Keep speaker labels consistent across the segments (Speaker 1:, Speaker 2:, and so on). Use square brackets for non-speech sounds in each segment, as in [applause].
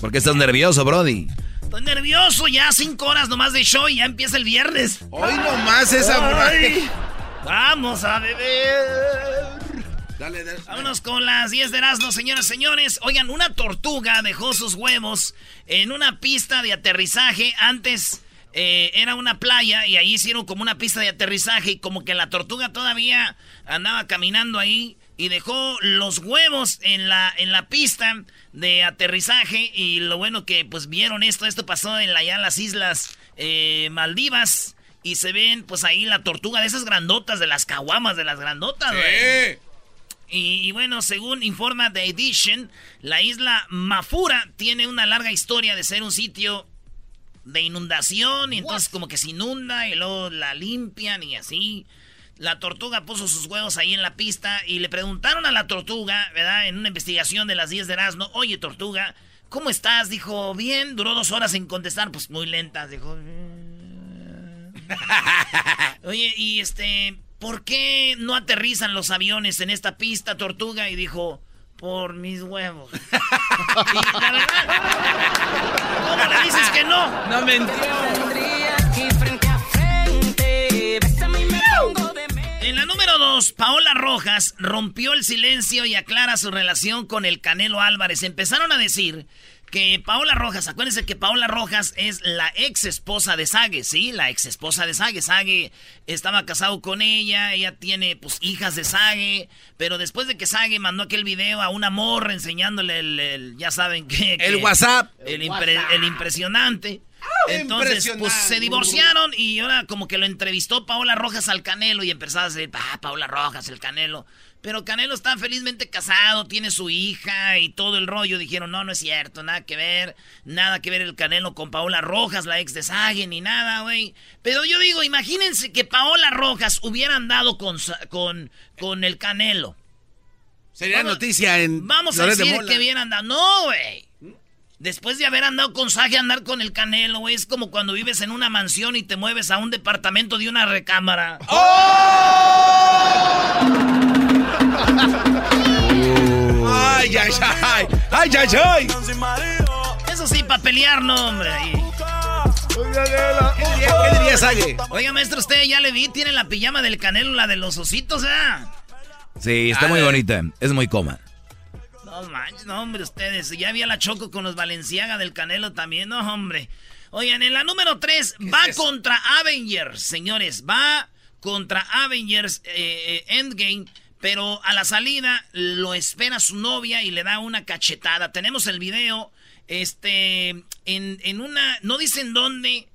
Speaker 1: ¿Por qué estás nervioso, Brody?
Speaker 2: Estoy nervioso, ya cinco horas nomás de show y ya empieza el viernes.
Speaker 3: Hoy nomás esa
Speaker 2: Ay, Vamos a beber.
Speaker 3: Dale, dale.
Speaker 2: Vámonos con las 10 de Erasmo, señoras y señores. Oigan, una tortuga dejó sus huevos en una pista de aterrizaje. Antes eh, era una playa y ahí hicieron como una pista de aterrizaje y como que la tortuga todavía andaba caminando ahí y dejó los huevos en la, en la pista de aterrizaje y lo bueno que pues vieron esto, esto pasó en la, allá en las islas eh, Maldivas y se ven pues ahí la tortuga de esas grandotas, de las caguamas, de las grandotas, güey. Y, y bueno, según informa The Edition, la isla Mafura tiene una larga historia de ser un sitio de inundación y entonces como que se inunda y luego la limpian y así. La tortuga puso sus huevos ahí en la pista y le preguntaron a la tortuga, ¿verdad? En una investigación de las 10 de Erasmo, oye tortuga, ¿cómo estás? Dijo, bien, duró dos horas en contestar, pues muy lentas, dijo. [laughs] Oye, y este, ¿por qué no aterrizan los aviones en esta pista, tortuga? Y dijo, por mis huevos. Y la verdad, ¿Cómo le dices que no?
Speaker 3: No me
Speaker 2: En la número dos, Paola Rojas rompió el silencio y aclara su relación con el Canelo Álvarez. Empezaron a decir que Paola Rojas, acuérdense que Paola Rojas es la ex esposa de Sage, ¿sí? La ex esposa de Sage. Sage estaba casado con ella, ella tiene pues hijas de Sage, pero después de que Sage mandó aquel video a una morra enseñándole el, el- ya saben que...
Speaker 3: El WhatsApp.
Speaker 2: El, impre- el impresionante. Entonces, pues se divorciaron y ahora como que lo entrevistó Paola Rojas al Canelo y empezaba a decir, ah, Paola Rojas, el Canelo. Pero Canelo está felizmente casado, tiene su hija y todo el rollo. Dijeron, no, no es cierto, nada que ver, nada que ver el Canelo con Paola Rojas, la ex de Sage, ni nada, güey. Pero yo digo, imagínense que Paola Rojas hubiera andado con, con, con el Canelo.
Speaker 3: Sería
Speaker 2: Vamos-
Speaker 3: noticia en.
Speaker 2: Vamos a
Speaker 3: de
Speaker 2: decir que hubiera andado. No, güey. Después de haber andado con Sage, andar con el Canelo, güey. Es como cuando vives en una mansión y te mueves a un departamento de una recámara.
Speaker 3: Ay, ay, ay. Ay, ay, ay.
Speaker 2: Eso sí, para pelear, no, hombre. Y-
Speaker 3: ¿Qué diría, qué diría Sage?
Speaker 2: Oiga, maestro, usted ya le vi, tiene la pijama del Canelo, la de los ositos, ¿eh?
Speaker 1: Sí, está muy bonita. Es muy cómoda.
Speaker 2: No manches, no, hombre, ustedes. Ya había la choco con los Valenciaga del Canelo también, no, hombre. Oigan, en la número 3 va contra Avengers, señores. Va contra Avengers eh, eh, Endgame. Pero a la salida lo espera su novia y le da una cachetada. Tenemos el video. Este. En, en una. No dicen dónde.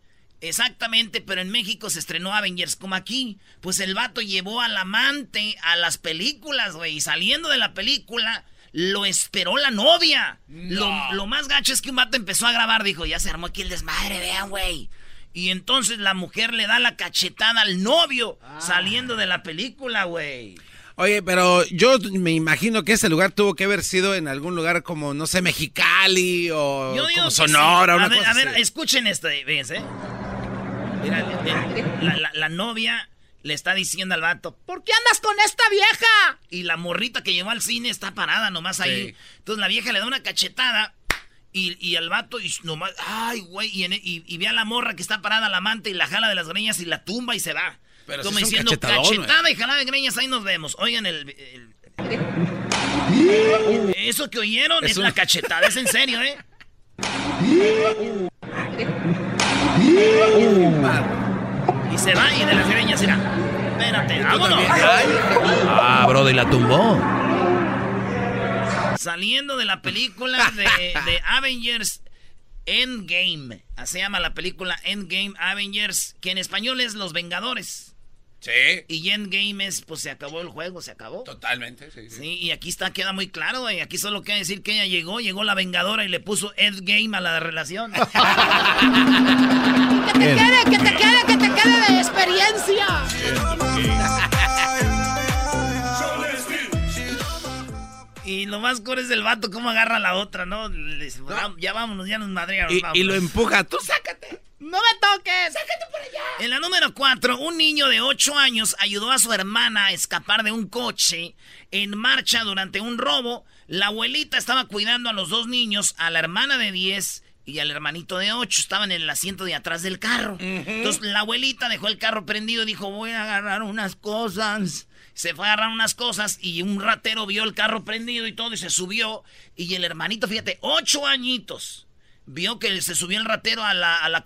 Speaker 2: Exactamente, pero en México se estrenó Avengers como aquí. Pues el vato llevó al amante a las películas, güey. Y saliendo de la película, lo esperó la novia. Lo, lo más gacho es que un vato empezó a grabar. Dijo, ya se armó aquí el desmadre, vean, güey. Y entonces la mujer le da la cachetada al novio saliendo de la película, güey.
Speaker 3: Oye, pero yo me imagino que ese lugar tuvo que haber sido en algún lugar como, no sé, Mexicali o como Sonora.
Speaker 2: sí.
Speaker 3: una
Speaker 2: a ver,
Speaker 3: cosa
Speaker 2: a ver,
Speaker 3: así.
Speaker 2: escuchen esto, fíjense. Mira, la- la novia le está diciendo al vato, ¿por qué andas con esta vieja? Y la morrita que llevó al cine está parada nomás ahí.
Speaker 3: Sí.
Speaker 2: Entonces la vieja le da una cachetada y, y al vato y nomás, ay, güey, y, en- y- y ve a la morra que está parada, la amante, y la jala de las greñas y la tumba y se va.
Speaker 3: Pero es un
Speaker 2: diciendo, cachetada y jalada de greñas, ahí nos vemos. Oigan el... el- eso que oyeron es,
Speaker 3: Es
Speaker 2: la cachetada, es en serio, ¿eh? [laughs] Y se va y de las greñas irá. Espérate, vámonos.
Speaker 1: Ah, Brody, la tumbó.
Speaker 2: Saliendo de la película de, de [laughs] Avengers Endgame. Así se llama la película Endgame Avengers, que en español es Los Vengadores.
Speaker 3: Sí.
Speaker 2: Y Endgame es, pues se acabó el juego, se acabó.
Speaker 3: Totalmente, sí,
Speaker 2: sí. y aquí está, queda muy claro, güey. Aquí solo quiere decir que ella llegó, llegó la Vengadora y le puso Endgame a la relación. [laughs] que
Speaker 4: te quede, que te quede, que te quede de experiencia.
Speaker 2: Y lo más core es el vato, cómo agarra a la otra, ¿no? Ya vámonos, ya nos madrearon.
Speaker 3: Y, y lo empuja, tú sácate.
Speaker 4: ¡No me toques! ¡Sácate por allá!
Speaker 2: En la número 4, un niño de 8 años ayudó a su hermana a escapar de un coche en marcha durante un robo. La abuelita estaba cuidando a los dos niños, a la hermana de 10 y al hermanito de 8. Estaban en el asiento de atrás del carro. Entonces la abuelita dejó el carro prendido y dijo, voy a agarrar unas cosas. Se fue a agarrar unas cosas y un ratero vio el carro prendido y todo y se subió. Y el hermanito, fíjate, 8 añitos vio que se subió el ratero a la, a la,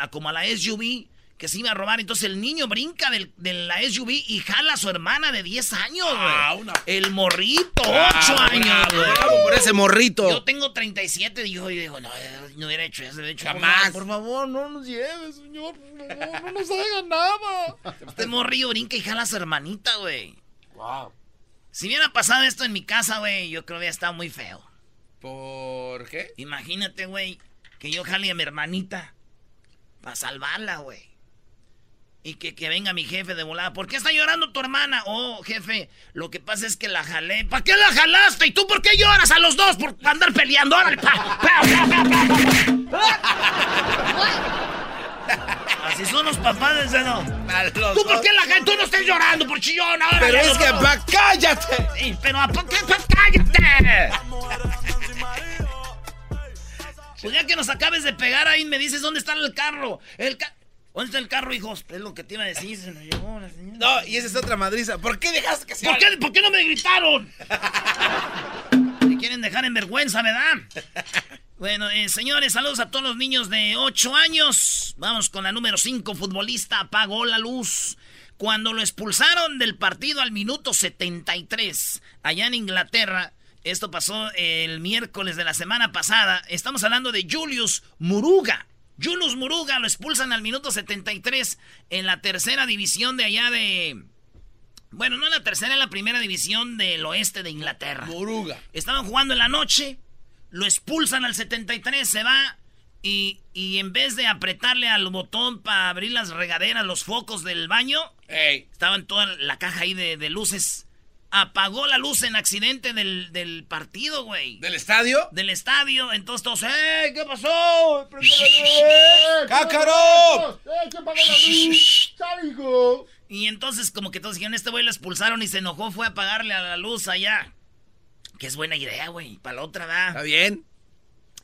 Speaker 2: a como a la SUV que se iba a robar. Entonces el niño brinca del, de la SUV y jala a su hermana de 10 años, ah, El morrito, 8 años,
Speaker 3: por ese morrito.
Speaker 2: Yo tengo 37, dijo, y digo, no, no hubiera hecho eso. De hecho, Jamás. Por favor, no nos lleve, señor. Por favor, no nos haga nada. Este morrillo brinca y jala a su hermanita, güey. Wow. Si hubiera pasado esto en mi casa, güey, yo creo que hubiera estado muy feo.
Speaker 3: ¿Por qué?
Speaker 2: Imagínate, güey, que yo jale a mi hermanita para salvarla, güey. Y que, venga mi jefe de volada. ¿Por qué está llorando tu hermana? Oh, jefe, lo que pasa es que la jalé. ¿Para qué la jalaste? ¿Y tú por qué lloras a los dos? Por andar peleando. Órale, [laughs] Así son los papás de no. ¿Tú por qué la gente? Tú no estés llorando por chillón ahora.
Speaker 3: Pero es que, pa, cállate.
Speaker 2: Sí, pero ¿a qué? Pa, cállate. Pues ya que nos acabes de pegar ahí, me dices dónde está el carro. El ¿Dónde está el carro, hijos? Es lo que te iba a decir, se nos llevó la señora.
Speaker 3: No, y esa es otra madriza. ¿Por qué dejaste que se
Speaker 2: ¿Por qué, ¿Por qué no me gritaron? [laughs] me quieren dejar en vergüenza, ¿verdad? Bueno, eh, señores, saludos a todos los niños de 8 años. Vamos con la número 5, futbolista apagó la luz. Cuando lo expulsaron del partido al minuto 73, allá en Inglaterra, esto pasó el miércoles de la semana pasada. Estamos hablando de Julius Muruga. Julius Muruga lo expulsan al minuto 73 en la tercera división de allá de... Bueno, no en la tercera, en la primera división del oeste de Inglaterra.
Speaker 3: Muruga.
Speaker 2: Estaban jugando en la noche, lo expulsan al 73, se va y, en vez de apretarle al botón para abrir las regaderas, los focos del baño, estaban toda la caja ahí de, de luces apagó la luz en accidente del, del partido, güey.
Speaker 3: ¿Del estadio?
Speaker 2: Del estadio. Entonces todos, ¡eh! ¿Qué pasó? [laughs]
Speaker 3: ¡Cácaro!
Speaker 4: ¡Eh! ¿Qué apagó la luz? ¡Salgo!
Speaker 2: Y entonces como que todos dijeron, este güey lo expulsaron y se enojó, fue a apagarle a la luz allá. Que es buena idea, güey. Para la otra, ¿verdad?
Speaker 3: Está bien.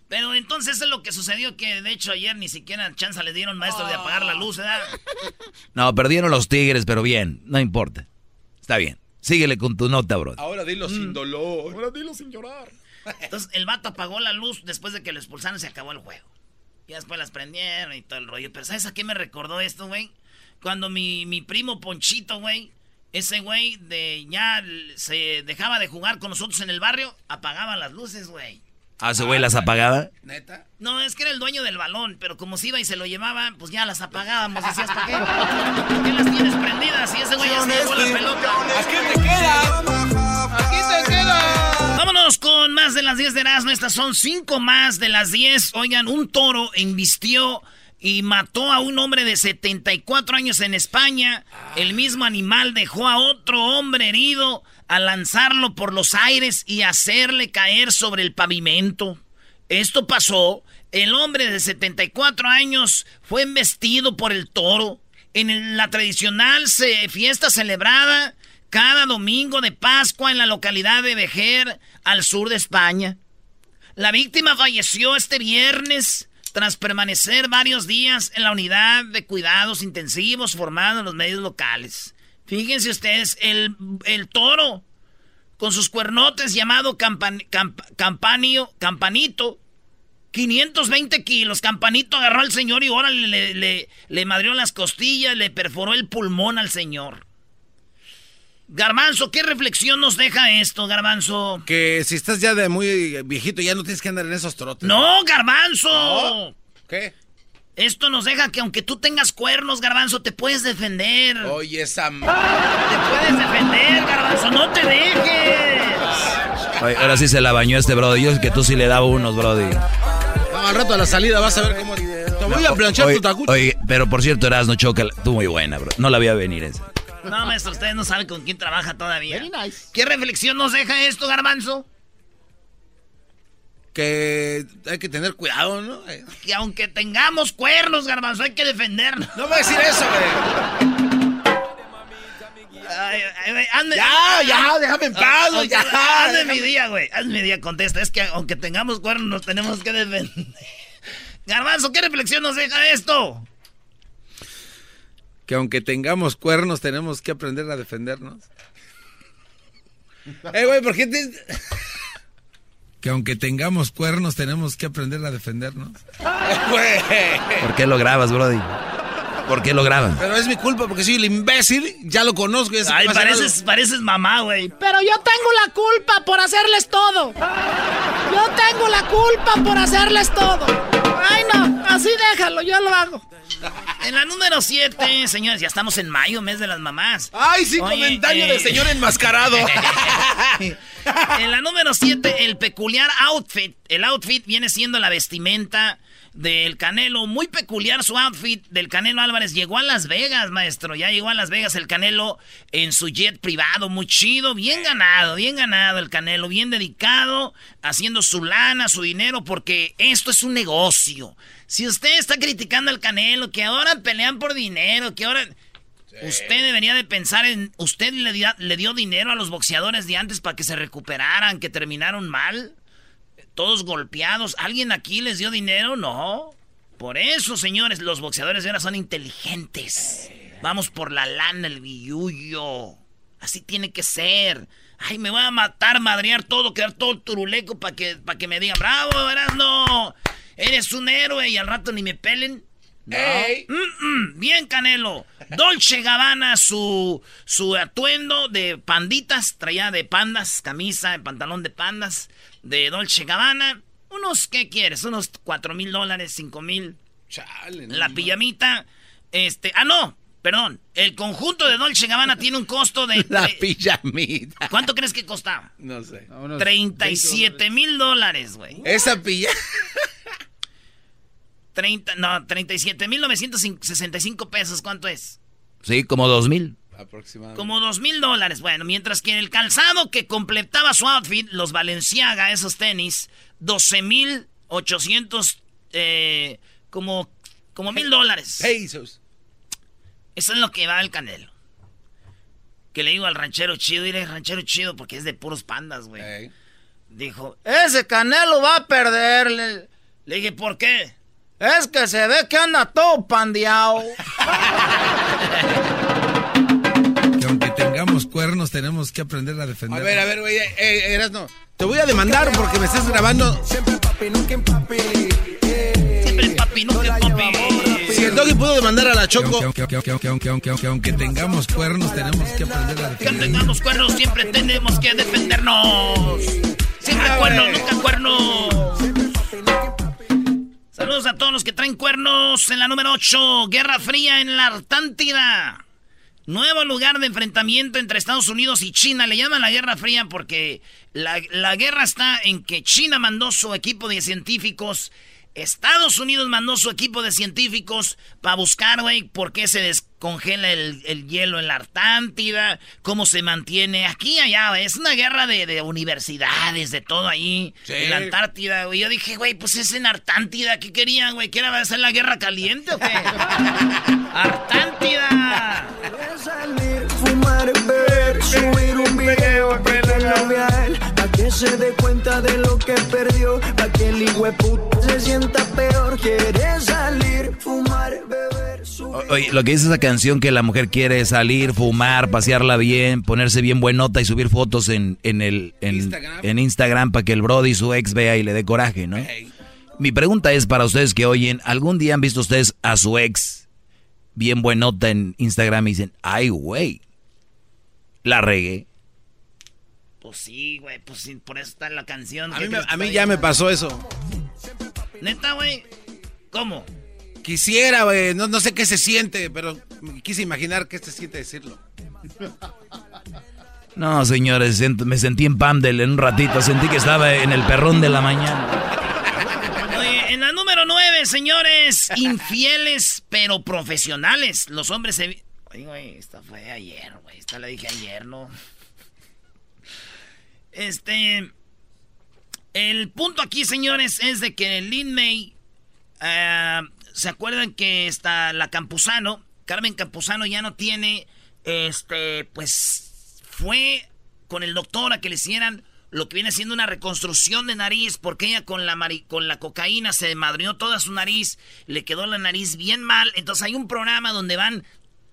Speaker 2: Pero entonces es lo que sucedió que de hecho ayer ni siquiera chance le dieron maestro de apagar la luz, ¿verdad? [laughs]
Speaker 1: No, perdieron los Tigres, pero bien, no importa. Está bien. Síguele con tu nota, bro.
Speaker 3: Ahora dilo sin mm. dolor.
Speaker 4: Ahora dilo sin llorar.
Speaker 2: Entonces el vato apagó la luz después de que lo expulsaron se acabó el juego. Y después las prendieron y todo el rollo. Pero ¿sabes a qué me recordó esto, güey? Cuando mi, mi primo Ponchito, güey, ese güey de ya se dejaba de jugar con nosotros en el barrio, apagaba las luces, güey.
Speaker 1: ¿Ah, ese güey las apagaba?
Speaker 3: ¿Neta?
Speaker 2: No, es que era el dueño del balón, pero como se iba y se lo llevaba, pues ya las apagábamos. Decías, ¿para qué? ¿Por qué las tienes prendidas? Y ese güey ya se llevó la pelota.
Speaker 3: Aquí te queda. Aquí te queda.
Speaker 2: Vámonos con más de las 10 de Erasmo. Estas son 5 más de las 10. Oigan, un toro embistió y mató a un hombre de 74 años en España. El mismo animal dejó a otro hombre herido a lanzarlo por los aires y hacerle caer sobre el pavimento. Esto pasó, el hombre de 74 años fue embestido por el toro en la tradicional fiesta celebrada cada domingo de Pascua en la localidad de Vejer, al sur de España. La víctima falleció este viernes tras permanecer varios días en la unidad de cuidados intensivos formada en los medios locales. Fíjense ustedes, el, toro con sus cuernotes llamado campanio, campanito, 520 kilos, campanito agarró al señor y ahora le, le, le madrió las costillas, le perforó el pulmón al señor. Garbanzo, ¿qué reflexión nos deja esto, Garbanzo?
Speaker 3: Que si estás ya de muy viejito, ya no tienes que andar en esos trotes.
Speaker 2: ¡No, Garbanzo!
Speaker 3: ¿Qué?
Speaker 2: Esto nos deja que aunque tú tengas cuernos, garbanzo, te puedes defender.
Speaker 3: Oye, esa...
Speaker 2: Te puedes defender, garbanzo, no te dejes.
Speaker 1: Oye, ahora sí se la bañó este brody. Yo es que tú sí le daba unos, brody.
Speaker 3: No, al rato a la salida vas a ver cómo... Te voy a planchar
Speaker 1: Oye,
Speaker 3: tu tacucho.
Speaker 1: oye, pero por cierto, Erasno Choca, tú muy buena, bro. No la vi a venir esa.
Speaker 2: No, maestro, ustedes no saben con quién trabaja todavía.
Speaker 4: Very nice.
Speaker 2: ¿Qué reflexión nos deja esto, garbanzo?
Speaker 3: Que hay que tener cuidado, ¿no?
Speaker 2: Que aunque tengamos cuernos, garbanzo, hay que defendernos.
Speaker 3: No voy a decir eso, güey.
Speaker 2: Ay, ay,
Speaker 3: Ya, ya, déjame en paz, güey, ya.
Speaker 2: Hazme mi día, güey. Hazme mi día, contesta. Es que aunque tengamos cuernos, nos tenemos que defender. [laughs] Garbanzo, ¿qué reflexión nos deja esto?
Speaker 3: Que aunque tengamos cuernos, tenemos que aprender a defendernos. [laughs] Eh, güey, ¿por qué te...? Que aunque tengamos cuernos, tenemos que aprender a defendernos. [laughs]
Speaker 1: ¿Por qué lo grabas, brody? ¿Por qué lo graban?
Speaker 3: Pero es mi culpa porque soy el imbécil, ya lo conozco. Ya
Speaker 2: Ay, pareces,
Speaker 3: algo.
Speaker 2: pareces mamá, güey.
Speaker 4: Pero yo tengo la culpa por hacerles todo. Yo tengo la culpa por hacerles todo. Ay, no, así déjalo, yo lo hago.
Speaker 2: En la número 7, señores, ya estamos en mayo, mes de las mamás.
Speaker 3: Ay, sí,
Speaker 2: Oye,
Speaker 3: comentario
Speaker 2: eh,
Speaker 3: del señor enmascarado. [laughs]
Speaker 2: En la número 7, el peculiar outfit. El outfit viene siendo la vestimenta del Canelo. Muy peculiar su outfit del Canelo Álvarez. Llegó a Las Vegas, maestro. Ya llegó a Las Vegas el Canelo en su jet privado. Muy chido. Bien ganado, bien ganado el Canelo. Bien dedicado, haciendo su lana, su dinero, porque esto es un negocio. Si usted está criticando al Canelo, que ahora pelean por dinero, que ahora... Usted debería de pensar en... ¿Usted le, di- le dio dinero a los boxeadores de antes para que se recuperaran, que terminaron mal? Todos golpeados. ¿Alguien aquí les dio dinero? No. Por eso, señores, los boxeadores de ahora son inteligentes. Vamos por la lana, el billullo. Así tiene que ser. Ay, me voy a matar, madrear todo, quedar todo turuleco para que, pa' que me digan, bravo, Erasno. Eres un héroe y al rato ni me pelen. No. Mm, mm, bien, Canelo. Dolce Gabbana, su, su atuendo de panditas, traía de pandas, camisa, pantalón de pandas, de Dolce Gabbana. Unos, ¿qué quieres? Unos cuatro mil dólares, cinco mil.
Speaker 3: Chale, no
Speaker 2: La pijamita, este, ah, no, perdón. El conjunto de Dolce Gabbana tiene un costo de... [laughs]
Speaker 3: La pijamita.
Speaker 2: ¿Cuánto crees que costaba?
Speaker 3: No sé.
Speaker 2: 37 mil dólares, güey.
Speaker 3: Esa pilla...
Speaker 2: 30, no, 37 mil 965 pesos, ¿cuánto es?
Speaker 1: Sí, como dos mil.
Speaker 3: Aproximadamente.
Speaker 2: Como dos mil dólares. Bueno, mientras que el calzado que completaba su outfit, los Balenciaga, esos tenis, 12 mil 800, eh, como, como mil dólares.
Speaker 3: Pesos.
Speaker 2: Eso es lo que va el Canelo. Que le digo al ranchero chido, diré ranchero chido porque es de puros pandas, güey.
Speaker 3: Ey.
Speaker 2: Dijo, ese Canelo va a perder. Le, le dije, ¿por qué? Es que se ve que anda todo pandeado. [laughs]
Speaker 3: Que cuernos, tenemos que aprender a defender. A ver, a ver, güey, eh, eh, Erasno. Te voy a demandar porque me estás grabando.
Speaker 2: Siempre papi, nunca papi.
Speaker 3: Si el doggy pudo demandar a la Choco. Que aunque, aunque, aunque, aunque, aunque, aunque tengamos cuernos, tenemos que aprender a
Speaker 2: Que
Speaker 3: defender.
Speaker 2: tengamos cuernos, siempre tenemos que defendernos. Siempre cuernos, nunca cuernos. Saludos a todos los que traen cuernos en la número 8. Guerra Fría en la Artántida. Nuevo lugar de enfrentamiento entre Estados Unidos y China. Le llaman la Guerra Fría porque la, la guerra está en que China mandó su equipo de científicos. Estados Unidos mandó su equipo de científicos para buscar, güey, por qué se descongela el, el hielo en la Artántida, cómo se mantiene aquí y allá, güey. Es una guerra de, de universidades, de todo ahí,
Speaker 3: Sí.
Speaker 2: en la Antártida, güey. Yo dije, güey, pues es en Artántida, ¿qué querían, güey? ¿Que era hacer la guerra caliente o qué? [laughs] ¡Artántida!
Speaker 5: Salir, fumar, beber, subir un video, que se dé cuenta de lo que perdió, pa' que el se sienta peor. Quiere salir, fumar, beber,
Speaker 1: Oye, lo que dice esa canción que la mujer quiere es salir, fumar, pasearla bien, ponerse bien buenota y subir fotos en, en el en
Speaker 3: Instagram.
Speaker 1: en Instagram para que el Brody su ex vea y le dé coraje, ¿no? Mi pregunta es para ustedes que oyen, ¿algún día han visto ustedes a su ex bien buenota en Instagram y dicen, ay, güey, la regué?
Speaker 2: Pues sí, güey, pues sí, por eso está la canción.
Speaker 3: A
Speaker 2: ¿Qué
Speaker 3: mí, me- a mí ya me pasó eso.
Speaker 2: Neta, güey. ¿Cómo?
Speaker 3: Quisiera, güey, no, no sé qué se siente, pero quise imaginar qué se siente decirlo.
Speaker 1: No, señores, me sentí en Pamdel en un ratito, sentí que estaba en el perrón de la mañana.
Speaker 2: Oye, en la número nueve, señores, infieles pero profesionales. Los hombres se... Oye, güey, esta fue ayer, güey, esta la dije ayer, ¿no? Este... El punto aquí, señores, es de que Lin May... Eh, ¿Se acuerdan que está la Campuzano? Carmen Campuzano ya no tiene, este, pues, fue con el doctor a que le hicieran lo que viene siendo una reconstrucción de nariz, porque ella con la, con la cocaína se madrió toda su nariz, le quedó la nariz bien mal. Entonces hay un programa donde van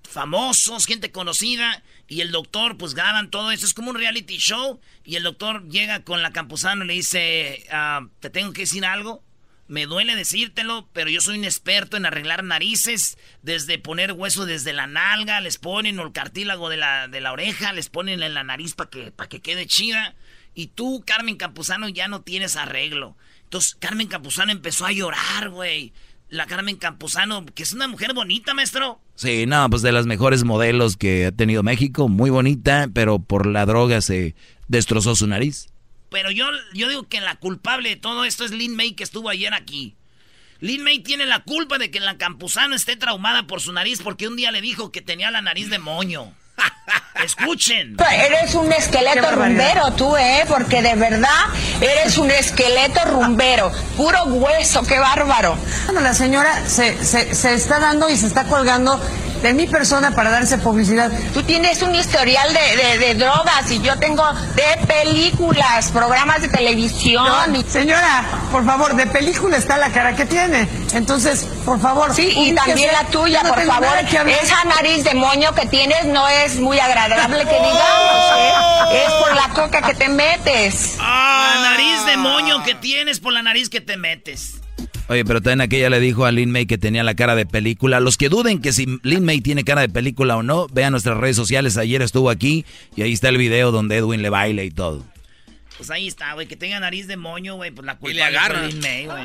Speaker 2: famosos, gente conocida, y el doctor pues graban todo eso. Es como un reality show, y el doctor llega con la Campuzano y le dice, ah, te tengo que decir algo. Me duele decírtelo, pero yo soy un experto en arreglar narices, desde poner hueso desde la nalga, les ponen el cartílago de la, de la oreja, les ponen en la nariz para que, que quede chida. Y tú, Carmen Campuzano, ya no tienes arreglo. Entonces, Carmen Campuzano empezó a llorar, güey. La Carmen Campuzano, que es una mujer bonita, maestro.
Speaker 1: Sí, no, pues de las mejores modelos que ha tenido México, muy bonita, pero por la droga se destrozó su nariz.
Speaker 2: Pero yo, yo digo que la culpable de todo esto es Lin May que estuvo ayer aquí. Lin May tiene la culpa de que la Campuzano esté traumada por su nariz porque un día le dijo que tenía la nariz de moño. [laughs] Escuchen.
Speaker 6: Eres un esqueleto rumbero tú, ¿eh? Porque de verdad eres un esqueleto rumbero. Puro hueso, qué bárbaro.
Speaker 7: Bueno, la señora se, se, se está dando y se está colgando de mi persona para darse publicidad.
Speaker 6: Tú tienes un historial de, de, drogas y yo tengo de películas, programas de televisión.
Speaker 7: señora, por favor, de película está la cara que tiene. Entonces, por favor.
Speaker 6: Sí, y también la tuya, por favor. Esa nariz de moño que tienes no es muy agradable que digamos, [laughs] ¿eh? Es por la coca que te metes.
Speaker 2: Ah, la nariz de moño que tienes por la nariz que te metes.
Speaker 1: Oye, pero también aquella le dijo a Lin May que tenía la cara de película. Los que duden que si Lin May tiene cara de película o no, vean nuestras redes sociales. Ayer estuvo aquí y ahí está el video donde Edwin le baila y todo.
Speaker 2: Pues ahí está, güey. Que tenga nariz de moño, güey. Pues la culpa y le agarra. Lin May, güey.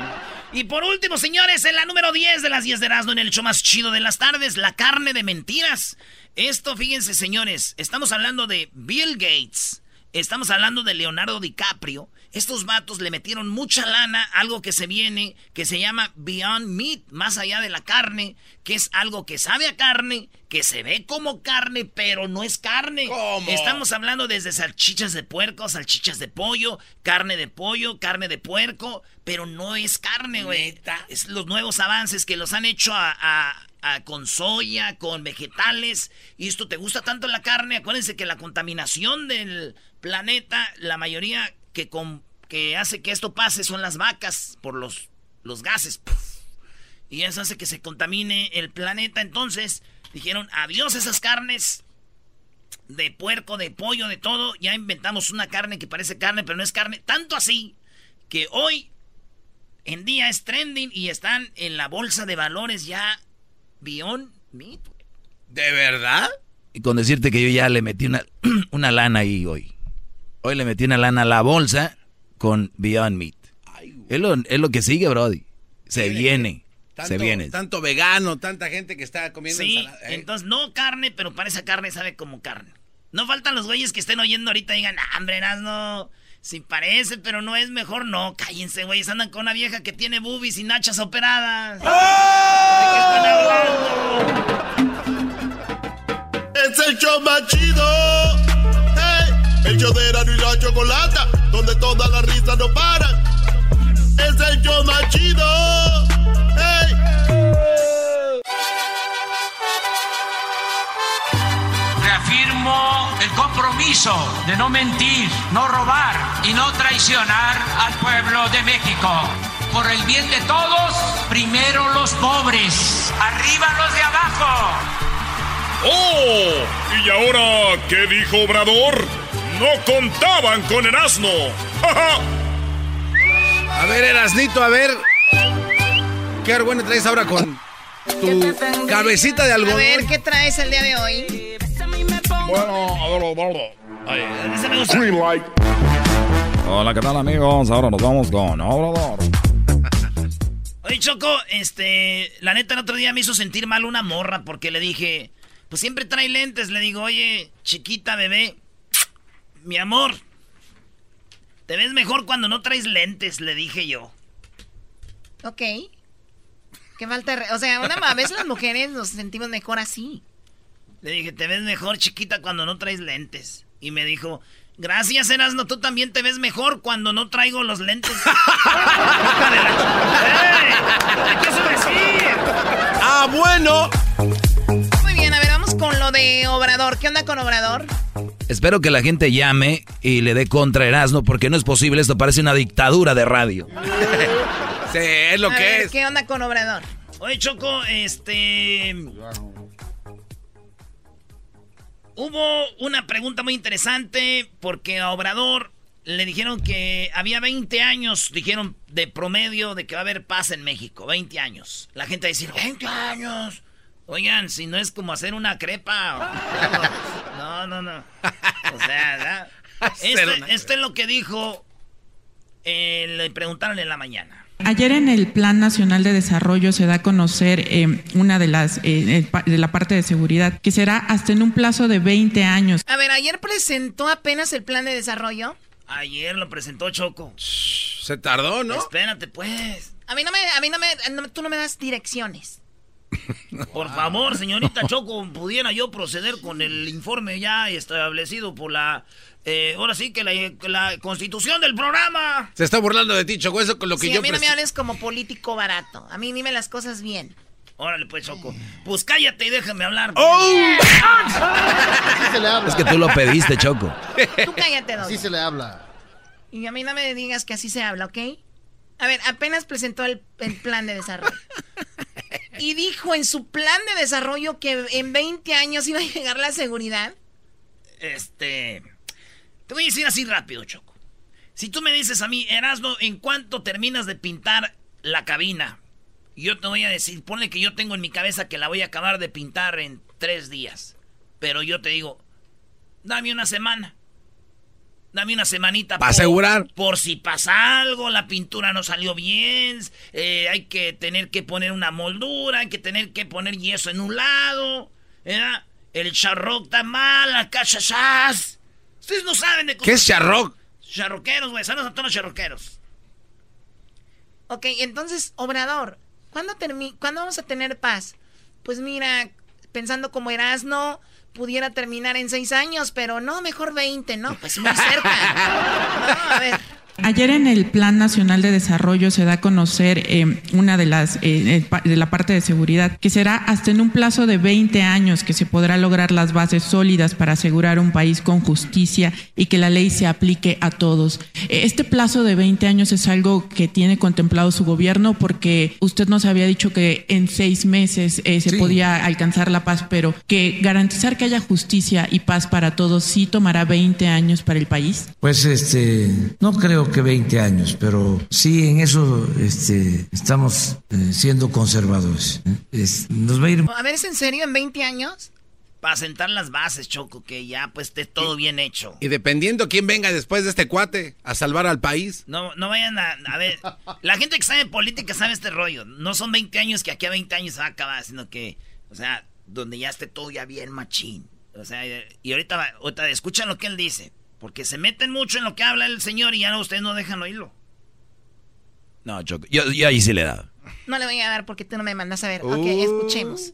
Speaker 2: Y por último, señores, en la número 10 de las 10 de Erasmo, en el show más chido de las tardes, la carne de mentiras. Esto, fíjense, señores, estamos hablando de Bill Gates. Estamos hablando de Leonardo DiCaprio estos vatos le metieron mucha lana, algo que se viene, que se llama Beyond Meat, más allá de la carne, que es algo que sabe a carne, que se ve como carne, pero no es carne. ¿Cómo? Estamos hablando desde salchichas de puerco, salchichas de pollo, carne de pollo, carne de puerco, pero no es carne, güey. Es los nuevos avances que los han hecho con soya, con vegetales. Y esto te gusta tanto la carne. Acuérdense que la contaminación del planeta, la mayoría que, con, que hace que esto pase son las vacas por los, los gases. Y eso hace que se contamine el planeta. Entonces dijeron, adiós esas carnes de puerco, de pollo, de todo. Ya inventamos una carne que parece carne, pero no es carne. Tanto así que hoy en día es trending y están en la bolsa de valores ya Beyond Meat.
Speaker 3: ¿De verdad?
Speaker 1: Y con decirte que yo ya le metí una, [clears throat] una lana ahí hoy. Hoy le metí una lana a la bolsa con Beyond Meat. es, lo, que sigue, Brody. Se viene. se viene.
Speaker 3: Tanto vegano, tanta gente que está comiendo
Speaker 2: sí, ensalada. ¿eh? Entonces, no carne, pero parece carne, sabe como carne. No faltan los güeyes que estén oyendo ahorita y digan, ah, hombre, no. Si parece, pero no es mejor, no. Cállense, güeyes. Andan con una vieja que tiene boobies y nachas operadas. ¡Oh!
Speaker 8: ¿De qué están hablando? Es el show más chido el show de Erano y la Chocolata, donde todas las risas no paran. Es el show más chido. ¡Hey!
Speaker 9: Reafirmo el compromiso de no mentir, no robar y no traicionar al pueblo de México. Por el bien de todos, primero los pobres, arriba los de abajo.
Speaker 10: ¡Oh! ¿Y ahora qué dijo Obrador? No contaban con el asno.
Speaker 3: a ver, Erasnito, a ver. Qué bueno traes ahora con tu cabecita de algodón. A
Speaker 4: ver, ¿qué traes el día de hoy?
Speaker 10: Bueno, a ver, Hola, ¿qué tal amigos? Ahora nos vamos con Obrador.
Speaker 2: Oye, Choco, este, la neta el otro día me hizo sentir mal una morra porque le dije, pues siempre trae lentes. Le digo, oye, chiquita bebé, mi amor, te ves mejor cuando no traes lentes, le dije yo.
Speaker 11: Ok. Qué falta, o sea, una, a veces las mujeres nos sentimos mejor así.
Speaker 2: Le dije, te ves mejor chiquita cuando no traes lentes. Y me dijo, gracias Erasno, tú también te ves mejor cuando no traigo los lentes. [laughs]
Speaker 8: ¿Qué decir? Ah, bueno.
Speaker 11: Vamos con lo de Obrador. ¿Qué onda con Obrador?
Speaker 1: Espero que la gente llame y le dé contra Erasno porque no es posible, esto parece una dictadura de radio. [laughs]
Speaker 3: sí, es lo que es.
Speaker 11: ¿Qué onda con Obrador?
Speaker 2: Oye, Choco, este... Hubo una pregunta muy interesante porque a Obrador le dijeron que había 20 años, dijeron de promedio de que va a haber paz en México, 20 años. La gente va a decir, 20 años. Oigan, si no es como hacer una crepa. No, no, no. O sea, este, [laughs] este, es lo que dijo, eh, le preguntaron en la mañana.
Speaker 12: Ayer en el Plan Nacional de Desarrollo se da a conocer eh, una de las eh, de la parte de seguridad que será hasta en un plazo de 20 años.
Speaker 11: A ver, ayer presentó apenas el plan de desarrollo.
Speaker 2: Ayer lo presentó Choco.
Speaker 3: Se tardó, ¿no?
Speaker 2: Espérate, pues.
Speaker 11: A mí no me, a mí no me, tú no me das direcciones.
Speaker 2: Por favor, señorita Choco, pudiera yo proceder con el informe ya establecido por la eh, ahora sí que la, constitución del programa.
Speaker 3: Se está burlando de ti, Choco, eso con lo que yo...
Speaker 11: a mí no me hables como político barato. A mí dime las cosas bien.
Speaker 2: Órale, pues, Choco. Pues cállate y déjame hablar. ¡Oh!
Speaker 1: Es que tú lo pediste, Choco.
Speaker 11: Tú cállate,
Speaker 13: Así se le habla.
Speaker 11: Y a mí no me digas que así se habla, ¿ok? A ver, apenas presentó el, el plan de desarrollo. Y dijo en su plan de desarrollo que en 20 años iba a llegar la seguridad.
Speaker 2: Este... Te voy a decir así rápido, Choco. Si tú me dices a mí, Erasmo, ¿en cuánto terminas de pintar la cabina? Yo te voy a decir, ponle que yo tengo en mi cabeza que la voy a acabar de pintar en tres días. Pero yo te digo, dame una semana. Dame una semanita.
Speaker 3: Para asegurar.
Speaker 2: Por si pasa algo, la pintura no salió bien, eh, hay que tener que poner una moldura, hay que tener que poner yeso en un lado, El charroc está mal, la cachachas. Ustedes no saben de
Speaker 3: cómo... ¿Qué es charroc?
Speaker 2: Charroqueros, güey. Saludos a todos los charroqueros.
Speaker 11: Ok, entonces, Obrador, ¿cuándo, ¿cuándo vamos a tener paz? Pues mira, pensando como Erasno, pudiera terminar en seis años, pero no, mejor 20, ¿no? Pues muy cerca. [laughs]
Speaker 12: a ver. Ayer en el Plan Nacional de Desarrollo se da a conocer eh, una de las eh, de la parte de seguridad que será hasta en un plazo de 20 años que se podrá lograr las bases sólidas para asegurar un país con justicia y que la ley se aplique a todos. Eh, este plazo de 20 años es algo que tiene contemplado su gobierno porque usted nos había dicho que en seis meses se podía alcanzar la paz, pero que garantizar que haya justicia y paz para todos sí tomará 20 años para el país.
Speaker 14: Pues este no creo que 20 años, pero sí en eso este, estamos eh, siendo conservadores. ¿eh?
Speaker 11: nos va a ir... A ver, ¿es en serio en 20 años?
Speaker 2: Para sentar las bases, Choco, que ya pues esté todo bien hecho.
Speaker 3: Y dependiendo quién venga después de este cuate a salvar al país.
Speaker 2: No, no vayan a, a ver, la gente que sabe política sabe este rollo. No son 20 años que aquí a 20 años se va a acabar, sino que, o sea, donde ya esté todo ya bien machín. O sea, y ahorita, ahorita escuchan lo que él dice. Porque se meten mucho en lo que habla el señor y ya no, ustedes no dejan oírlo.
Speaker 1: No, Choco, yo, ahí sí le he dado.
Speaker 11: No le voy a dar porque tú no me mandas a ver. Ok, uh. escuchemos.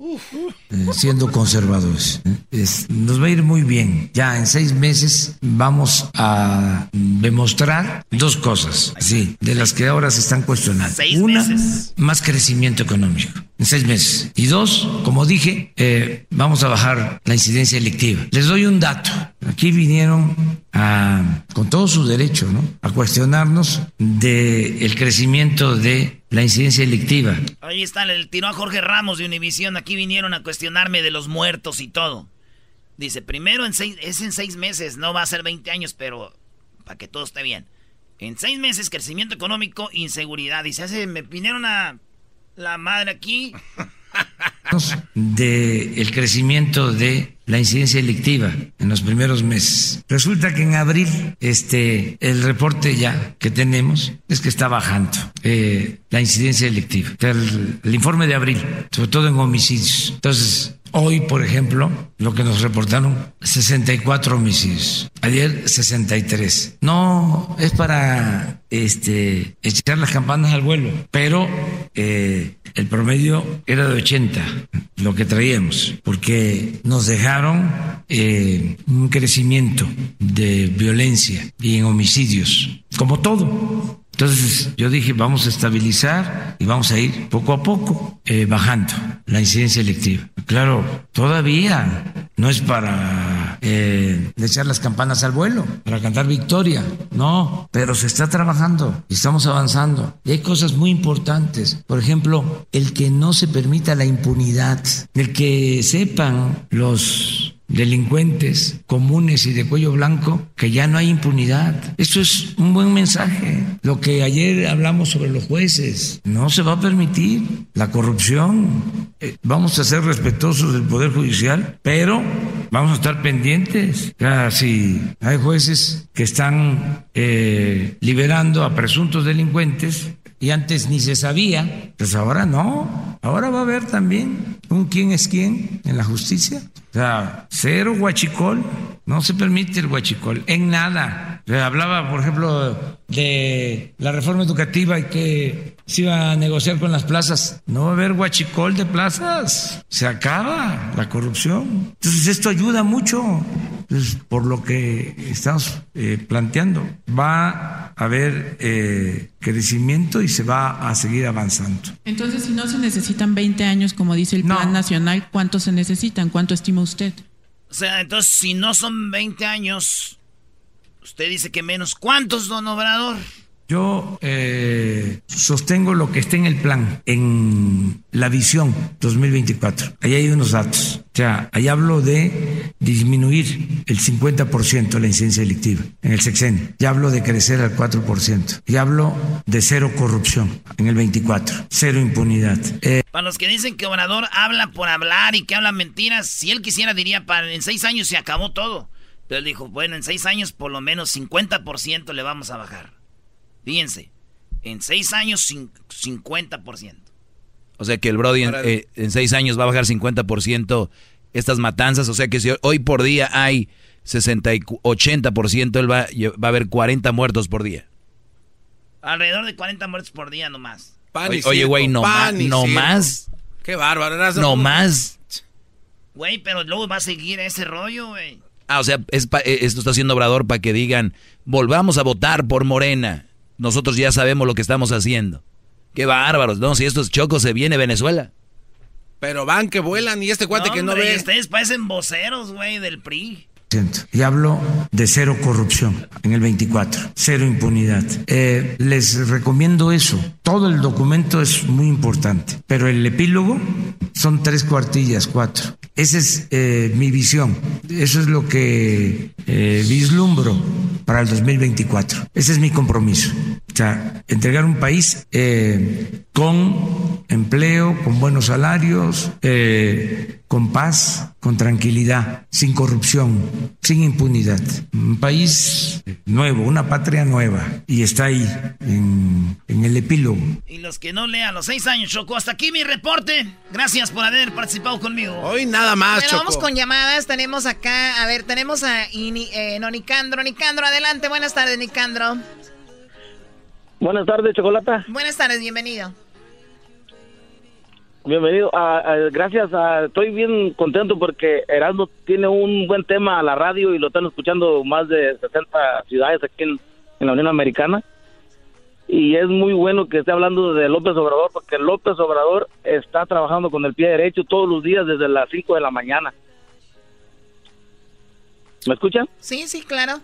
Speaker 14: Eh, siendo conservadores. nos va a ir muy bien. Ya en seis meses vamos a demostrar dos cosas, sí, de las que ahora se están cuestionando. Una, más crecimiento económico en seis meses. Y dos, como dije, eh, vamos a bajar la incidencia electiva. Les doy un dato. Aquí vinieron a, con todo su derecho, ¿no? A cuestionarnos del el crecimiento de la incidencia electiva.
Speaker 2: Ahí está, le tiró a Jorge Ramos de Univisión. Aquí vinieron a cuestionarme de los muertos y todo. Dice, primero en seis, es en seis meses, no va a ser 20 años, pero para que todo esté bien. En seis meses, crecimiento económico, inseguridad. Dice, me vinieron a la madre aquí.
Speaker 14: del crecimiento de la incidencia delictiva en los primeros meses. Resulta que en abril, este, el reporte ya que tenemos es que está bajando eh, la incidencia delictiva. El, el informe de abril, sobre todo en homicidios. Entonces, Hoy, por ejemplo, lo que nos reportaron, 64 homicidios. Ayer, 63. No es para este, echar las campanas al vuelo, pero eh, el promedio era de 80, lo que traíamos, porque nos dejaron eh, un crecimiento de violencia y en homicidios, como todo. Entonces yo dije, vamos a estabilizar y vamos a ir poco a poco eh, bajando la incidencia electiva. Claro, todavía no es para eh, echar las campanas al vuelo, para cantar victoria, no, pero se está trabajando y estamos avanzando. Y hay cosas muy importantes, por ejemplo, el que no se permita la impunidad, el que sepan los delincuentes comunes y de cuello blanco que ya no hay impunidad. Eso es un buen mensaje. Lo que ayer hablamos sobre los jueces, no se va a permitir la corrupción. Eh, vamos a ser respetuosos del Poder Judicial, pero vamos a estar pendientes. si hay jueces que están eh, liberando a presuntos delincuentes, y antes ni se sabía, pues ahora no, ahora va a haber también un quién es quién en la justicia. O sea, cero huachicol, no se permite el huachicol en nada. hablaba, por ejemplo, de la reforma educativa y que se iba a negociar con las plazas. No va a haber huachicol de plazas, se acaba la corrupción. Entonces esto ayuda mucho. por lo que estamos eh, planteando, va a haber eh, crecimiento y se va a seguir avanzando.
Speaker 12: Entonces, si no se necesitan 20 años, como dice el Plan Nacional, ¿cuántos se necesitan? ¿Cuánto usted?
Speaker 2: O sea, entonces, si no son 20 años, usted dice que menos. ¿Cuántos, don Obrador?
Speaker 14: Yo eh, sostengo lo que está en el plan, en la visión 2024. Ahí hay unos datos. O sea, ahí hablo de disminuir el 50% la incidencia delictiva en el sexenio. Ya hablo de crecer al 4%. Y hablo de cero corrupción en el 24. Cero impunidad.
Speaker 2: Eh, para los que dicen que Obrador habla por hablar y que habla mentiras, si él quisiera diría, para, en seis años se acabó todo. Pero él dijo, bueno, en seis años por lo menos 50% le vamos a bajar. Fíjense, en seis años 50%.
Speaker 1: O sea que el Brody eh, en, seis años va a bajar 50% estas matanzas. O sea que si hoy por día hay 60 y 80%, él va, va a haber 40 muertos por día.
Speaker 2: Alrededor de 40 muertos por día nomás.
Speaker 1: oye, güey, no, más, no más.
Speaker 3: Qué bárbaro.
Speaker 1: No más.
Speaker 2: Güey, pero luego va a seguir ese rollo, güey.
Speaker 1: Ah, o sea, eh, esto está haciendo Obrador para que digan, volvamos a votar por Morena nosotros ya sabemos lo que estamos haciendo. Qué bárbaros, ¿no? Si estos chocos se viene Venezuela.
Speaker 3: Pero van que vuelan y este cuate que no ve.
Speaker 2: Ustedes parecen voceros, güey, del PRI.
Speaker 14: Y hablo de cero corrupción en el 24, cero impunidad. Eh, les recomiendo eso. Todo el documento es muy importante, pero el epílogo son tres cuartillas, cuatro. Esa es eh, mi visión. Eso es lo que eh, vislumbro para el 2024. Ese es mi compromiso. O sea, entregar un país eh, con empleo, con buenos salarios, con paz, con tranquilidad, sin corrupción, sin impunidad. Un país nuevo, una patria nueva. Y está ahí, en, el epílogo.
Speaker 2: Y los que no lean los seis años, Choco. Hasta aquí mi reporte. Gracias por haber participado conmigo.
Speaker 3: Hoy nada más,
Speaker 11: Choco. Vamos con llamadas. Tenemos acá, a ver, tenemos a eh, Nicandro. Nicandro, adelante. Buenas tardes, Nicandro.
Speaker 13: Buenas tardes, Chocolata.
Speaker 11: Buenas tardes, bienvenido.
Speaker 13: Bienvenido. Ah, ah, gracias. Ah, estoy bien contento porque Erasmo tiene un buen tema a la radio y lo están escuchando más de 60 ciudades aquí en, la Unión Americana. Y es muy bueno que esté hablando de López Obrador porque López Obrador está trabajando con el pie derecho todos los días desde las 5 de la mañana. ¿Me escuchan?
Speaker 11: Sí, sí, claro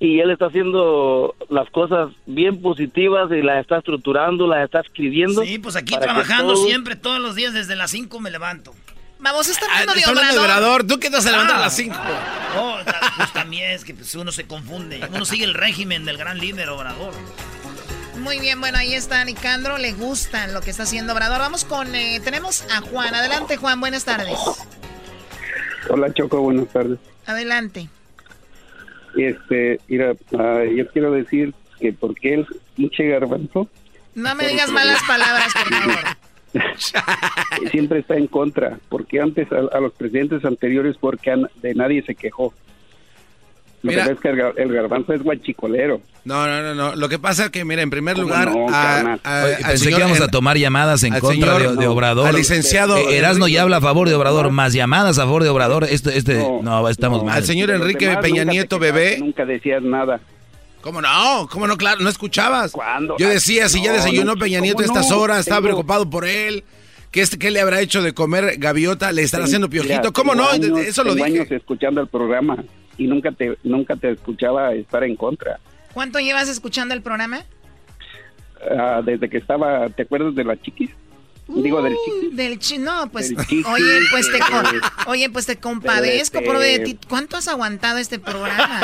Speaker 13: y él está haciendo las cosas bien positivas y las está estructurando, las está escribiendo.
Speaker 2: Sí, pues aquí trabajando siempre, todos los días desde las 5 me levanto.
Speaker 11: Vamos, está hablando de obrador.
Speaker 3: ¿Tú qué te vas a levantar a las 5?
Speaker 2: Oh, pues también es que pues, uno se confunde. Uno sigue el régimen del gran líder Obrador.
Speaker 11: Muy bien, bueno, ahí está Nicandro, le gusta lo que está haciendo Obrador. Vamos con, eh, tenemos a Juan. Adelante, Juan, buenas tardes.
Speaker 15: Hola, Choco, buenas tardes.
Speaker 11: Adelante.
Speaker 15: Este, mira, ah, yo quiero decir que porque el pinche garbanzo...
Speaker 11: No me digas malas palabras, por [laughs] favor.
Speaker 15: Siempre está en contra, porque antes a, los presidentes anteriores, porque de nadie se quejó. Lo que es que el, garbanzo es guachicolero.
Speaker 3: No, no, no, no. Lo que pasa es que, mira, en primer lugar,
Speaker 1: pensé que íbamos a tomar llamadas en contra de, Obrador.
Speaker 3: Al licenciado.
Speaker 1: Eh, Erasno ya habla a favor de Obrador, más llamadas a favor de Obrador. Este, este, no, estamos mal.
Speaker 3: Al señor Enrique Peña Nieto, bebé.
Speaker 15: Nunca decías nada.
Speaker 3: ¿Cómo no? ¿Cómo no? Claro, no escuchabas. Yo decía, si ya desayunó Peña Nieto a estas horas, estaba preocupado por él. ¿Qué, ¿Qué le habrá hecho de comer gaviota? ¿Le están haciendo piojito? ¿Cómo no? Eso lo dije.
Speaker 15: años escuchando el programa y nunca te, nunca te escuchaba estar en contra.
Speaker 11: ¿Cuánto llevas escuchando el programa?
Speaker 15: Ah, desde que estaba, ¿te acuerdas de la chiquis? Digo, del chiquis.
Speaker 11: Del chi no, pues, oye, pues te, oye, pues te compadezco, este... ¿Cuánto has aguantado este programa?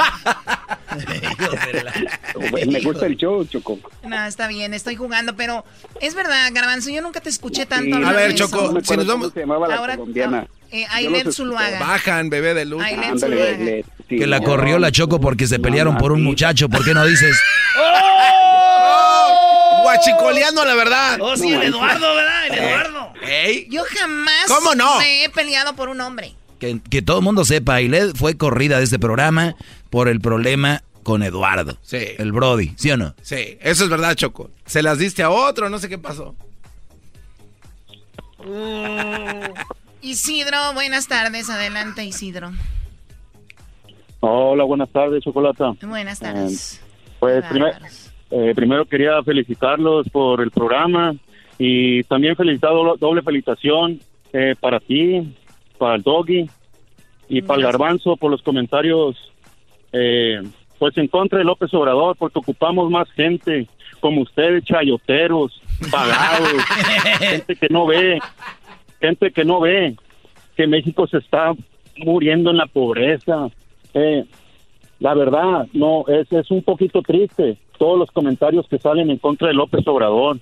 Speaker 15: Me gusta el show, Choco.
Speaker 11: No, está bien, estoy jugando, pero es verdad, Garbanzo, yo nunca te escuché tanto.
Speaker 3: a ver, Choco, si nos vamos...
Speaker 15: Se llamaba la Ahora, colombiana.
Speaker 11: Eh, Ailet Zuluaga.
Speaker 3: Bajan, bebé de luz.
Speaker 1: que la corrió la Choco porque se pelearon por un muchacho. ¿Por qué no dices?
Speaker 3: ¡Oh! Guachicoleando la verdad.
Speaker 2: Oh, sí, el Eduardo, ¿verdad? El eh, Eduardo.
Speaker 11: Yo jamás
Speaker 3: ¿Cómo no?
Speaker 11: me he peleado por un hombre.
Speaker 1: Que, que todo el mundo sepa, Ailet fue corrida de este programa por el problema con Eduardo.
Speaker 3: Sí.
Speaker 1: El Brody, ¿sí o no?
Speaker 3: Sí, eso es verdad, Choco. Se las diste a otro, no sé qué pasó.
Speaker 11: Isidro, buenas tardes. Adelante, Isidro.
Speaker 16: Hola, buenas tardes, Chocolata.
Speaker 11: Buenas tardes.
Speaker 16: Eh, pues eh, primero quería felicitarlos por el programa y también felicitar doble felicitación eh, para ti, para el Doggy y para el Garbanzo por los comentarios pues en contra de López Obrador porque ocupamos más gente como ustedes, chayoteros, pagados, [laughs] gente que no ve, gente que no ve que México se está muriendo en la pobreza. Eh, la verdad, no, es, es un poquito triste todos los comentarios que salen en contra de López Obrador,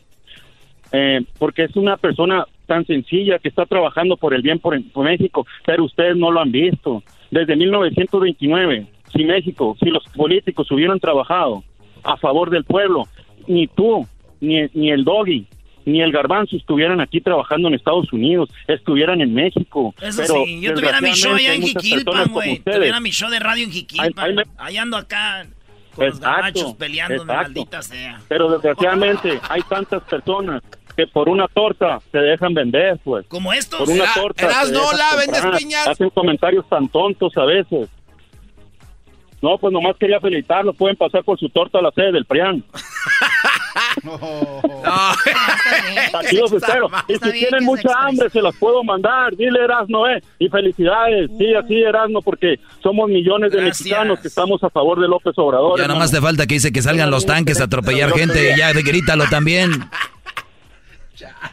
Speaker 16: eh, porque es una persona tan sencilla que está trabajando por el bien por, por México, pero ustedes no lo han visto. Desde 1929, si México, si los políticos hubieran trabajado a favor del pueblo, ni tú, ni, ni el Doggy, ni el garbanzo estuvieran aquí trabajando en Estados Unidos, estuvieran en México.
Speaker 2: Eso sí, yo tuviera mi show allá en Jiquilpan, güey. Tuviera mi show de radio en Jiquilpan. Allá ando acá con los gabachos peleando, maldita sea.
Speaker 16: Pero desgraciadamente [laughs] hay tantas personas que por una torta se dejan vender, pues.
Speaker 2: Como estos.
Speaker 16: Por una torta.
Speaker 3: Eras no la vendes piñas.
Speaker 16: Hacen comentarios tan tontos a veces. No, pues nomás quería felicitarlo. Pueden pasar por su torta a la sede del PRIAN. [laughs] [laughs] no. Aquí los espero. Y si tienen mucha hambre, se las puedo mandar. Dile Erasno, eh. Y felicidades. Sí, así Erasno, porque somos millones de mexicanos que estamos a favor de López Obrador.
Speaker 1: Ya nomás te falta que dice que salgan los tanques a atropellar gente. Ya, grítalo también.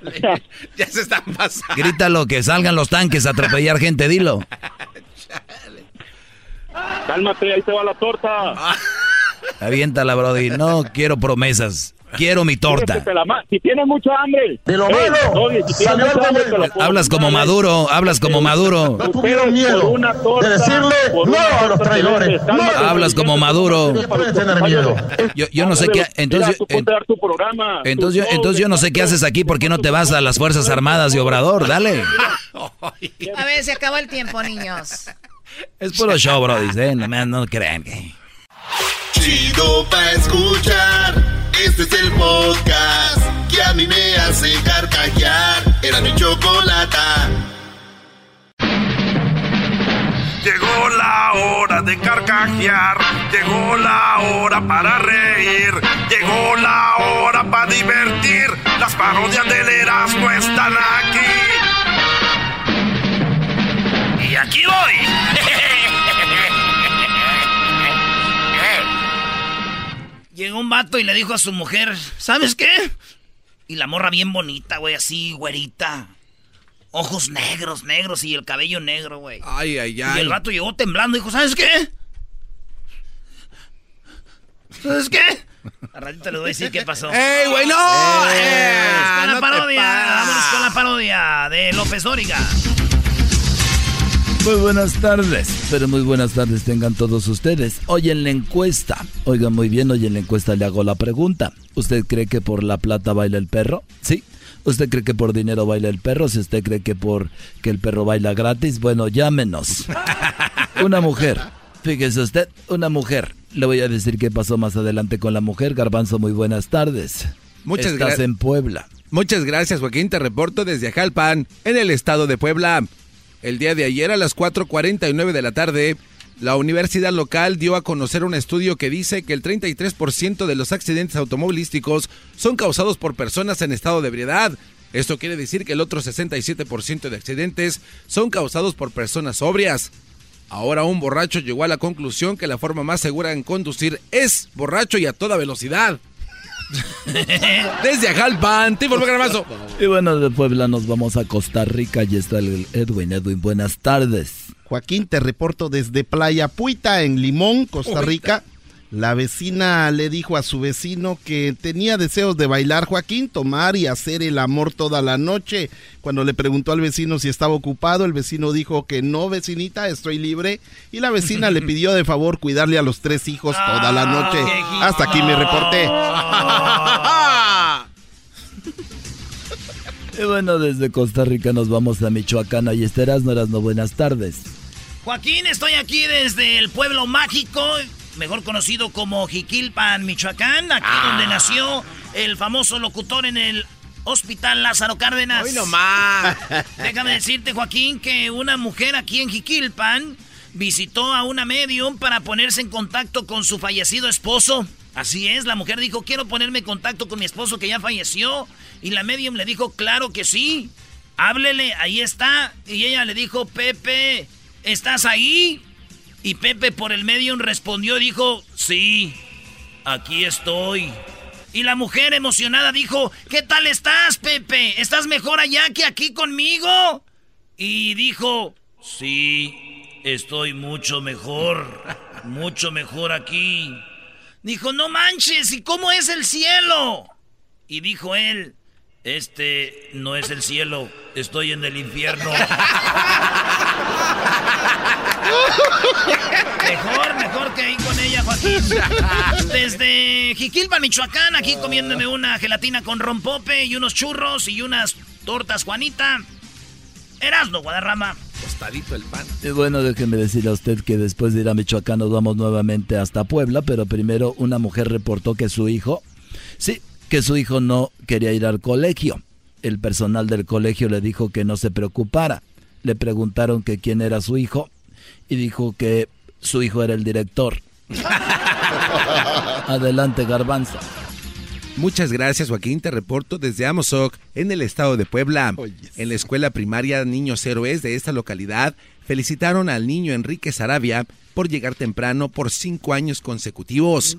Speaker 1: [laughs]
Speaker 3: ya se están pasando.
Speaker 1: Grítalo, que salgan los tanques a atropellar gente, dilo.
Speaker 16: Cálmate, ahí te va la torta.
Speaker 1: Aviéntala, Brody. No quiero promesas. Quiero mi torta.
Speaker 16: Si tienes mucha hambre.
Speaker 17: De lo malo.
Speaker 1: hablas como Maduro, hablas como Maduro.
Speaker 17: No tuvieron miedo de decirle no a los traidores.
Speaker 1: hablas como Maduro. Yo, yo no sé qué. Entonces, entonces, entonces yo no sé qué haces aquí. ¿Por qué no te vas a las Fuerzas Armadas de Obrador? Dale.
Speaker 11: A ver, se acabó el tiempo, niños.
Speaker 1: Es puro show, bro, dice, no, no crean que...
Speaker 8: Chido pa' escuchar, este es el podcast que a mí me hace carcajear. Era mi chocolata.
Speaker 10: Llegó la hora de carcajear, llegó la hora para reír, llegó la hora para divertir. Las parodias del Erasmo están aquí y aquí voy. [laughs]
Speaker 2: Llegó un vato y le dijo a su mujer, ¿sabes qué? Y la morra bien bonita, güey, así, güerita. Ojos negros, negros y el cabello negro, güey.
Speaker 3: Ay, ay, ay.
Speaker 2: Y el vato llegó temblando y dijo, ¿sabes qué? ¿Sabes qué? ratito les voy a decir qué pasó.
Speaker 3: ¡Ey, güey, no!
Speaker 2: Eh,
Speaker 3: Eh,
Speaker 2: con la
Speaker 3: no
Speaker 2: parodia. Vámonos con la parodia de López Dóriga.
Speaker 1: Muy buenas tardes, pero muy buenas tardes tengan todos ustedes. Hoy en la encuesta, oigan muy bien, hoy en la encuesta le hago la pregunta. ¿Usted cree que por la plata baila el perro? ¿Sí? ¿Usted cree que por dinero baila el perro? Si usted cree que por que el perro baila gratis, bueno, llámenos. [laughs] Una mujer, fíjese usted, una mujer. Le voy a decir qué pasó más adelante con la mujer. Garbanzo, muy buenas tardes.
Speaker 3: Muchas
Speaker 1: Estás
Speaker 3: gracias.
Speaker 1: en Puebla.
Speaker 3: Muchas gracias, Joaquín. Te reporto desde Jalpan, en el estado de Puebla. El día de ayer a las 4.49 de la tarde, la universidad local dio a conocer un estudio que dice que el 33% de los accidentes automovilísticos son causados por personas en estado de ebriedad. Esto quiere decir que el otro 67% de accidentes son causados por personas sobrias. Ahora un borracho llegó a la conclusión que la forma más segura en conducir es borracho y a toda velocidad. [laughs] Desde Ajalpan, informó Garbanzo.
Speaker 1: Y bueno, de Puebla nos vamos a Costa Rica. y está el Edwin. Edwin, buenas tardes.
Speaker 18: Joaquín, te reporto desde Playa Puita, en Limón, Costa Rica. La vecina le dijo a su vecino que tenía deseos de bailar, Joaquín, tomar y hacer el amor toda la noche. Cuando le preguntó al vecino si estaba ocupado, el vecino dijo que no, vecinita, estoy libre. Y la vecina le pidió de favor cuidarle a los tres hijos toda la noche. Hasta aquí me reporté. [laughs]
Speaker 1: Y bueno, desde Costa Rica nos vamos a Michoacán. Ahí estarás, no eras no buenas tardes.
Speaker 2: Joaquín, estoy aquí desde el pueblo mágico, mejor conocido como Jiquilpan, Michoacán, aquí donde nació el famoso locutor en el Hospital Lázaro Cárdenas.
Speaker 3: Hoy nomás. [laughs]
Speaker 2: Déjame decirte, Joaquín, que una mujer aquí en Jiquilpan visitó a una medium para ponerse en contacto con su fallecido esposo. Así es, la mujer dijo, quiero ponerme en contacto con mi esposo que ya falleció. Y la medium le dijo, claro que sí. Háblele, ahí está. Y ella le dijo, Pepe, ¿estás ahí? Y Pepe por el medium respondió, dijo, sí, aquí estoy. Y la mujer emocionada dijo, ¿qué tal estás, Pepe? ¿Estás mejor allá que aquí conmigo? Y dijo, sí, estoy mucho mejor, mucho mejor aquí. Dijo, no manches, ¿y cómo es el cielo? Y dijo él, este no es el cielo, estoy en el infierno. [laughs] Mejor, mejor que ahí con ella, Joaquín. Desde Jiquilpan, Michoacán, aquí comiéndome una gelatina con rompope y unos churros y unas tortas, Juanita. Erasno, Guadarrama.
Speaker 3: Tostadito el pan.
Speaker 1: Y bueno, déjeme decirle a usted que después de ir a Michoacán nos vamos nuevamente hasta Puebla, pero primero una mujer reportó que su hijo, sí, que su hijo no quería ir al colegio. El personal del colegio le dijo que no se preocupara. Le preguntaron que quién era su hijo y dijo que su hijo era el director. [laughs] Adelante, Garbanzo.
Speaker 3: Muchas gracias, Joaquín. Te reporto desde Amozoc, en el estado de Puebla. En la escuela primaria Niños Héroes de esta localidad, felicitaron al niño Enrique Sarabia por llegar temprano por cinco años consecutivos.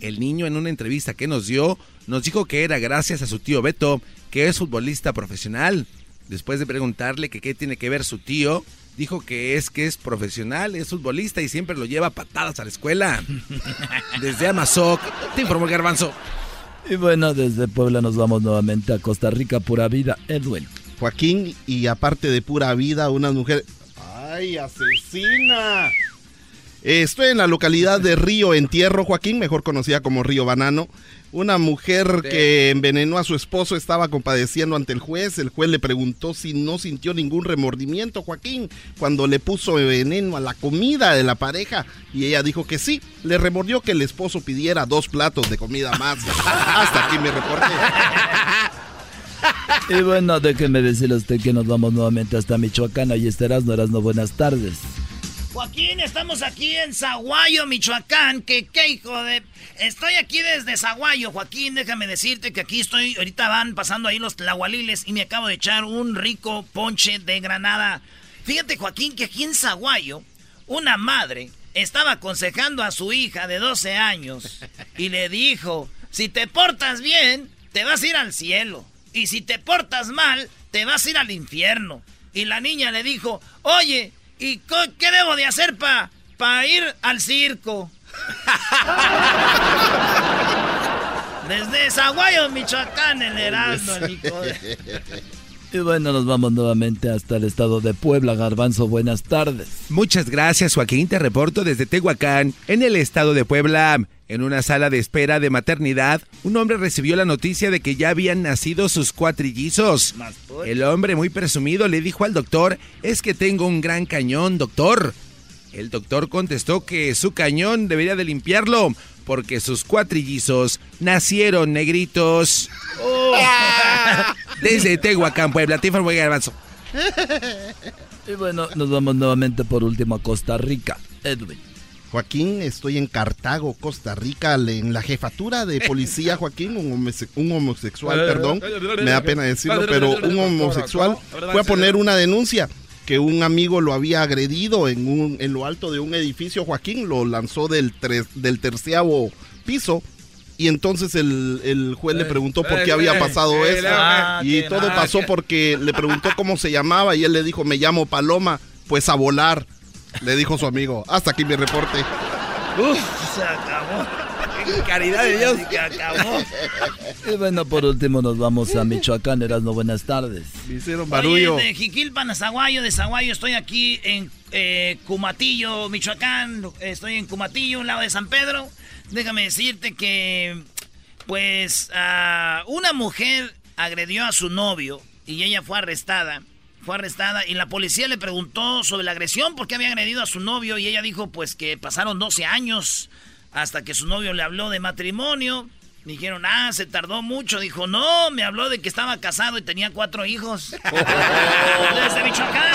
Speaker 3: El niño, en una entrevista que nos dio, nos dijo que era gracias a su tío Beto, que es futbolista profesional. Después de preguntarle que qué tiene que ver su tío, dijo que es que es profesional, es futbolista y siempre lo lleva a patadas a la escuela. [laughs] Desde Amazoc, te informó el Garbanzo.
Speaker 1: Y bueno, desde Puebla nos vamos nuevamente a Costa Rica, pura vida. Edwin.
Speaker 18: Joaquín, y aparte de pura vida, una mujer... ¡Ay, asesina! Estoy en la localidad de Río Entierro, Joaquín, mejor conocida como Río Banano. Una mujer que envenenó a su esposo estaba compadeciendo ante el juez. El juez le preguntó si no sintió ningún remordimiento, Joaquín, cuando le puso veneno a la comida de la pareja. Y ella dijo que sí. Le remordió que el esposo pidiera dos platos de comida más. [laughs] Hasta aquí me reporte.
Speaker 1: Y bueno, déjeme decirle a usted que nos vamos nuevamente hasta Michoacán. Ahí estarás, no eras no buenas tardes.
Speaker 2: Joaquín, estamos aquí en Zaguayo, Michoacán. Que qué hijo de. Estoy aquí desde Zaguayo, Joaquín. Déjame decirte que aquí estoy. Ahorita van pasando ahí los tlahualiles y me acabo de echar un rico ponche de granada. Fíjate, Joaquín, que aquí en Zaguayo, una madre estaba aconsejando a su hija de 12 años y le dijo: Si te portas bien, te vas a ir al cielo. Y si te portas mal, te vas a ir al infierno. Y la niña le dijo: Oye, ¿Y qué debo de hacer para ir al circo? [laughs] Desde Zaguayo, Michoacán, el Erasmo,
Speaker 1: Y bueno, nos vamos nuevamente hasta el estado de Puebla. Garbanzo, buenas tardes.
Speaker 3: Muchas gracias, Joaquín. Te reporto desde Tehuacán, en el estado de Puebla. En una sala de espera de maternidad, un hombre recibió la noticia de que ya habían nacido sus cuatrillizos. El hombre, muy presumido, le dijo al doctor, es que tengo un gran cañón, doctor. El doctor contestó que su cañón debería de limpiarlo porque sus cuatrillizos nacieron negritos. Oh. [laughs] [laughs] Desde Tehuacán, Puebla, te informo Garbanzo.
Speaker 1: Y bueno, nos vamos nuevamente por último a Costa Rica. Edwin.
Speaker 18: Joaquín, estoy en Cartago, Costa Rica, en la jefatura de policía, [laughs] Joaquín, un, homosexual, perdón, me da pena decirlo, pero un homosexual fue a poner una denuncia que un amigo lo había agredido en, un, en lo alto de un edificio, Joaquín, lo lanzó del, del terceavo piso. Y entonces el, juez le preguntó por qué había pasado eso. y todo pasó porque le preguntó cómo se llamaba y él le dijo, me llamo Paloma, pues a volar le dijo su amigo. Hasta aquí mi reporte.
Speaker 2: Uf, se acabó.
Speaker 1: Caridad de Dios. Se acabó. Y bueno, por último nos vamos a Michoacán. Erasno, buenas tardes.
Speaker 18: Me hicieron barullo.
Speaker 2: de Jiquilpan a Zaguayo, de Zaguayo estoy aquí en eh, Cumatillo, Michoacán. Estoy en Cumatillo, un lado de San Pedro. Déjame decirte que, pues, una mujer agredió a su novio y ella fue arrestada fue arrestada y la policía le preguntó sobre la agresión, porque había agredido a su novio y ella dijo pues que pasaron 12 años hasta que su novio le habló de matrimonio. Dijeron, ah, se tardó mucho. Dijo, no, me habló de que estaba casado y tenía cuatro hijos. [laughs] Desde Michoacán.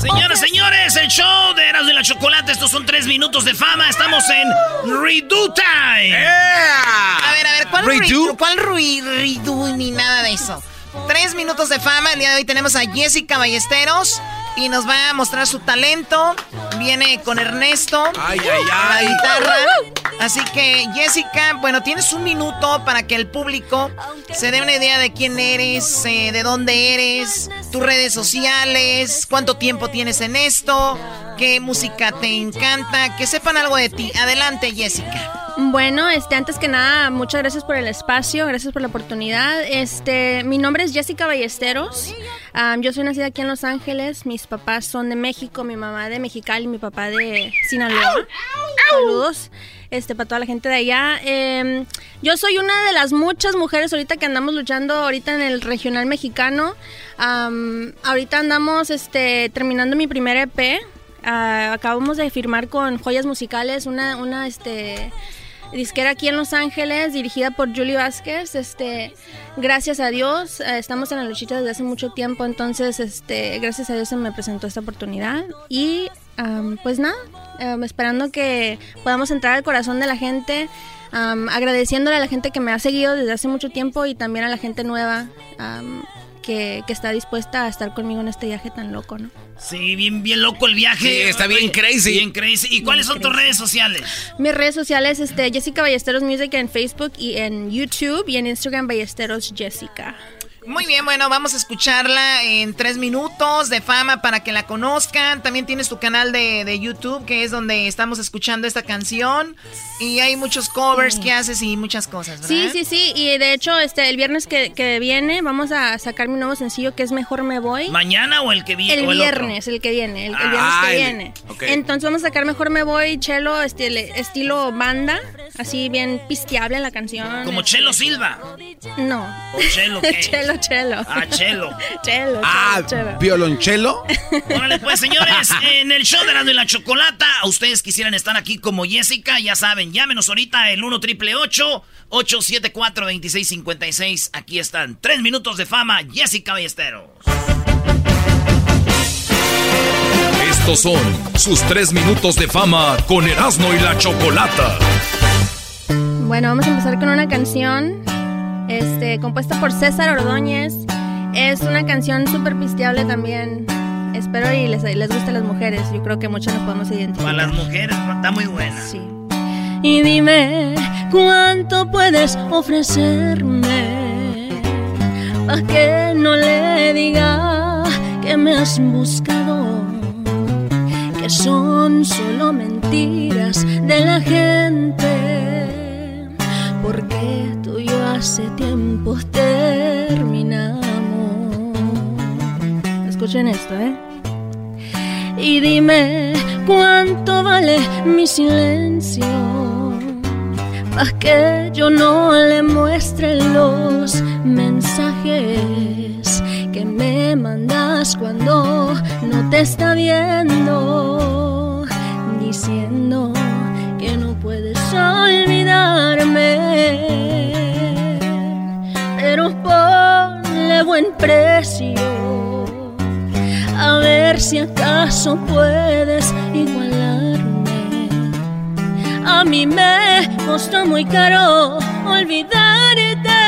Speaker 2: Señoras, señores, el show de Eras de la Chocolate. Estos son tres minutos de fama. Estamos en Redo Time.
Speaker 11: A ver, a ver, ¿cuál Redo? ¿Cuál Redo ni nada de eso? Tres minutos de fama. El día de hoy tenemos a Jessica Ballesteros y nos va a mostrar su talento. Viene con Ernesto,
Speaker 3: ay, ay, ay.
Speaker 11: la guitarra. Así que Jessica, bueno, tienes un minuto para que el público se dé una idea de quién eres, eh, de dónde eres, tus redes sociales, cuánto tiempo tienes en esto, qué música te encanta, que sepan algo de ti. Adelante, Jessica.
Speaker 19: Bueno, este, antes que nada, muchas gracias por el espacio, gracias por la oportunidad. Este, mi nombre es Jessica Ballesteros. yo soy nacida aquí en Los Ángeles. Mis papás son de México, mi mamá de Mexicali, mi papá de Sinaloa. Saludos este, para toda la gente de allá. Em, yo soy una de las muchas mujeres ahorita que andamos luchando ahorita en el regional mexicano. ahorita andamos este, terminando mi primer EP. Ah, acabamos de firmar con Joyas Musicales una, una este, disquera aquí en Los Ángeles, dirigida por Julie Vázquez. Este, gracias a Dios, eh, estamos en la luchita desde hace mucho tiempo, entonces, este, gracias a Dios se me presentó esta oportunidad y pues nada, esperando que podamos entrar al corazón de la gente, agradeciéndole a la gente que me ha seguido desde hace mucho tiempo y también a la gente nueva que, que está dispuesta a estar conmigo en este viaje tan loco, ¿no?
Speaker 2: Sí, bien, bien loco el viaje. Sí,
Speaker 3: está bien crazy.
Speaker 2: Bien crazy. ¿Y cuáles son tus redes sociales?
Speaker 19: Mis redes sociales, este, Jessica Ballesteros Music en Facebook y en YouTube y en Instagram Ballesteros Jessica.
Speaker 11: Muy bien, bueno, vamos a escucharla en tres minutos de fama para que la conozcan. También tienes tu canal de, YouTube, que es donde estamos escuchando esta canción. Y hay muchos covers que haces y muchas cosas, ¿verdad?
Speaker 19: Sí, sí, sí. Y de hecho, este, el viernes que, viene vamos a sacar mi nuevo sencillo que es Mejor Me Voy.
Speaker 2: ¿Mañana o el que viene?
Speaker 19: El, viernes, el que viene, el, viernes que ah, viene. Entonces vamos a sacar Mejor Me Voy, chelo, este, estilo banda, así bien pisteable la canción.
Speaker 2: ¿Como Chelo Silva?
Speaker 19: No.
Speaker 2: ¿O Chelo qué? [laughs]
Speaker 19: chelo [laughs] chelo.
Speaker 2: Ah, chelo.
Speaker 19: chelo,
Speaker 3: ah, violonchelo. [laughs]
Speaker 2: Órale, pues, señores, en el show de la de la chocolata, ustedes quisieran estar aquí como Jessica, ya saben, llámenos ahorita el 1 triple 874 2656. Aquí están, tres minutos de fama, Jessica Ballesteros.
Speaker 20: Estos son sus tres minutos de fama con Erasmo y la Chocolata.
Speaker 19: Bueno, vamos a empezar con una canción este, compuesta por César Ordóñez. Es una canción súper pisteable también. Espero y les, les guste a las mujeres. Yo creo que muchos nos podemos identificar.
Speaker 2: A las mujeres, está muy buena.
Speaker 19: Sí. Y dime, ¿cuánto puedes ofrecerme? Para que no le diga que me has buscado. Que son solo mentiras de la gente. Porque hace tiempo terminamos. Escuchen esto, ¿eh? Y dime cuánto vale mi silencio. Para que yo no le muestre los mensajes que me mandas cuando no te está viendo. Diciendo que no puedes olvidarme. Buen precio a ver si acaso puedes igualarme. A mí me costó muy caro olvidarte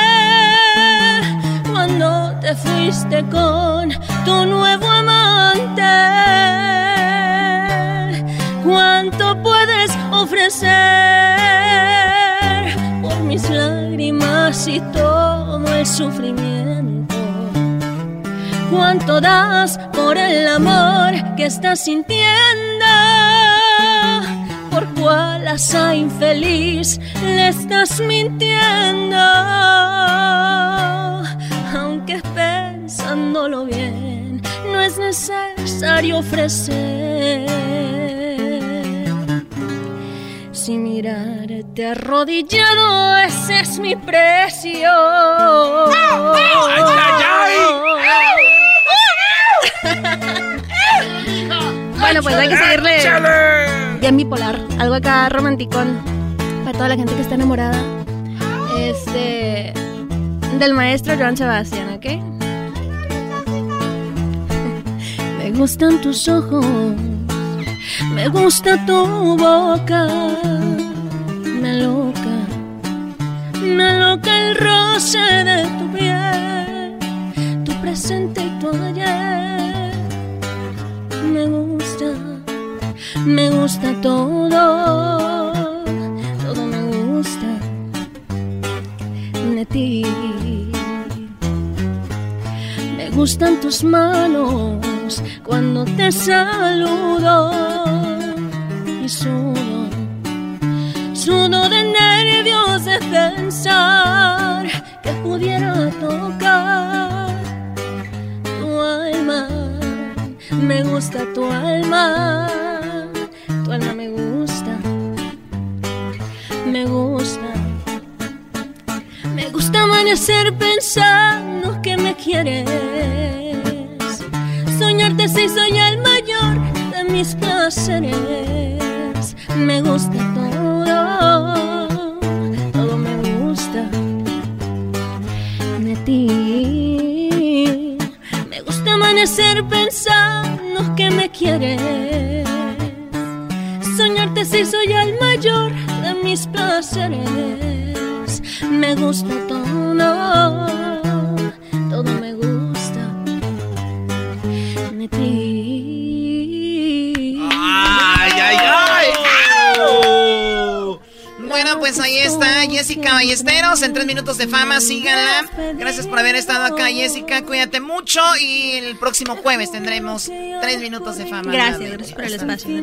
Speaker 19: cuando te fuiste con tu nuevo amante. ¿Cuánto puedes ofrecer por mis lágrimas y todo el sufrimiento? Cuánto das por el amor que estás sintiendo. Por cuál asa infeliz le estás mintiendo. Aunque pensándolo bien, no es necesario ofrecer. Si mirarte arrodillado, ese es mi precio. ¡Ay, ay, ay! Bueno, pues hay que seguirle bien bipolar. Algo acá romanticón para toda la gente que está enamorada. Este. Del maestro Joan Sebastián, ¿ok? [laughs] Me gustan tus ojos. Me gusta tu boca. Me loca. Me loca el roce de tu piel. Tu presente y tu ayer. Me gusta todo, todo me gusta de ti. Me gustan tus manos cuando te saludo y sudo, sudo de nervios de pensar que pudiera tocar tu alma me gusta tu alma, me gusta, me gusta. Me gusta amanecer pensando que me quieres. Soñarte si soy el mayor de mis placeres. Me gusta todo, todo me gusta de ti. Me gusta amanecer Soy el mayor de mis placeres. Me gusta todo, todo me gusta de ti.
Speaker 2: ¡Ay, ay, ay! Bueno, pues ahí está Jessica Ballesteros en tres minutos de fama. Síganla. Gracias por haber estado acá, Jessica. Cuídate mucho y el próximo jueves tendremos tres minutos de fama.
Speaker 19: Gracias, gracias por el espacio.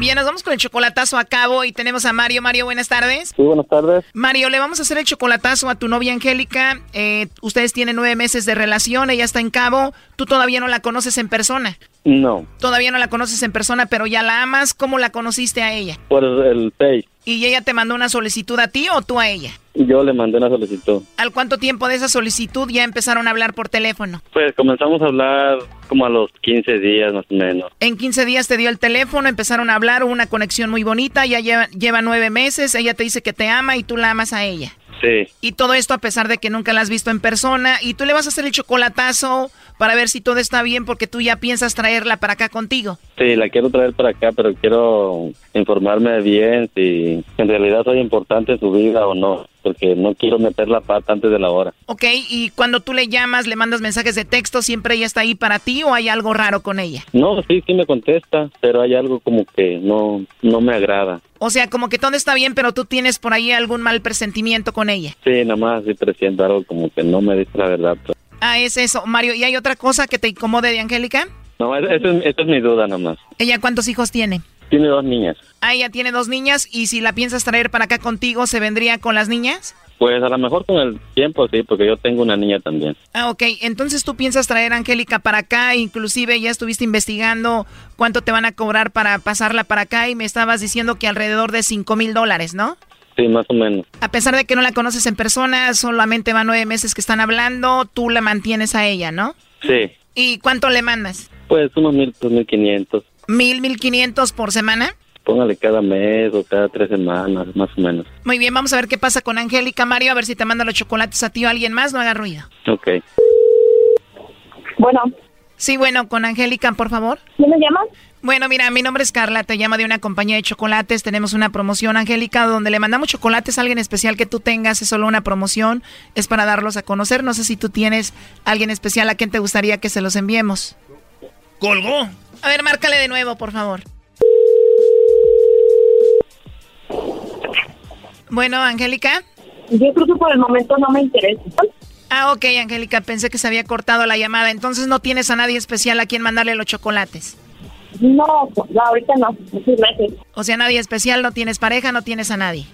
Speaker 11: Bien, nos vamos con el chocolatazo a cabo y tenemos a Mario. Mario, buenas tardes.
Speaker 21: Sí, buenas tardes.
Speaker 11: Mario, le vamos a hacer el chocolatazo a tu novia Angélica. Eh, ustedes tienen nueve meses de relación, ella está en cabo. Tú todavía no la conoces en persona.
Speaker 21: No.
Speaker 11: Todavía no la conoces en persona, pero ya la amas. ¿Cómo la conociste a ella?
Speaker 21: Por el Pay.
Speaker 11: ¿Y ella te mandó una solicitud a ti o tú a ella?
Speaker 21: Yo le mandé una solicitud.
Speaker 11: ¿Al cuánto tiempo de esa solicitud ya empezaron a hablar por teléfono?
Speaker 21: Pues comenzamos a hablar como a los 15 días más o menos.
Speaker 11: En 15 días te dio el teléfono, empezaron a hablar, hubo una conexión muy bonita, ya lleva, lleva nueve meses, ella te dice que te ama y tú la amas a ella.
Speaker 21: Sí.
Speaker 11: Y todo esto a pesar de que nunca la has visto en persona. Y tú le vas a hacer el chocolatazo para ver si todo está bien porque tú ya piensas traerla para acá contigo.
Speaker 21: Sí, la quiero traer para acá, pero quiero informarme bien si en realidad soy importante en su vida o no, porque no quiero meter la pata antes de la hora.
Speaker 11: Ok, y cuando tú le llamas, le mandas mensajes de texto, ¿siempre ella está ahí para ti o hay algo raro con ella?
Speaker 21: No, sí, sí me contesta, pero hay algo como que no, no me agrada.
Speaker 11: O sea, como que todo está bien, pero tú tienes por ahí algún mal presentimiento con ella.
Speaker 21: Sí, nada más sí presiento algo como que no me dice la verdad. pues.
Speaker 11: Ah, es eso. Mario, ¿y hay otra cosa que te incomode de Angélica?
Speaker 21: No, esa es, esa es mi duda nada más.
Speaker 11: ¿Ella cuántos hijos tiene?
Speaker 21: Tiene dos niñas.
Speaker 11: Ah, ella tiene dos niñas y si la piensas traer para acá contigo, ¿se vendría con las niñas?
Speaker 21: Pues a lo mejor con el tiempo sí, porque yo tengo una niña también.
Speaker 11: Ah, ok. Entonces tú piensas traer a Angélica para acá, inclusive ya estuviste investigando cuánto te van a cobrar para pasarla para acá y me estabas diciendo que alrededor de cinco mil dólares, ¿no?
Speaker 21: Sí, más o menos.
Speaker 11: A pesar de que no la conoces en persona, solamente van nueve meses que están hablando, tú la mantienes a ella, ¿no?
Speaker 21: Sí.
Speaker 11: ¿Y cuánto le mandas?
Speaker 21: Pues unos mil, dos mil quinientos.
Speaker 11: ¿Mil, mil quinientos por semana?
Speaker 21: Póngale cada mes o cada tres semanas, más o menos.
Speaker 11: Muy bien, vamos a ver qué pasa con Angélica, Mario, a ver si te manda los chocolates a ti o a alguien más, no haga ruido.
Speaker 21: Ok.
Speaker 22: Bueno.
Speaker 11: Sí, bueno, con Angélica, por favor.
Speaker 22: ¿Quién me llamas?
Speaker 11: Bueno, mira, mi nombre es Carla, te llamo de una compañía de chocolates. Tenemos una promoción, Angélica, donde le mandamos chocolates a alguien especial que tú tengas. Es solo una promoción, es para darlos a conocer. No sé si tú tienes alguien especial a quien te gustaría que se los enviemos.
Speaker 23: Colgó.
Speaker 11: A ver, márcale de nuevo, por favor. Bueno, Angélica.
Speaker 22: Yo creo que por el momento no me interesa.
Speaker 11: Ah, ok, Angélica, pensé que se había cortado la llamada. Entonces no tienes a nadie especial a quien mandarle los chocolates.
Speaker 22: No, no ahorita no. Muchas gracias.
Speaker 11: O sea, nadie especial, no tienes pareja, no tienes a nadie.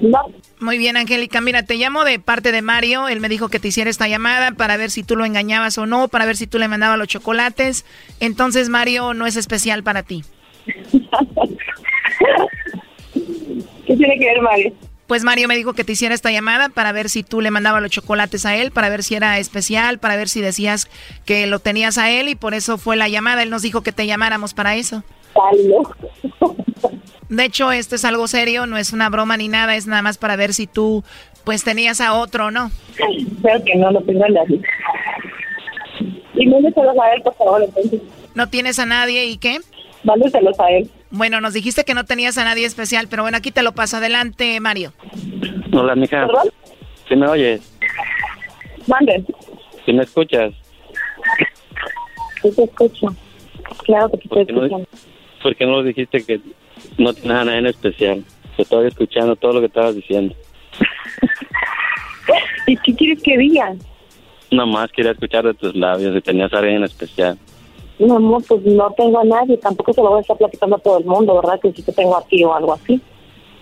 Speaker 22: No.
Speaker 11: Muy bien, Angélica. Mira, te llamo de parte de Mario. Él me dijo que te hiciera esta llamada para ver si tú lo engañabas o no, para ver si tú le mandabas los chocolates. Entonces, Mario no es especial para ti. [laughs]
Speaker 22: ¿Qué tiene que ver, Mario?
Speaker 11: Pues Mario me dijo que te hiciera esta llamada para ver si tú le mandabas los chocolates a él, para ver si era especial, para ver si decías que lo tenías a él y por eso fue la llamada. Él nos dijo que te llamáramos para eso. De hecho, esto es algo serio, no es una broma ni nada, es nada más para ver si tú pues tenías a otro, ¿no?
Speaker 22: Creo que no, no tengo a nadie. Y mándeselos a él, por favor, entonces.
Speaker 11: ¿No tienes a nadie y qué?
Speaker 22: Mándeselos a él.
Speaker 11: Bueno, nos dijiste que no tenías a nadie especial, pero bueno, aquí te lo paso. Adelante, Mario.
Speaker 21: Hola, mija.
Speaker 22: ¿Perdón?
Speaker 21: ¿Sí me oyes?
Speaker 22: Mande.
Speaker 21: ¿Sí me escuchas?
Speaker 22: Sí te escucho. Claro que te estoy
Speaker 21: ¿Por qué no,
Speaker 22: escuchando.
Speaker 21: por qué no dijiste que no tienes a nadie en especial? Te estaba escuchando todo lo que estabas diciendo. [laughs]
Speaker 22: ¿Y qué quieres que diga?
Speaker 21: Nada más quería escuchar de tus labios si tenías a alguien en especial.
Speaker 22: No, amor, pues no tengo a nadie. Tampoco se lo voy a estar platicando a todo el mundo, ¿verdad? Que sí que tengo aquí o algo así.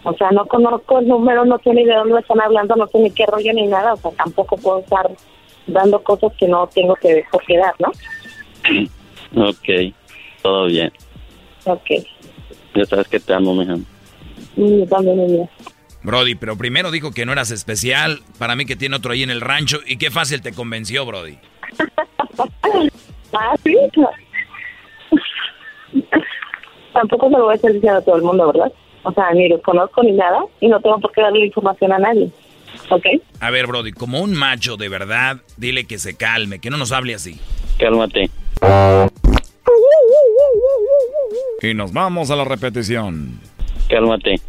Speaker 22: O sea, no conozco el número, no sé ni de dónde están hablando, no sé ni qué rollo ni nada. O sea, tampoco puedo estar dando cosas que no tengo que quedar, ¿no?
Speaker 21: Ok, todo bien.
Speaker 22: Ok.
Speaker 21: Ya sabes que te amo, mija.
Speaker 22: Y yo también.
Speaker 2: Brody, pero primero dijo que no eras especial. Para mí que tiene otro ahí en el rancho. Y qué fácil te convenció, Brody. [laughs]
Speaker 22: Ah, sí. Tampoco se lo voy a estar diciendo a todo el mundo, ¿verdad? O sea, ni los conozco ni nada y no tengo por qué darle información a nadie. ¿Ok?
Speaker 2: A ver, Brody, como un macho de verdad, dile que se calme, que no nos hable así.
Speaker 21: Cálmate.
Speaker 20: Y nos vamos a la repetición.
Speaker 21: Cálmate.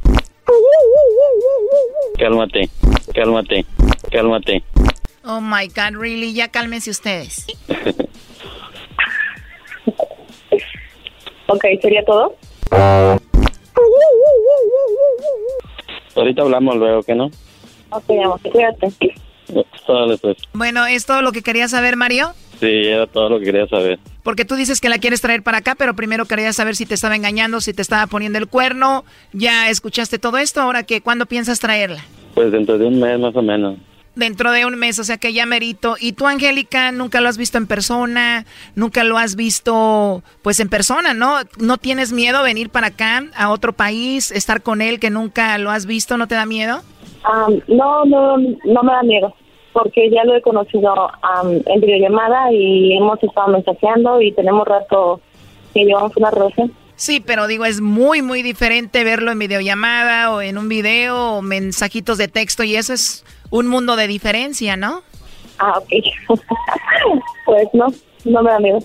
Speaker 21: Cálmate. Cálmate. Cálmate.
Speaker 11: Oh my God, really, ya cálmense ustedes.
Speaker 22: Ok, ¿sería todo?
Speaker 21: Ahorita hablamos luego, ¿que no?
Speaker 22: Ok, amor, cuídate.
Speaker 21: pues.
Speaker 11: Bueno, ¿es todo lo que quería saber, Mario?
Speaker 21: Sí, era todo lo que quería saber.
Speaker 11: Porque tú dices que la quieres traer para acá, pero primero quería saber si te estaba engañando, si te estaba poniendo el cuerno. Ya escuchaste todo esto, ahora que ¿cuándo piensas traerla?
Speaker 21: Pues dentro de un mes más o menos.
Speaker 11: Dentro de un mes, o sea que ya merito. ¿Y tú, Angélica, nunca lo has visto en persona? ¿Nunca lo has visto, pues, en persona, no? ¿No tienes miedo venir para acá, a otro país, estar con él que nunca lo has visto? ¿No te da miedo?
Speaker 24: no, no, no me da miedo porque ya lo he conocido en videollamada y hemos estado mensajeando y tenemos rato que llevamos una relación.
Speaker 11: Sí, pero digo, es muy, muy diferente verlo en videollamada o en un video o mensajitos de texto y eso es un mundo de diferencia, ¿no?
Speaker 24: Ah, ok. [laughs] pues no, no me da miedo.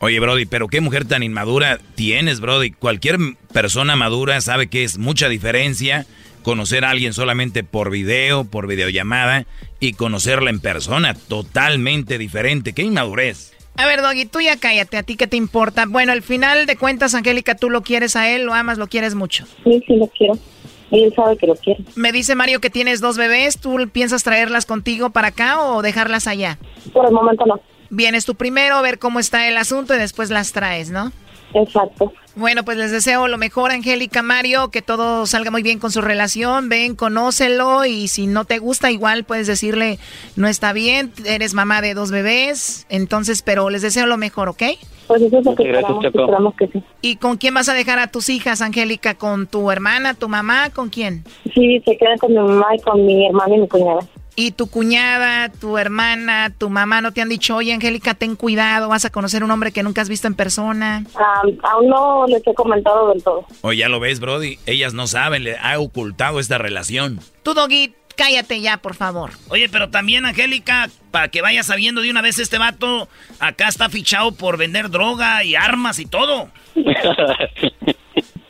Speaker 1: Oye, Brody, pero qué mujer tan inmadura tienes, Brody. Cualquier persona madura sabe que es mucha diferencia conocer a alguien solamente por video, por videollamada y conocerla en persona, totalmente diferente. ¡Qué inmadurez!
Speaker 11: A ver, Doggy, tú ya cállate, ¿a ti qué te importa? Bueno, al final de cuentas, Angélica, tú lo quieres a él, lo amas, lo quieres mucho.
Speaker 24: Sí, sí, lo quiero. Él sabe que lo quiere.
Speaker 11: Me dice Mario que tienes dos bebés, ¿tú piensas traerlas contigo para acá o dejarlas allá?
Speaker 24: Por el momento no.
Speaker 11: Vienes tú primero, a ver cómo está el asunto y después las traes, ¿no?
Speaker 24: Exacto.
Speaker 11: Bueno, pues les deseo lo mejor, Angélica, Mario, que todo salga muy bien con su relación. Ven, conócelo y si no te gusta, igual puedes decirle, no está bien, eres mamá de dos bebés. Entonces, pero les deseo lo mejor, ¿ok?
Speaker 24: Pues eso es lo que esperamos, esperamos que sí.
Speaker 11: ¿Y con quién vas a dejar a tus hijas, Angélica? ¿Con tu hermana, tu mamá? ¿Con quién?
Speaker 24: Sí, se quedan con mi mamá y con mi hermana y mi cuñada.
Speaker 11: ¿Y tu cuñada, tu hermana, tu mamá no te han dicho, oye, Angélica, ten cuidado, vas a conocer un hombre que nunca has visto en persona?
Speaker 24: aún no les he comentado del todo.
Speaker 1: Oye, ya lo ves, Brody, ellas no saben, le ha ocultado esta relación.
Speaker 11: Tú, Doggy, cállate ya, por favor.
Speaker 2: Oye, pero también, Angélica, para que vayas sabiendo de una vez este vato, acá está fichado por vender droga y armas y todo. [laughs]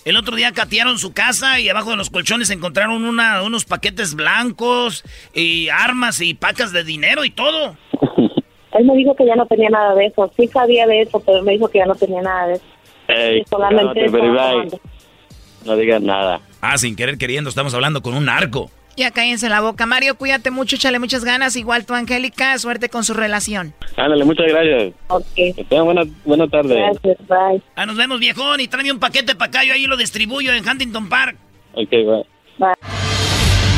Speaker 2: El otro día catearon su casa y abajo de los colchones encontraron una, unos paquetes blancos y armas y pacas de dinero y todo. [laughs]
Speaker 24: Él me dijo que ya no tenía nada de eso. Sí sabía de eso, pero me dijo que ya no tenía nada de eso.
Speaker 21: Ey, solamente no digas nada.
Speaker 1: Ah, sin querer queriendo, estamos hablando con un narco.
Speaker 11: Ya cállense la boca. Mario, cuídate mucho, échale muchas ganas. Igual tú, Angélica, suerte con su relación.
Speaker 21: Ándale, muchas gracias.
Speaker 24: Ok.
Speaker 21: Que tengan buena, buena tarde.
Speaker 24: Gracias, bye.
Speaker 2: Ah, nos vemos, viejón, y tráeme un paquete para acá. Yo ahí lo distribuyo en Huntington Park.
Speaker 21: Ok, bye.
Speaker 24: Bye.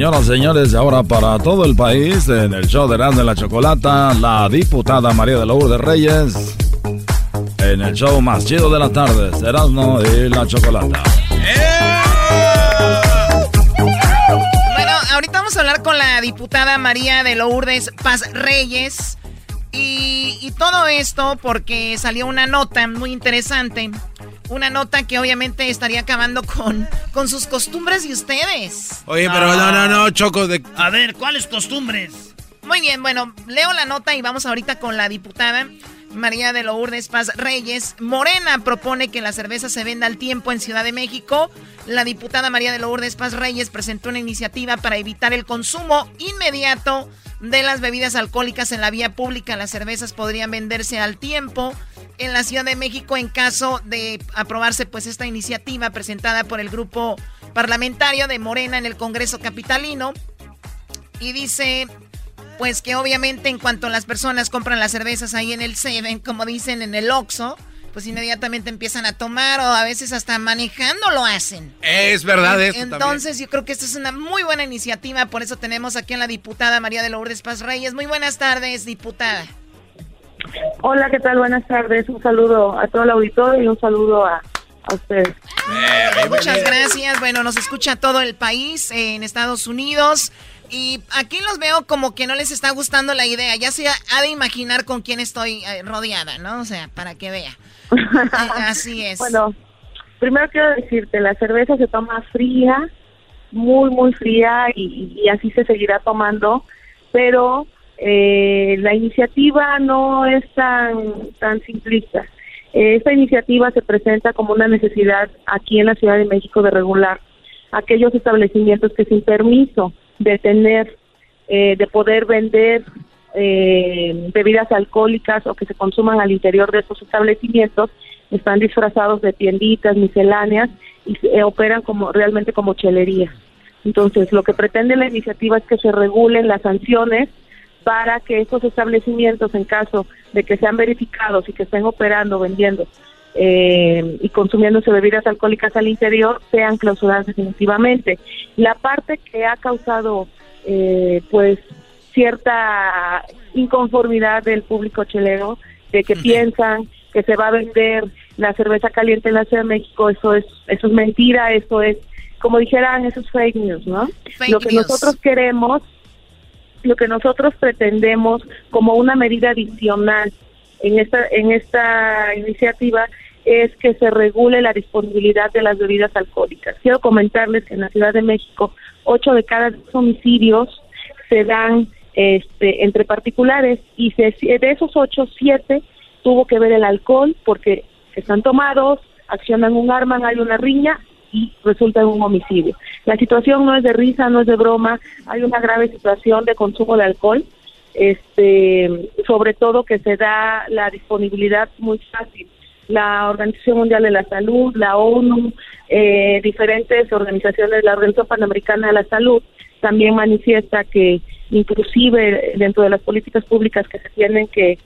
Speaker 25: Señoras y señores, ahora para todo el país, en el show de Erasmo y la Chocolata, la diputada María de Lourdes Reyes. En el show más chido de las tardes, Erasmo y la Chocolata.
Speaker 11: Bueno, ahorita vamos a hablar con la diputada María de Lourdes Paz Reyes. Y todo esto porque salió una nota muy interesante. Una nota que obviamente estaría acabando con, con sus costumbres y ustedes.
Speaker 3: Oye, pero no, no, no, Choco. De...
Speaker 2: A ver, ¿cuáles costumbres?
Speaker 11: Muy bien, bueno, leo la nota y vamos ahorita con la diputada María de Lourdes Paz Reyes. Morena propone que la cerveza se venda al tiempo en Ciudad de México. La diputada María de Lourdes Paz Reyes presentó una iniciativa para evitar el consumo inmediato de las bebidas alcohólicas en la vía pública. Las cervezas podrían venderse al tiempo en la Ciudad de México en caso de aprobarse pues esta iniciativa presentada por el grupo parlamentario de Morena en el Congreso Capitalino. Y dice pues que obviamente en cuanto las personas compran las cervezas ahí en el Seven, como dicen en el Oxxo, pues inmediatamente empiezan a tomar o a veces hasta manejando lo hacen.
Speaker 3: Es verdad eso
Speaker 11: Entonces yo creo que esta es una muy buena iniciativa, por eso tenemos aquí a la diputada María de Lourdes Paz Reyes. Muy buenas tardes, diputada.
Speaker 24: Hola, ¿qué tal? Buenas tardes. Un saludo a todo el auditorio y un saludo a, a ustedes.
Speaker 11: Eh, muchas gracias. Bueno, nos escucha todo el país eh, en Estados Unidos. Y aquí los veo como que no les está gustando la idea. Ya se ha de imaginar con quién estoy eh, rodeada, ¿no? O sea, para que vea. [laughs] así es.
Speaker 24: Bueno, primero quiero decirte, la cerveza se toma fría, muy, muy fría y, y así se seguirá tomando, pero eh, la iniciativa no es tan, tan simplista. esta iniciativa se presenta como una necesidad aquí en la Ciudad de México de regular aquellos establecimientos que sin permiso de tener, eh, de poder vender eh, bebidas alcohólicas o que se consuman al interior de estos establecimientos están disfrazados de tienditas misceláneas y eh, operan como realmente como chelería. Entonces, lo que pretende la iniciativa es que se regulen las sanciones para que estos establecimientos, en caso de que sean verificados y que estén operando, vendiendo eh, y consumiéndose bebidas alcohólicas al interior, sean clausuradas definitivamente. La parte que ha causado, eh, pues, cierta inconformidad del público chelero, de que piensan que se va a vender la cerveza caliente en la Ciudad de México, eso es, eso es mentira, eso es, como dijeran, eso es fake news, ¿no? lo que nosotros queremos, lo que nosotros pretendemos como una medida adicional en esta, en esta iniciativa es que se regule la disponibilidad de las bebidas alcohólicas. Quiero comentarles que en la Ciudad de México, ocho de cada diez homicidios se dan este, entre particulares y de esos ocho, siete tuvo que ver el alcohol porque están tomados, accionan un arma, hay una riña y resulta en un homicidio. La situación no es de risa, no es de broma, hay una grave situación de consumo de alcohol, este, sobre todo que se da la disponibilidad muy fácil. La Organización Mundial de la Salud, la ONU, eh, diferentes organizaciones, la Organización Panamericana de la Salud, también manifiesta que inclusive dentro de las políticas públicas que se tienen que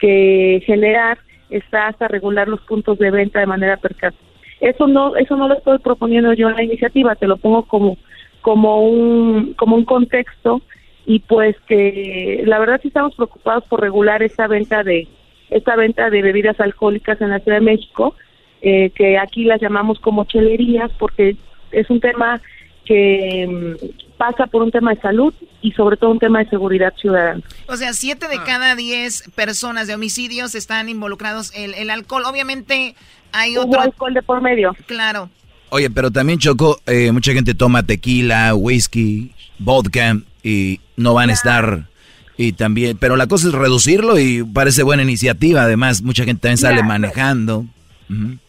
Speaker 24: que generar está hasta regular los puntos de venta de manera percata. Eso no, eso no lo estoy proponiendo yo en la iniciativa, te lo pongo como, como un, como un contexto y pues que la verdad sí estamos preocupados por regular esta venta de, esta venta de bebidas alcohólicas en la Ciudad de México, eh, que aquí las llamamos como chelerías porque es un tema que mm, pasa por un tema de salud y sobre todo un tema de seguridad ciudadana.
Speaker 11: O sea, siete de ah. cada diez personas de homicidios están involucrados en el alcohol. Obviamente hay otro...
Speaker 24: alcohol de por medio.
Speaker 11: Claro.
Speaker 1: Oye, pero también Choco, eh, mucha gente toma tequila, whisky, vodka y no van a estar y también, pero la cosa es reducirlo y parece buena iniciativa. Además, mucha gente también sale manejando.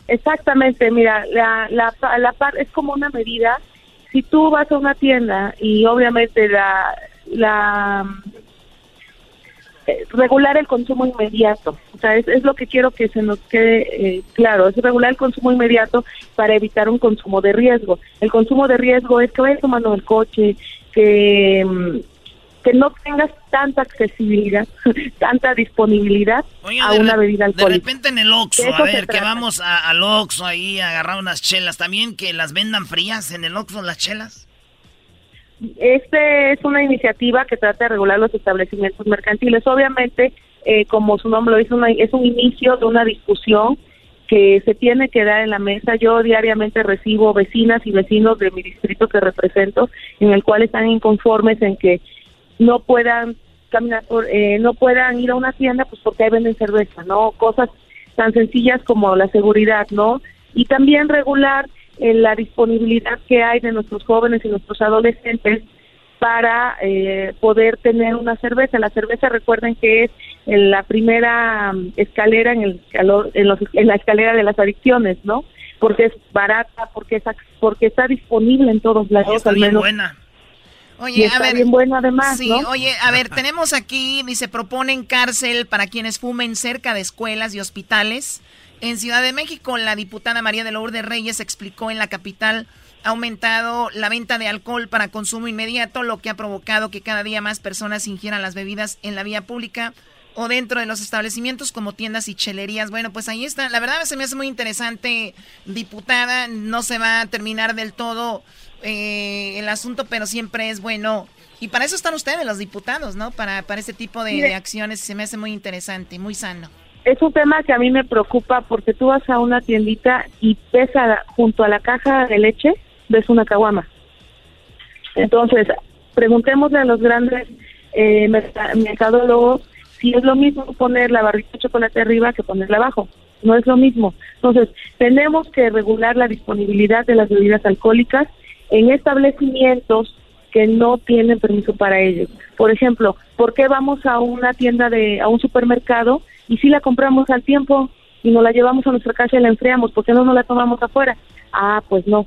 Speaker 24: Exactamente, mira, la, la, la, es como una medida si tú vas a una tienda y obviamente la, la eh, regular el consumo inmediato, o sea, es, lo que quiero que se nos quede eh, claro, es regular el consumo inmediato para evitar un consumo de riesgo. El consumo de riesgo es que vayas tomando el coche, que mm, que no tengas tanta accesibilidad, [laughs] tanta disponibilidad a una bebida alcohólica.
Speaker 2: De repente en el Oxxo, a ver, que vamos a, al Oxxo ahí a agarrar unas chelas, ¿también que las vendan frías en el Oxxo las chelas?
Speaker 24: Este es una iniciativa que trata de regular los establecimientos mercantiles. Obviamente, eh, como su nombre lo dice, es un inicio de una discusión que se tiene que dar en la mesa. Yo diariamente recibo vecinas y vecinos de mi distrito que represento, en el cual están inconformes en que no puedan caminar por, eh, no puedan ir a una tienda pues porque ahí venden cerveza, ¿no? Cosas tan sencillas como la seguridad, ¿no? Y también regular eh, la disponibilidad que hay de nuestros jóvenes y nuestros adolescentes para eh, poder tener una cerveza. La cerveza, recuerden que es la primera mm, escalera en, el, en, los, en la escalera de las adicciones, ¿no? Porque es barata, porque es, porque está disponible en todos lados.
Speaker 2: Está bien buena.
Speaker 24: Oye, a ver, bien bueno además,
Speaker 11: sí, oye, a ver, tenemos aquí, dice, proponen cárcel para quienes fumen cerca de escuelas y hospitales. En Ciudad de México, la diputada María de Lourdes Reyes explicó en la capital ha aumentado la venta de alcohol para consumo inmediato, lo que ha provocado que cada día más personas ingieran las bebidas en la vía pública o dentro de los establecimientos como tiendas y chelerías. Bueno, pues ahí está. La verdad se me hace muy interesante, diputada. No se va a terminar del todo eh, el asunto, pero siempre es bueno. Y para eso están ustedes, los diputados, ¿no? Para, para este tipo de, acciones se me hace muy interesante, muy sano.
Speaker 24: Es un tema que a mí me preocupa porque tú vas a una tiendita y pesa junto a la caja de leche, ves una caguama. Entonces, preguntémosle a los grandes eh, mercadólogos si es lo mismo poner la barrita de chocolate arriba que ponerla abajo. No es lo mismo. Entonces, tenemos que regular la disponibilidad de las bebidas alcohólicas en establecimientos que no tienen permiso para ello. Por ejemplo, ¿por qué vamos a una tienda de, a un supermercado y si la compramos al tiempo y nos la llevamos a nuestra casa y la enfriamos? ¿Por qué no nos la tomamos afuera? Ah, pues no.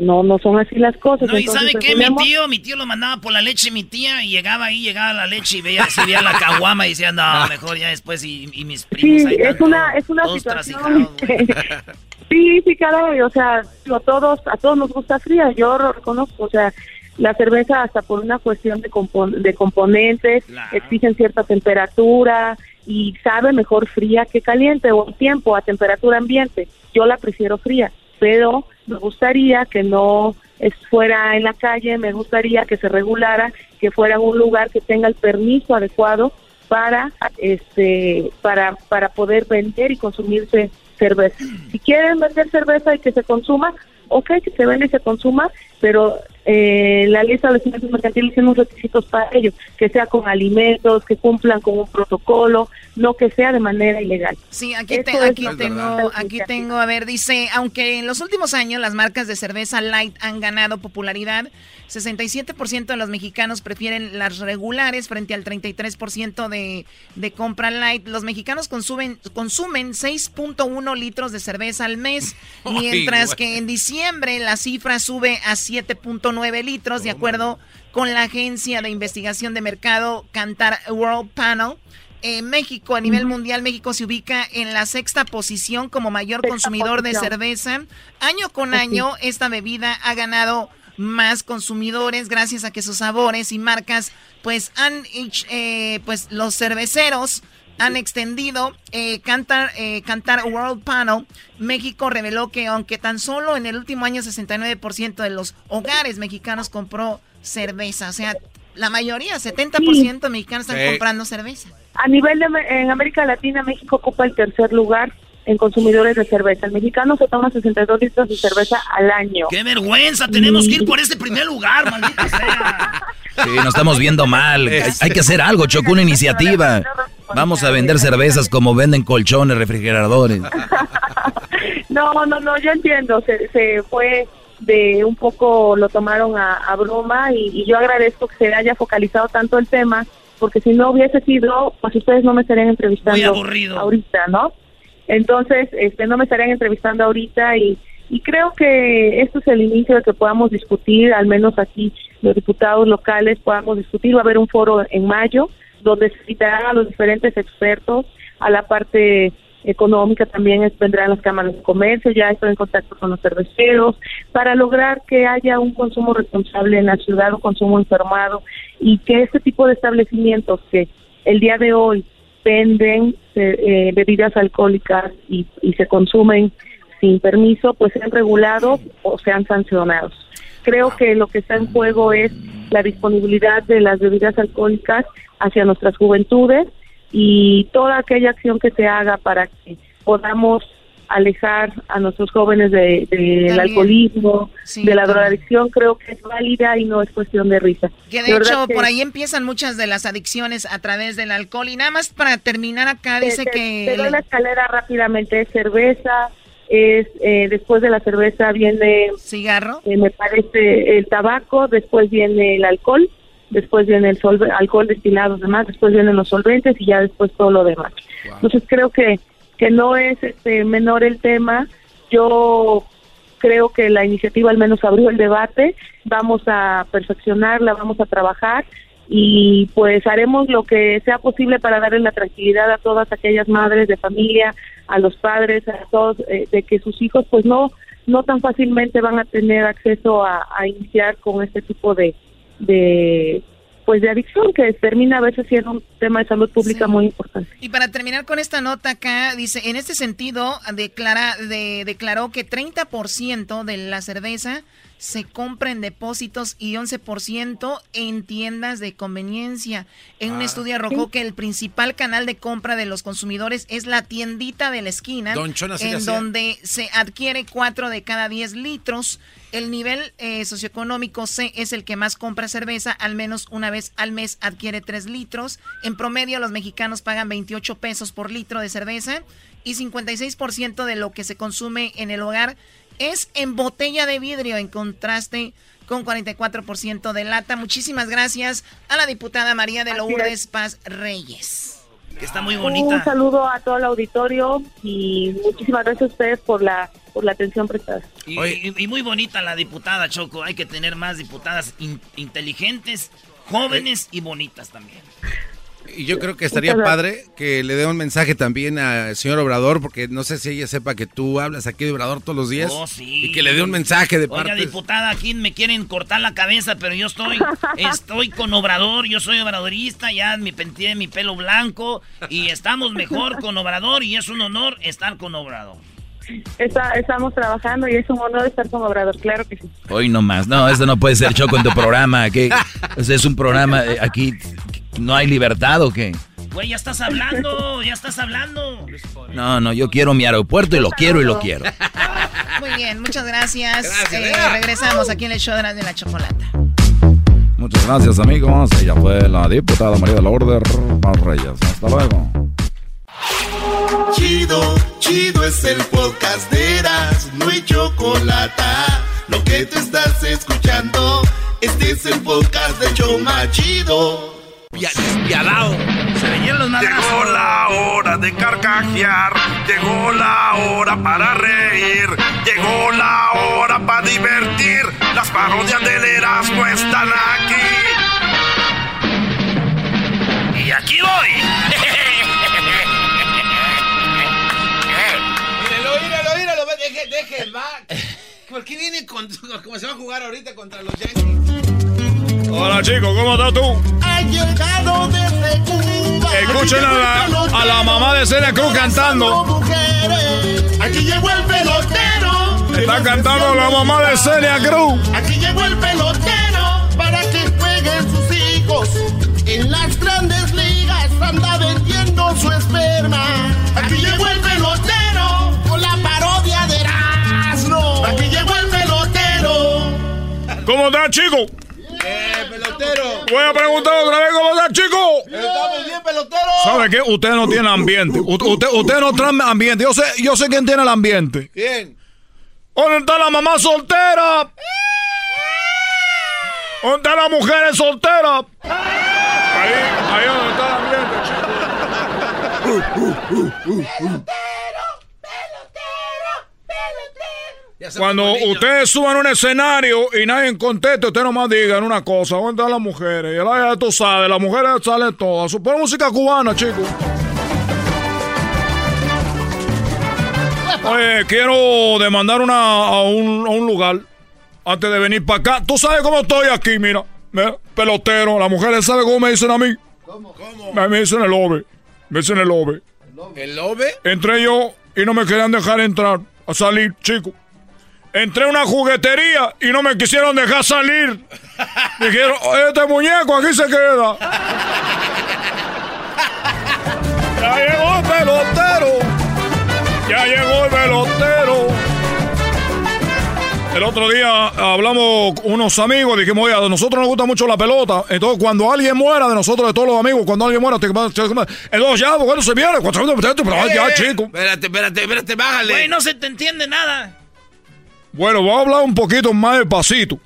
Speaker 24: No, no son así las cosas.
Speaker 2: No, y ¿sabe qué? Mi tío, mi tío lo mandaba por la leche, mi tía, y llegaba ahí, llegaba la leche y veía, se veía la caguama y decía, no, [laughs] mejor ya después, y, mis primos
Speaker 24: sí, ahí es una, es una situación... [laughs] sí, sí, claro, o sea, a todos, a todos nos gusta fría, yo lo reconozco, o sea, la cerveza hasta por una cuestión de, de componentes, exigen cierta temperatura y sabe mejor fría que caliente o tiempo a temperatura ambiente. Yo la prefiero fría, pero me gustaría que no fuera en la calle, me gustaría que se regulara, que fuera un lugar que tenga el permiso adecuado para este para para poder vender y consumirse cerveza. Si quieren vender cerveza y que se consuma, ok, que se vende y se consuma, pero eh, la ley de establecimientos mercantiles tiene unos requisitos para ello, que sea con alimentos, que cumplan con un protocolo, no que sea de manera ilegal.
Speaker 11: Sí, aquí, aquí tengo, aquí tengo, a ver, dice, aunque en los últimos años las marcas de cerveza light han ganado popularidad, 67% de los mexicanos prefieren las regulares frente al 33% de, de compra light. Los mexicanos consumen, consumen 6.1 litros de cerveza al mes, [laughs] mientras que en diciembre la cifra sube a 7.9 litros, de acuerdo con la agencia de investigación de mercado Cantar World Panel. En México, a nivel mundial, México se ubica en la sexta posición como mayor consumidor de cerveza. Año con año, esta bebida ha ganado más consumidores gracias a que sus sabores y marcas pues han eh, pues los cerveceros han extendido eh, Cantar, eh, Cantar World Panel. México reveló que aunque tan solo en el último año 69% de los hogares mexicanos compró cerveza, o sea, la mayoría, 70% de mexicanos están comprando cerveza.
Speaker 24: A nivel de en América Latina, México ocupa el tercer lugar en consumidores de cerveza. El mexicano se toma 62 litros de cerveza al año.
Speaker 2: ¡Qué vergüenza! Tenemos que ir por ese primer lugar, maldita
Speaker 1: sea. Sí, nos estamos viendo mal. Hay que hacer algo, Chocó, una iniciativa. Vamos a vender cervezas como venden colchones, refrigeradores. [laughs]
Speaker 24: No, no, no, yo entiendo. Se, se fue de un poco, lo tomaron a, broma y, y yo agradezco que se haya focalizado tanto el tema porque si no hubiese sido, pues ustedes no me estarían entrevistando ahorita, ¿no? Entonces, este, no me estarían entrevistando ahorita y, y creo que esto es el inicio de que podamos discutir, al menos aquí los diputados locales podamos discutir. Va a haber un foro en mayo donde se citarán a los diferentes expertos, a la parte económica también vendrán las cámaras de comercio, ya estoy en contacto con los cerveceros, para lograr que haya un consumo responsable en la ciudad, un consumo informado y que este tipo de establecimientos que el día de hoy venden eh, bebidas alcohólicas y, se consumen sin permiso, pues sean regulados o sean sancionados. Creo que lo que está en juego es la disponibilidad de las bebidas alcohólicas hacia nuestras juventudes y toda aquella acción que se haga para que podamos alejar a nuestros jóvenes del de, alcoholismo, de la drogadicción, creo que es válida y no es cuestión de risa.
Speaker 11: Que de, hecho, por ahí empiezan muchas de las adicciones a través del alcohol. Y nada más para terminar acá, dice que...
Speaker 24: Te doy la escalera rápidamente, es cerveza, es eh, después de la cerveza viene...
Speaker 11: Cigarro.
Speaker 24: Eh, me parece el tabaco, después viene el alcohol, después viene el alcohol destilado, demás, después vienen los solventes y ya después todo lo demás. Entonces creo que que no es este menor el tema. Yo creo que la iniciativa al menos abrió el debate, vamos a perfeccionarla, vamos a trabajar y pues haremos lo que sea posible para darle la tranquilidad a todas aquellas madres de familia, a los padres, a todos, eh, de que sus hijos pues no no tan fácilmente van a tener acceso a, iniciar con este tipo de, de pues de adicción que termina a veces siendo un tema de salud pública muy importante.
Speaker 11: Y para terminar con esta nota acá, dice, en este sentido, declara, de, declaró que 30% de la cerveza se compra en depósitos y 11% en tiendas de conveniencia. En un ah. estudio arrojó que el principal canal de compra de los consumidores es la tiendita de la esquina, en donde se adquiere 4 de cada 10 litros. El nivel eh, socioeconómico C es el que más compra cerveza, al menos una vez al mes adquiere 3 litros. En promedio los mexicanos pagan 28 pesos por litro de cerveza y 56% de lo que se consume en el hogar es en botella de vidrio, en contraste con 44% de lata. Muchísimas gracias a la diputada María de Lourdes Paz Reyes.
Speaker 2: Que está muy bonita.
Speaker 24: Un saludo a todo el auditorio y muchísimas gracias a ustedes por la por la atención prestada.
Speaker 2: Y, muy bonita la diputada Choco. Hay que tener más diputadas inteligentes, jóvenes y bonitas también.
Speaker 3: Y yo creo que estaría padre que le dé un mensaje también al señor Obrador, porque no sé si ella sepa que tú hablas aquí de Obrador todos los días.
Speaker 2: Oh, sí.
Speaker 3: Y que le dé un mensaje de
Speaker 2: parte. Oiga, diputada, aquí me quieren cortar la cabeza, pero yo estoy, estoy con Obrador, yo soy obradorista, ya me penteé mi pelo blanco y estamos mejor con Obrador y es un honor estar con Obrador.
Speaker 24: estamos trabajando y es un honor estar con Obrador, claro que sí.
Speaker 1: Hoy no más, no, esto no puede ser Choco en tu programa, que es un programa eh, aquí ¿No hay libertad o qué?
Speaker 2: Güey, ya estás hablando, ya estás hablando.
Speaker 1: No, no, yo quiero mi aeropuerto y lo quiero y lo quiero.
Speaker 11: Muy bien, muchas gracias. Eh, regresamos aquí en el show de la, chocolata.
Speaker 25: Muchas gracias, amigos. Ella fue la diputada María de la Order Más Reyes. Hasta luego.
Speaker 8: Chido, chido es el podcast de Eras, no hay chocolate. Lo que te estás escuchando, este es el podcast de Choma Chido
Speaker 10: despiadado. Se los Llegó la hora de carcajear, llegó la hora para reír, llegó la hora para divertir. Las parodias del Erasmo están aquí.
Speaker 2: Y aquí voy.
Speaker 3: míralo, míralo, míralo, deje, deje, va. ¿Por qué viene con, [laughs] como se va a jugar ahorita contra los Yankees?
Speaker 25: Hola chicos, ¿cómo estás tú?
Speaker 8: Ha llegado desde Cuba.
Speaker 25: Escuchen a la, a la mamá de Celia Cruz cantando.
Speaker 8: Aquí llegó el pelotero.
Speaker 25: Está cantando la mamá de Celia Cruz.
Speaker 8: Aquí llegó el pelotero para que jueguen sus hijos. En las grandes ligas anda vendiendo su esperma. Aquí llegó el pelotero con la parodia de Erasmo. Aquí llegó el pelotero.
Speaker 25: ¿Cómo estás, chicos?
Speaker 3: ¡Eh, pelotero!
Speaker 25: Voy a preguntar otra vez cómo está, chico.
Speaker 3: Estamos bien, pelotero.
Speaker 25: ¿Sabe qué? Usted no tiene ambiente. Usted, usted no trae ambiente. Yo sé, yo sé quién tiene el ambiente.
Speaker 3: ¿Quién?
Speaker 25: ¿Dónde está la mamá soltera? ¿Dónde está la mujer soltera? Ahí, ahí donde está el ambiente, chico. Cuando ustedes suban un escenario y nadie conteste, usted nomás digan una cosa, ¿dónde están las mujeres? Y la tú sabes, las mujeres salen todas. Supone música cubana, chicos. [laughs] Oye, quiero demandar una, a, un, a un lugar antes de venir para acá. Tú sabes cómo estoy aquí, mira. pelotero. Las mujeres saben cómo me dicen a mí.
Speaker 3: ¿Cómo? ¿Cómo?
Speaker 25: Me, dicen el ove. Me dicen el ove.
Speaker 3: ¿El ove?
Speaker 25: Entré yo y no me querían dejar entrar a salir, chicos. Entré a una juguetería y no me quisieron dejar salir. Dijeron, este muñeco aquí se queda. Ya llegó el pelotero. Ya llegó el pelotero. El otro día hablamos unos amigos, dijimos, oye, a nosotros nos gusta mucho la pelota. Entonces, cuando alguien muera de nosotros, de todos los amigos, cuando alguien muera, te, entonces ya, cuando se viene, cuando se ya, chico.
Speaker 3: Espérate, espérate, espérate, bájale.
Speaker 2: Güey, no se te entiende nada.
Speaker 25: Bueno, voy a hablar un poquito más despacito.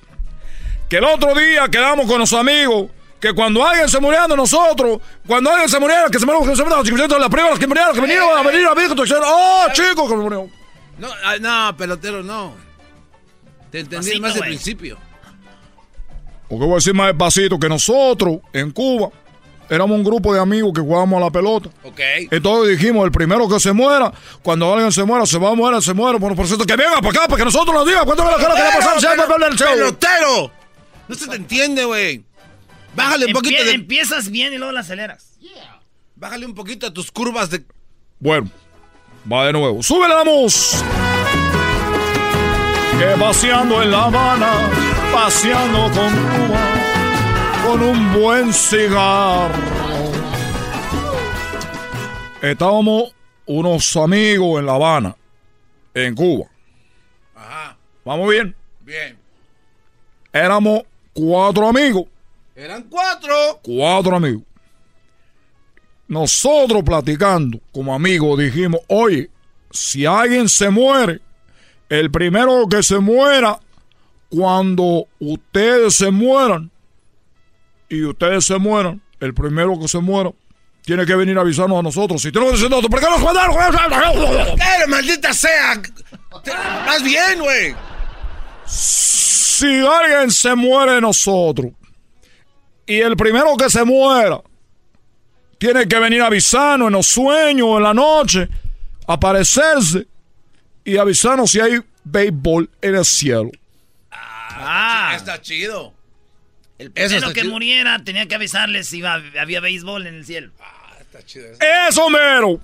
Speaker 25: Que el otro día quedamos con los amigos que cuando alguien se muriera de nosotros, cuando alguien se muriera, que se muriera, que se muriera, que la prueba, que murieron, que vinieron a venir a ver, que oh, chicos, que murió.
Speaker 3: No, no, pelotero, no. Te entendí más al principio.
Speaker 25: Porque voy a decir más despacito que nosotros en Cuba éramos un grupo de amigos que jugábamos a la pelota.
Speaker 3: Ok.
Speaker 25: Entonces dijimos, el primero que se muera, cuando alguien se muera, se va a morir, se muere. Bueno, por cierto, que venga para acá, para que nosotros nos digan cuánto es la cara que le pasamos
Speaker 3: pasar. ¡Pelotero! No se te entiende, güey. Bájale un poquito
Speaker 2: de... Empiezas bien y luego la aceleras.
Speaker 3: Bájale un poquito a tus curvas de...
Speaker 25: Bueno, va de nuevo. ¡Súbele la voz! Que paseando en La Habana, paseando con Cuba con un buen cigarro. Estábamos unos amigos en La Habana, en Cuba.
Speaker 3: Ajá.
Speaker 25: ¿Vamos bien?
Speaker 3: Bien.
Speaker 25: Éramos cuatro amigos.
Speaker 3: ¿Eran cuatro?
Speaker 25: Cuatro amigos. Nosotros platicando como amigos dijimos, oye, si alguien se muere, el primero que se muera cuando ustedes se mueran, y ustedes se mueran, el primero que se muera, tiene que venir a avisarnos a nosotros. Si tenemos que decir nosotros, ¿por qué nos mandaron?
Speaker 3: ¡Eh, maldita sea! Más bien, güey.
Speaker 25: Si alguien se muere nosotros y el primero que se muera tiene que venir a avisarnos en los sueños, en la noche, aparecerse y avisarnos si hay béisbol en el cielo.
Speaker 3: Ah, está chido.
Speaker 2: El primero que muriera tenía que avisarles si iba, había béisbol en el cielo.
Speaker 25: Ah, está chido eso. ¡Eso mero!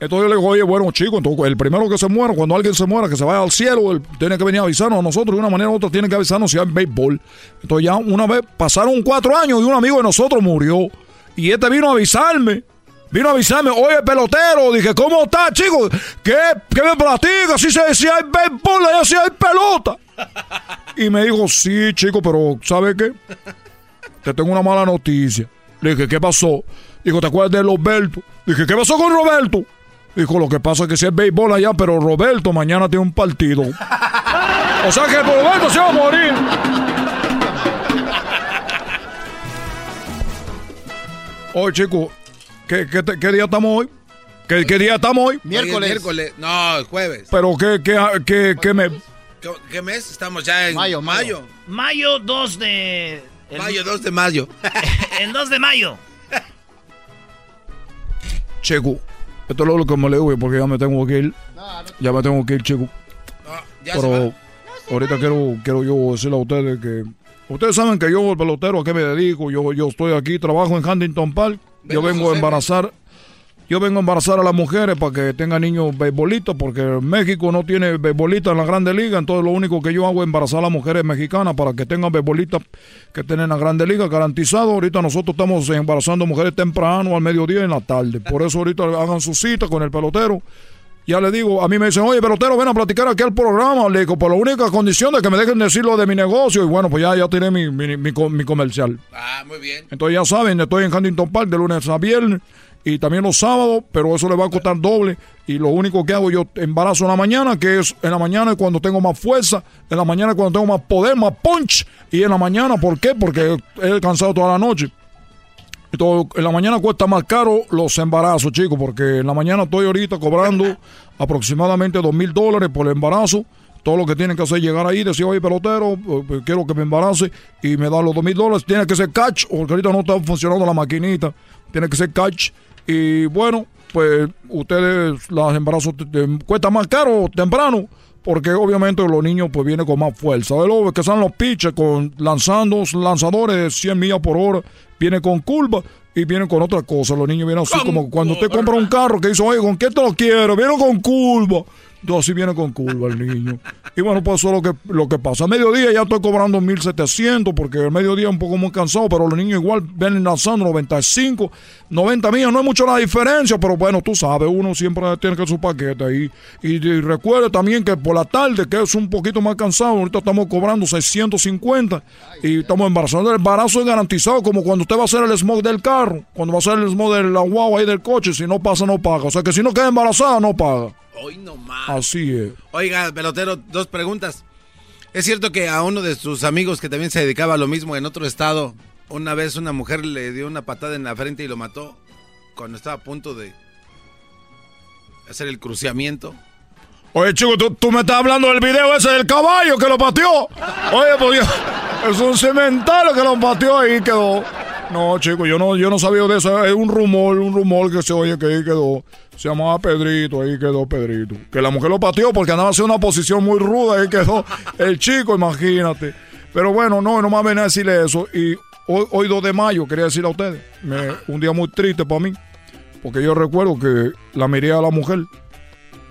Speaker 25: Entonces yo le digo, oye, bueno, chico, entonces el primero que se muera, cuando alguien se muera, que se vaya al cielo, él tiene que venir a avisarnos a nosotros, de una manera u otra tiene que avisarnos si hay béisbol. Entonces ya una vez pasaron cuatro años y un amigo de nosotros murió. Y este vino a avisarme. Vino a avisarme, oye, pelotero, dije, ¿cómo está, chico? ¿Qué, qué me platica? Si, se, si hay béisbol, si hay pelota. Y me dijo, sí, chico, pero ¿sabe qué? Te tengo una mala noticia. Le dije, ¿qué pasó? Dijo, ¿te acuerdas de Roberto? Dije, ¿qué pasó con Roberto? Dijo, lo que pasa es que si es béisbol allá, pero Roberto mañana tiene un partido. o sea que Roberto se va a morir. Oye, chico, ¿qué, qué, día estamos hoy? ¿Qué, ¿Qué, día estamos hoy?
Speaker 3: Miércoles. miércoles. No, jueves.
Speaker 25: ¿Pero qué, qué, qué, qué mes?
Speaker 3: ¿Qué, mes? Estamos ya en
Speaker 2: mayo. Mayo, mayo 2 de...
Speaker 3: mayo [laughs] 2 de mayo.
Speaker 2: el 2 de mayo.
Speaker 25: Chico, esto es lo que me le digo porque ya me tengo que ir. Ya me tengo que ir, chico. Pero ahorita quiero, quiero yo decirle a ustedes que... Ustedes saben que yo, el pelotero, a qué me dedico. Yo, yo estoy aquí, trabajo en Huntington Park. Yo vengo a embarazar yo vengo a embarazar a las mujeres para que tengan niños beisbolistas, porque México no tiene beisbolistas en la Grande Liga, entonces lo único que yo hago es embarazar a las mujeres mexicanas para que tengan beisbolistas que estén en la Grande Liga garantizado. Ahorita nosotros estamos embarazando mujeres temprano, al mediodía y en la tarde. Por eso ahorita hagan su cita con el pelotero. Ya le digo, a mí me dicen, oye, pelotero, ven a platicar aquí al programa. Le digo, por la única condición de que me dejen decir lo de mi negocio. Y bueno, pues ya, ya tiré mi, mi, mi, mi comercial.
Speaker 3: Ah, muy bien.
Speaker 25: Entonces ya saben, estoy en Huntington Park de lunes a viernes y también los sábados, pero eso le va a costar doble. Y lo único que hago yo embarazo en la mañana, que es en la mañana cuando tengo más fuerza, en la mañana cuando tengo más poder, más punch, y en la mañana, ¿por qué? Porque he cansado toda la noche. En la mañana cuesta más caro los embarazos, chicos, porque en la mañana estoy ahorita cobrando [laughs] aproximadamente dos mil dólares por el embarazo. Todo lo que tienen que hacer es llegar ahí, decir, oye, pelotero, eh, pues, quiero que me embarace y me dan los dos mil dólares. Tiene que ser catch, porque ahorita no está funcionando la maquinita. Tiene que ser catch y bueno, pues ustedes los embarazos cuesta más caro temprano, porque obviamente los niños pues vienen con más fuerza. De lo que son los pitchers con lanzando lanzadores de 100 millas por hora, vienen con curva y vienen con otra cosa. Los niños vienen así como cuando usted compra un carro que dice, oye, ¿con qué te lo quiero? Vienen con curva. Entonces así viene con curva el niño. Y bueno, pues eso es lo que, lo que pasa. A mediodía ya estoy cobrando 1700 porque el mediodía es un poco muy cansado, pero los niños igual vienen lanzando 95, 90 millas. No hay mucho la diferencia, pero bueno, tú sabes, uno siempre tiene que su paquete ahí. Y, recuerde también que por la tarde, que es un poquito más cansado, ahorita estamos cobrando 650 y estamos embarazando. El embarazo es garantizado, como cuando usted va a hacer el smog del carro, cuando va a hacer el smog del guagua ahí del coche. Si no pasa, no paga. O sea que si no queda embarazada, no paga.
Speaker 3: Hoy no más.
Speaker 25: Así es.
Speaker 3: Oiga, pelotero, dos preguntas. ¿Es cierto que a uno de sus amigos que también se dedicaba a lo mismo en otro estado, una vez una mujer le dio una patada en la frente y lo mató cuando estaba a punto de hacer el cruciamiento?
Speaker 25: Oye, chico, ¿tú, me estás hablando del video ese del caballo que lo pateó. Oye, pues [laughs] es un cementerio que lo pateó y quedó. No, chico, yo no, yo no sabía de eso. Es un rumor, un rumor que se oye que ahí quedó. Se llamaba Pedrito, ahí quedó Pedrito. Que la mujer lo pateó porque andaba haciendo una posición muy ruda, ahí quedó el chico, imagínate. Pero bueno, no, no me venía a decirle eso. Y hoy, hoy 2 de mayo, quería decirle a ustedes, un día muy triste para mí. Porque yo recuerdo que la miré a la mujer.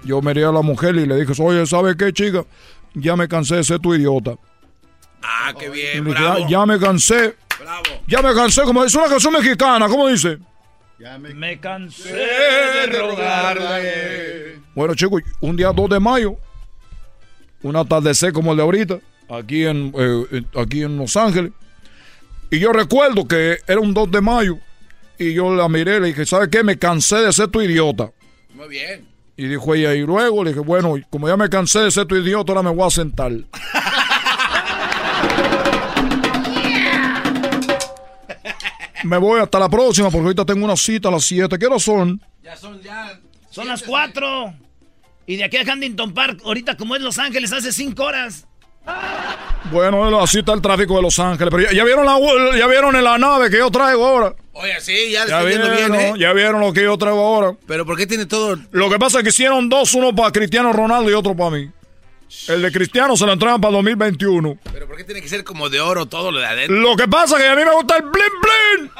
Speaker 25: Yo miré a la mujer y le dije, oye, ¿sabes qué, chica? Ya me cansé de ser tu idiota.
Speaker 3: Ah, qué bien, bravo.
Speaker 25: ya me cansé ya me cansé, como es una canción mexicana, ¿cómo dice?
Speaker 2: Ya me, cansé de rogarle.
Speaker 25: Bueno, chicos, un día 2 de mayo, un atardecer como el de ahorita, aquí en, eh, aquí en Los Ángeles. Y yo recuerdo que era un 2 de mayo y yo la miré y le dije, ¿sabes qué? Me cansé de ser tu idiota.
Speaker 3: Muy bien.
Speaker 25: Y dijo ella, y luego le dije, bueno, como ya me cansé de ser tu idiota, ahora me voy a sentar. [laughs] Me voy hasta la próxima porque ahorita tengo una cita a las 7. ¿Qué hora son?
Speaker 2: Ya son ya. Son las 4. Y de aquí a Huntington Park, ahorita como es Los Ángeles, hace 5 horas.
Speaker 25: Bueno, así está el tráfico de Los Ángeles. Pero ya, vieron la ya vieron en la nave que yo traigo ahora.
Speaker 3: Oye, sí, ya,
Speaker 25: ya vieron, bien, ¿eh? Ya vieron lo que yo traigo ahora.
Speaker 3: Pero ¿por qué tiene todo?
Speaker 25: Lo que pasa es que hicieron dos, uno para Cristiano Ronaldo y otro para mí. El de Cristiano se lo entregan para 2021.
Speaker 3: Pero ¿por qué tiene que ser como de oro todo lo de adentro?
Speaker 25: Lo que pasa es que a mí me gusta el blin blin.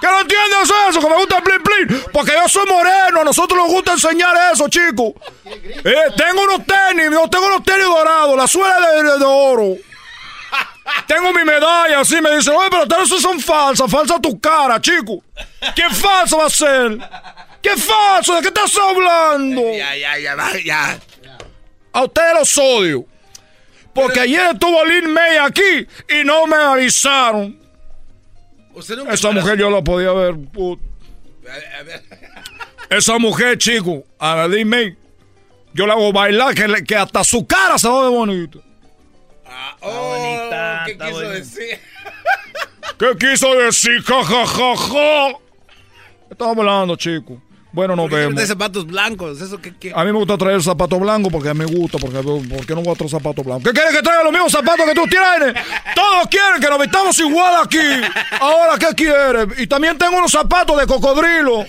Speaker 25: ¿Qué no entiendes eso? Que me gusta el blin blin. Porque yo soy moreno, a nosotros nos gusta enseñar eso, chicos. Eh, tengo unos tenis, yo tengo unos tenis dorados, la suela de, de oro. Tengo mi medalla, así me dicen, oye, pero todas esas son falsas, falsa tu cara, chico. ¿Qué falso va a ser? ¿Qué falso? ¿De qué estás hablando?
Speaker 3: Ya, ya, ya, ya.
Speaker 25: A ustedes los odio. Porque ayer estuvo Lin May aquí y no me avisaron. Esa mujer yo la podía ver. [laughs] Esa mujer, chico, a Lin May, yo la hago bailar que, que hasta su cara se ve bonita.
Speaker 3: Ah, oh, ¿Qué quiso decir?
Speaker 25: ¿Qué quiso decir? Ja, ja, ja, ja. [laughs] Estamos hablando, chico. Bueno, nos vemos.
Speaker 3: de zapatos blancos? ¿Eso qué,
Speaker 25: A mí me gusta traer zapatos blancos porque me gusta, porque ¿por qué no voy a traer zapatos blancos? ¿Qué quieres que traiga los mismos zapatos que tú tienes? Todos quieren que nos vistamos igual aquí. Ahora, ¿qué quieres? Y también tengo unos zapatos de cocodrilo.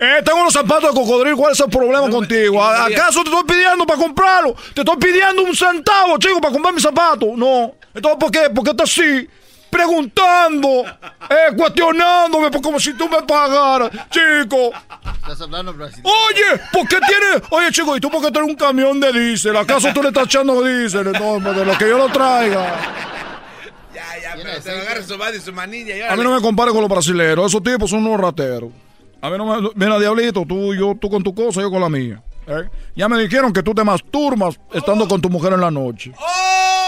Speaker 25: Eh, tengo unos zapatos de cocodrilo. ¿Cuál es el problema contigo? ¿Acaso te estoy pidiendo para comprarlo? Te estoy pidiendo un centavo, chico, para comprar mis zapatos. No. Entonces, ¿por qué? ¿Por qué estás así? Preguntando, eh, cuestionándome como si tú me pagaras, chico.
Speaker 3: Estás hablando
Speaker 25: Oye, ¿por qué tienes? Oye, chico, ¿y tú por qué tienes un camión de diésel? ¿Acaso tú le estás echando diésel? No, de lo que yo lo traiga.
Speaker 3: Ya, ya, pero se agarra su madre y su manilla.
Speaker 25: A mí no me compare con los brasileños. Esos tipos son unos rateros. A mí no me... Mira, Diablito, tú, yo, tú con tu cosa, yo con la mía. ¿eh? Ya me dijeron que tú te masturbas estando con tu mujer en la noche. ¡Oh!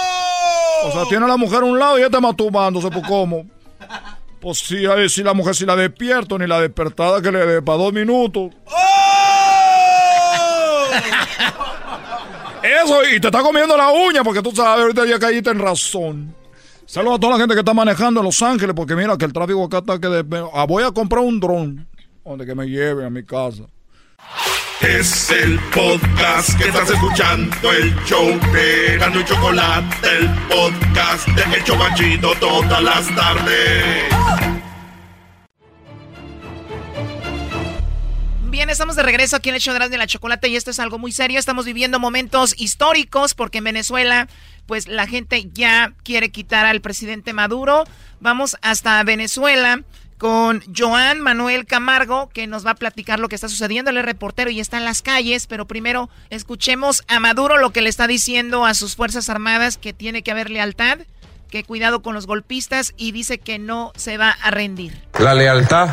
Speaker 25: O sea, tiene a la mujer a un lado y está masturbándose, por cómo. Pues sí, si la mujer si la despierto, ni la despertada que le dé para dos minutos. ¡Oh! Eso, y te está comiendo la uña porque tú sabes, ahorita ya caíste en razón. Saludos a toda la gente que está manejando en Los Ángeles porque mira que el tráfico acá está que... Ah, voy a comprar un dron donde que me lleve a mi casa.
Speaker 10: Es el podcast que estás escuchando, el show de Gano y Chocolate, el podcast de Hecho Chocachito todas las tardes.
Speaker 11: Bien, estamos de regreso aquí en el show de la Chocolate y esto es algo muy serio. Estamos viviendo momentos históricos porque en Venezuela, pues la gente ya quiere quitar al presidente Maduro. Vamos hasta Venezuela con Joan Manuel Camargo, que nos va a platicar lo que está sucediendo. Él es reportero y está en las calles, pero primero escuchemos a Maduro lo que le está diciendo a sus Fuerzas Armadas, que tiene que haber lealtad, que cuidado con los golpistas y dice que no se va a rendir.
Speaker 26: La lealtad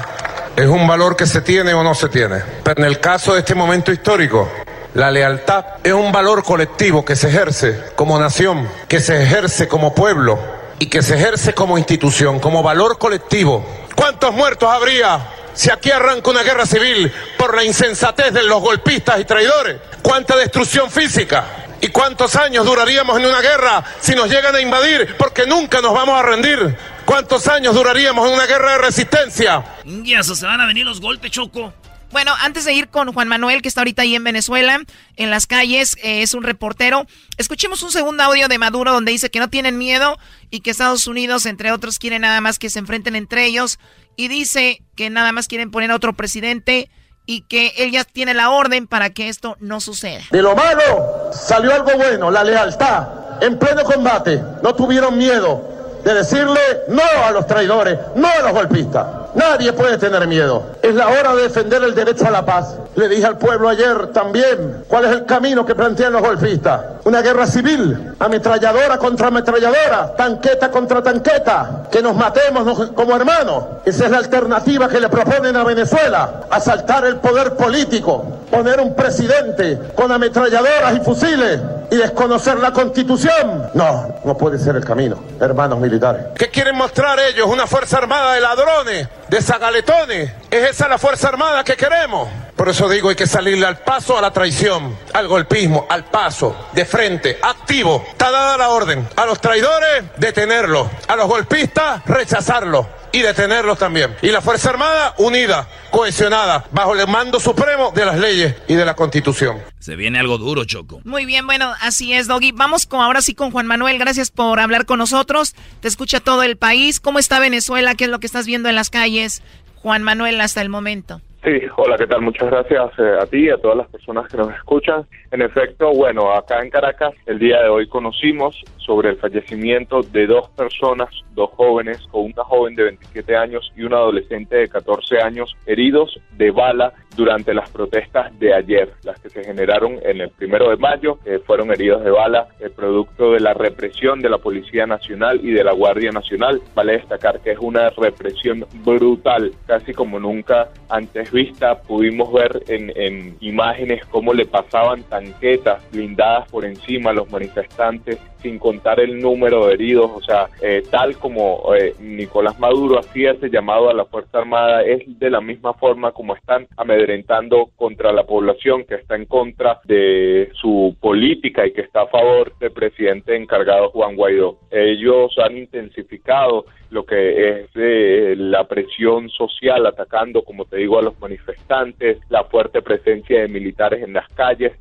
Speaker 26: es un valor que se tiene o no se tiene. Pero en el caso de este momento histórico, la lealtad es un valor colectivo que se ejerce como nación, que se ejerce como pueblo y que se ejerce como institución, como valor colectivo ¿Cuántos muertos habría si aquí arranca una guerra civil por la insensatez de los golpistas y traidores? ¿Cuánta destrucción física? ¿Y cuántos años duraríamos en una guerra si nos llegan a invadir? Porque nunca nos vamos a rendir. ¿Cuántos años duraríamos en una guerra de resistencia?
Speaker 2: Y eso se van a venir los golpes, Choco.
Speaker 11: Bueno, antes de ir con Juan Manuel, que está ahorita ahí en Venezuela, en las calles, eh, es un reportero, escuchemos un segundo audio de Maduro donde dice que no tienen miedo y que Estados Unidos, entre otros, quieren nada más que se enfrenten entre ellos y dice que nada más quieren poner a otro presidente y que él ya tiene la orden para que esto no suceda.
Speaker 26: De lo malo salió algo bueno, la lealtad. En pleno combate, no tuvieron miedo de decirle no a los traidores, no a los golpistas. Nadie puede tener miedo. Es la hora de defender el derecho a la paz. Le dije al pueblo ayer también cuál es el camino que plantean los golpistas. Una guerra civil, ametralladora contra ametralladora, tanqueta contra tanqueta, que nos matemos como hermanos. Esa es la alternativa que le proponen a Venezuela. Asaltar el poder político, poner un presidente con ametralladoras y fusiles y desconocer la constitución. No, no puede ser el camino, hermanos militares. ¿Qué quieren mostrar ellos? ¿Una fuerza armada de ladrones? de zagaletones. ¿Es esa la Fuerza Armada que queremos? Por eso digo, hay que salirle al paso a la traición, al golpismo, al paso, de frente, activo. Está dada la orden. A los traidores, detenerlos. A los golpistas, rechazarlos y detenerlos también. Y la Fuerza Armada unida, cohesionada, bajo el mando supremo de las leyes y de la Constitución.
Speaker 1: Se viene algo duro, Choco.
Speaker 11: Muy bien, bueno, así es, Doggy. Vamos con ahora sí con Juan Manuel. Gracias por hablar con nosotros. Te escucha todo el país. ¿Cómo está Venezuela? ¿Qué es lo que estás viendo en las calles? Juan Manuel, hasta el momento.
Speaker 27: Sí, hola, ¿qué tal? Muchas gracias eh, a ti y a todas las personas que nos escuchan. En efecto, bueno, acá en Caracas el día de hoy conocimos sobre el fallecimiento de dos personas, dos jóvenes, o una joven de 27 años y un adolescente de 14 años, heridos de bala durante las protestas de ayer, las que se generaron en el primero de mayo, que fueron heridos de bala, el producto de la represión de la Policía Nacional y de la Guardia Nacional. Vale destacar que es una represión brutal, casi como nunca antes vista. Pudimos ver en, en imágenes cómo le pasaban tanquetas blindadas por encima a los manifestantes sin el número de heridos, o sea, eh, tal como eh, Nicolás Maduro hacía ese llamado a la Fuerza Armada, es de la misma forma como están amedrentando contra la población que está en contra de su política y que está a favor del presidente encargado Juan Guaidó. Ellos han intensificado lo que es eh, la presión social atacando, como te digo, a los manifestantes, la fuerte presencia de militares en las calles.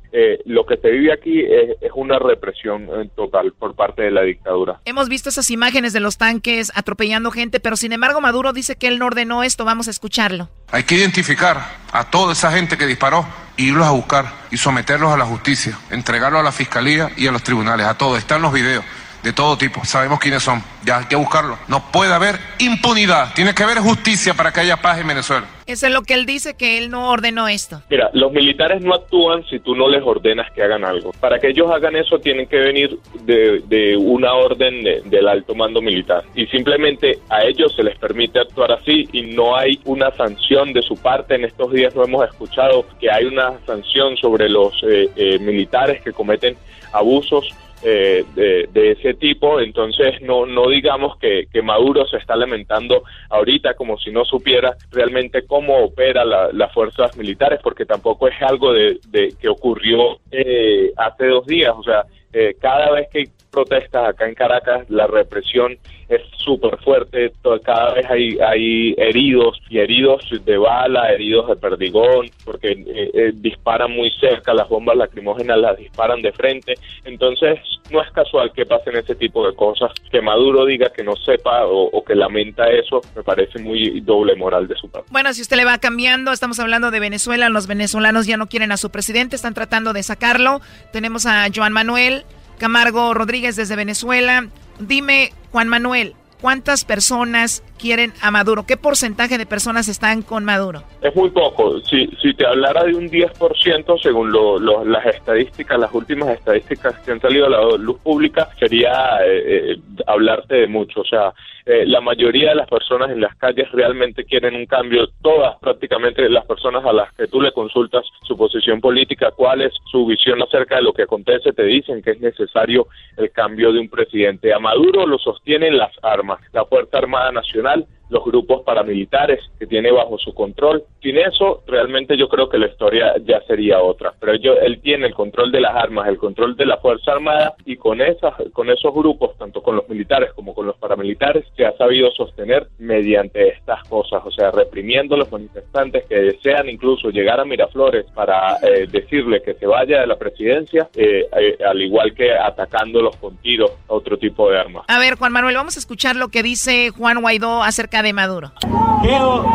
Speaker 27: lo que se vive aquí es, es una represión total por parte de la dictadura.
Speaker 11: Hemos visto esas imágenes de los tanques atropellando gente, pero sin embargo Maduro dice que él no ordenó esto. Vamos a escucharlo.
Speaker 28: Hay que identificar a toda esa gente que disparó, irlos a buscar y someterlos a la justicia, entregarlos a la fiscalía y a los tribunales, a todos. Están los videos de todo tipo. Sabemos quiénes son. Ya hay que buscarlo. No puede haber impunidad. Tiene que haber justicia para que haya paz en Venezuela.
Speaker 11: Eso es lo que él dice, que él no ordenó esto.
Speaker 27: Mira, los militares no actúan si tú no les ordenas que hagan algo. Para que ellos hagan eso tienen que venir de, una orden del alto mando militar. Y simplemente a ellos se les permite actuar así y no hay una sanción de su parte. En estos días no hemos escuchado que hay una sanción sobre los eh, eh, militares que cometen abusos eh, de, ese tipo, entonces no, no digamos que, Maduro se está lamentando ahorita como si no supiera realmente cómo opera las fuerzas militares, porque tampoco es algo de, que ocurrió eh, hace dos días, o sea, eh, cada vez que hay protestas acá en Caracas, la represión es súper fuerte, cada vez hay, hay heridos y heridos de bala, heridos de perdigón, porque eh, eh, disparan muy cerca, las bombas lacrimógenas las disparan de frente, entonces no es casual que pasen ese tipo de cosas, que Maduro diga que no sepa o, que lamenta eso, me parece muy doble moral de su parte.
Speaker 11: Bueno, si usted le va cambiando, estamos hablando de Venezuela, los venezolanos ya no quieren a su presidente, están tratando de sacarlo, tenemos a Joan Manuel Camargo Rodríguez desde Venezuela. Dime, Juan Manuel, ¿cuántas personas quieren a Maduro? ¿Qué porcentaje de personas están con Maduro?
Speaker 27: Es muy poco. Si, si te hablara de un 10%, según las estadísticas, las últimas estadísticas que han salido a la luz pública, sería eh, eh, hablarte de mucho. O sea, eh, la mayoría de las personas en las calles realmente quieren un cambio. Todas, prácticamente, las personas a las que tú le consultas su posición política, cuál es su visión acerca de lo que acontece, te dicen que es necesario el cambio de un presidente. A Maduro lo sostienen las armas, la Fuerza Armada Nacional los grupos paramilitares que tiene bajo su control. Sin eso, realmente yo creo que la historia ya sería otra. Pero yo, él tiene el control de las armas, el control de la Fuerza Armada y con, esas, con esos grupos, tanto con los militares como con los paramilitares, se ha sabido sostener mediante estas cosas, o sea, reprimiendo a los manifestantes que desean incluso llegar a Miraflores para eh, decirle que se vaya de la presidencia, eh, eh, al igual que atacándolos con tiros a otro tipo de armas.
Speaker 11: A ver, Juan Manuel, vamos a escuchar lo que dice Juan Guaidó acerca de Maduro.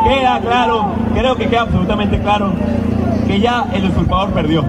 Speaker 29: queda claro, creo que queda absolutamente claro que ya el usurpador perdió.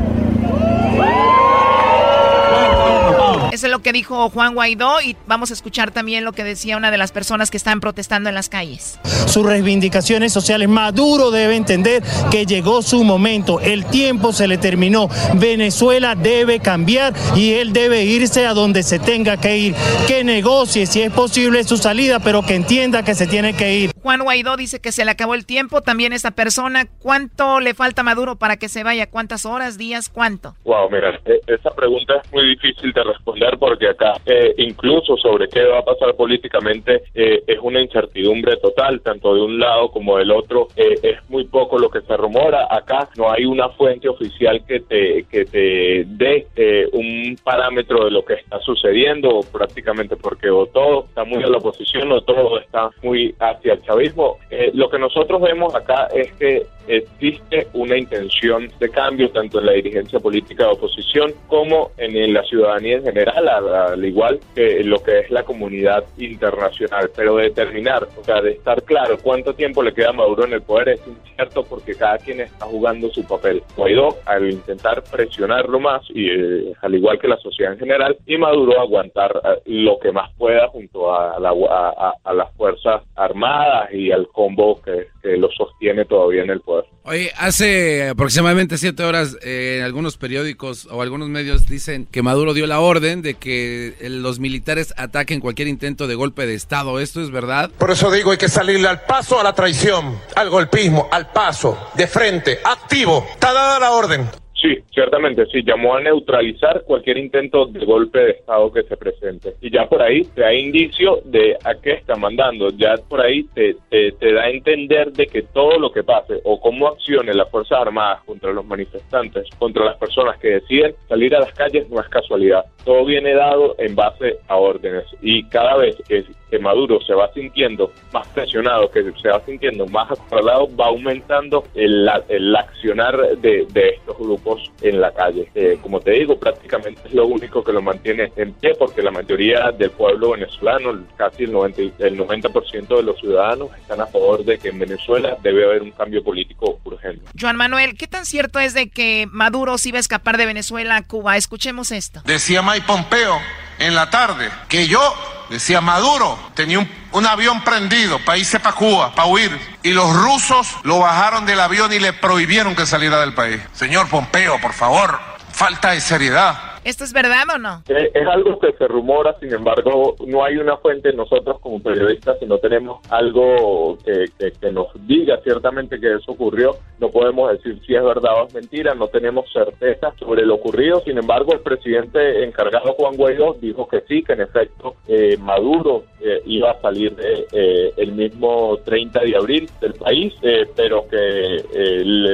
Speaker 11: Eso es lo que dijo Juan Guaidó y vamos a escuchar también lo que decía una de las personas que están protestando en las calles.
Speaker 30: Sus reivindicaciones sociales, Maduro debe entender que llegó su momento, el tiempo se le terminó, Venezuela debe cambiar y él debe irse a donde se tenga que ir, que negocie si es posible su salida, pero que entienda que se tiene que ir.
Speaker 11: Juan Guaidó dice que se le acabó el tiempo, también esta persona, ¿cuánto le falta a Maduro para que se vaya? ¿Cuántas horas, días, cuánto?
Speaker 27: Wow, mira, e-, esa pregunta es muy difícil de responder porque acá eh, incluso sobre qué va a pasar políticamente eh, es una incertidumbre total, tanto de un lado como del otro. Eh, es muy poco lo que se rumora. Acá no hay una fuente oficial que te, que te dé un parámetro de lo que está sucediendo prácticamente porque o todo está muy a la oposición o todo está muy hacia el chavismo. lo que nosotros vemos acá es que existe una intención de cambio tanto en la dirigencia política de oposición como en, la ciudadanía en general, al, igual que lo que es la comunidad internacional. Pero determinar, o sea, de estar claro cuánto tiempo le queda a Maduro en el poder es incierto porque cada quien está jugando su papel. Guaidó, al intentar presionarlo más, y eh, al igual que la sociedad en general, y Maduro aguantar eh, lo que más pueda junto a, las Fuerzas Armadas y al combo que lo sostiene todavía en el poder.
Speaker 3: Oye, hace aproximadamente siete horas eh, en algunos periódicos o algunos medios dicen que Maduro dio la orden de que los militares ataquen cualquier intento de golpe de Estado. ¿Esto es verdad?
Speaker 26: Por eso digo, hay que salirle al paso a la traición, al golpismo, al paso, de frente, activo. Está dada la orden.
Speaker 27: Sí, ciertamente, sí, llamó a neutralizar cualquier intento de golpe de Estado que se presente. Y ya por ahí te da indicio de a qué está mandando, ya por ahí te, te, da a entender de que todo lo que pase o cómo accione las Fuerzas Armadas contra los manifestantes, contra las personas que deciden salir a las calles, no es casualidad. Todo viene dado en base a órdenes y cada vez que, que Maduro se va sintiendo más presionado, que se va sintiendo más acorralado, va aumentando el, el accionar de, de estos grupos en la calle. Eh, como te digo, prácticamente es lo único que lo mantiene en pie porque la mayoría del pueblo venezolano, casi el 90%, el 90 de los ciudadanos están a favor de que en Venezuela debe haber un cambio político urgente.
Speaker 11: Joan Manuel, ¿qué tan cierto es de que Maduro sí va a escapar de Venezuela a Cuba? Escuchemos esto.
Speaker 26: Decía Mike Pompeo en la tarde que yo Decía Maduro, tenía un, avión prendido para irse para Cuba, para huir. Y los rusos lo bajaron del avión y le prohibieron que saliera del país. Señor Pompeo, por favor, falta de seriedad.
Speaker 11: ¿Esto es verdad o no?
Speaker 27: Eh, es, algo que se rumora, sin embargo, no hay una fuente nosotros como periodistas, si no tenemos algo que, nos diga ciertamente que eso ocurrió, no podemos decir si es verdad o es mentira, no tenemos certeza sobre lo ocurrido, sin embargo, el presidente encargado Juan Guaidó dijo que sí, que en efecto eh, Maduro eh, iba a salir el mismo 30 de abril del país, pero que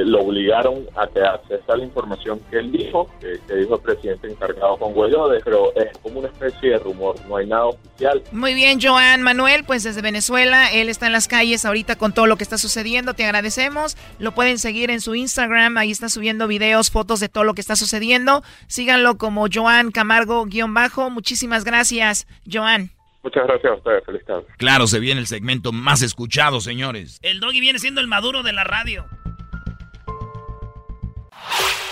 Speaker 27: lo obligaron a quedarse. Esa es la información que él dijo, que dijo el presidente cargado con de pero es como una especie de rumor, no hay nada oficial.
Speaker 11: Muy bien, Joan Manuel, pues desde Venezuela, él está en las calles ahorita con todo lo que está sucediendo, te agradecemos, lo pueden seguir en su Instagram, ahí está subiendo videos, fotos de todo lo que está sucediendo, síganlo como Joan Camargo-bajo, muchísimas gracias, Joan.
Speaker 27: Muchas gracias a ustedes, feliz tarde.
Speaker 1: Claro, se viene el segmento más escuchado, señores.
Speaker 2: El doggy viene siendo el maduro de la radio.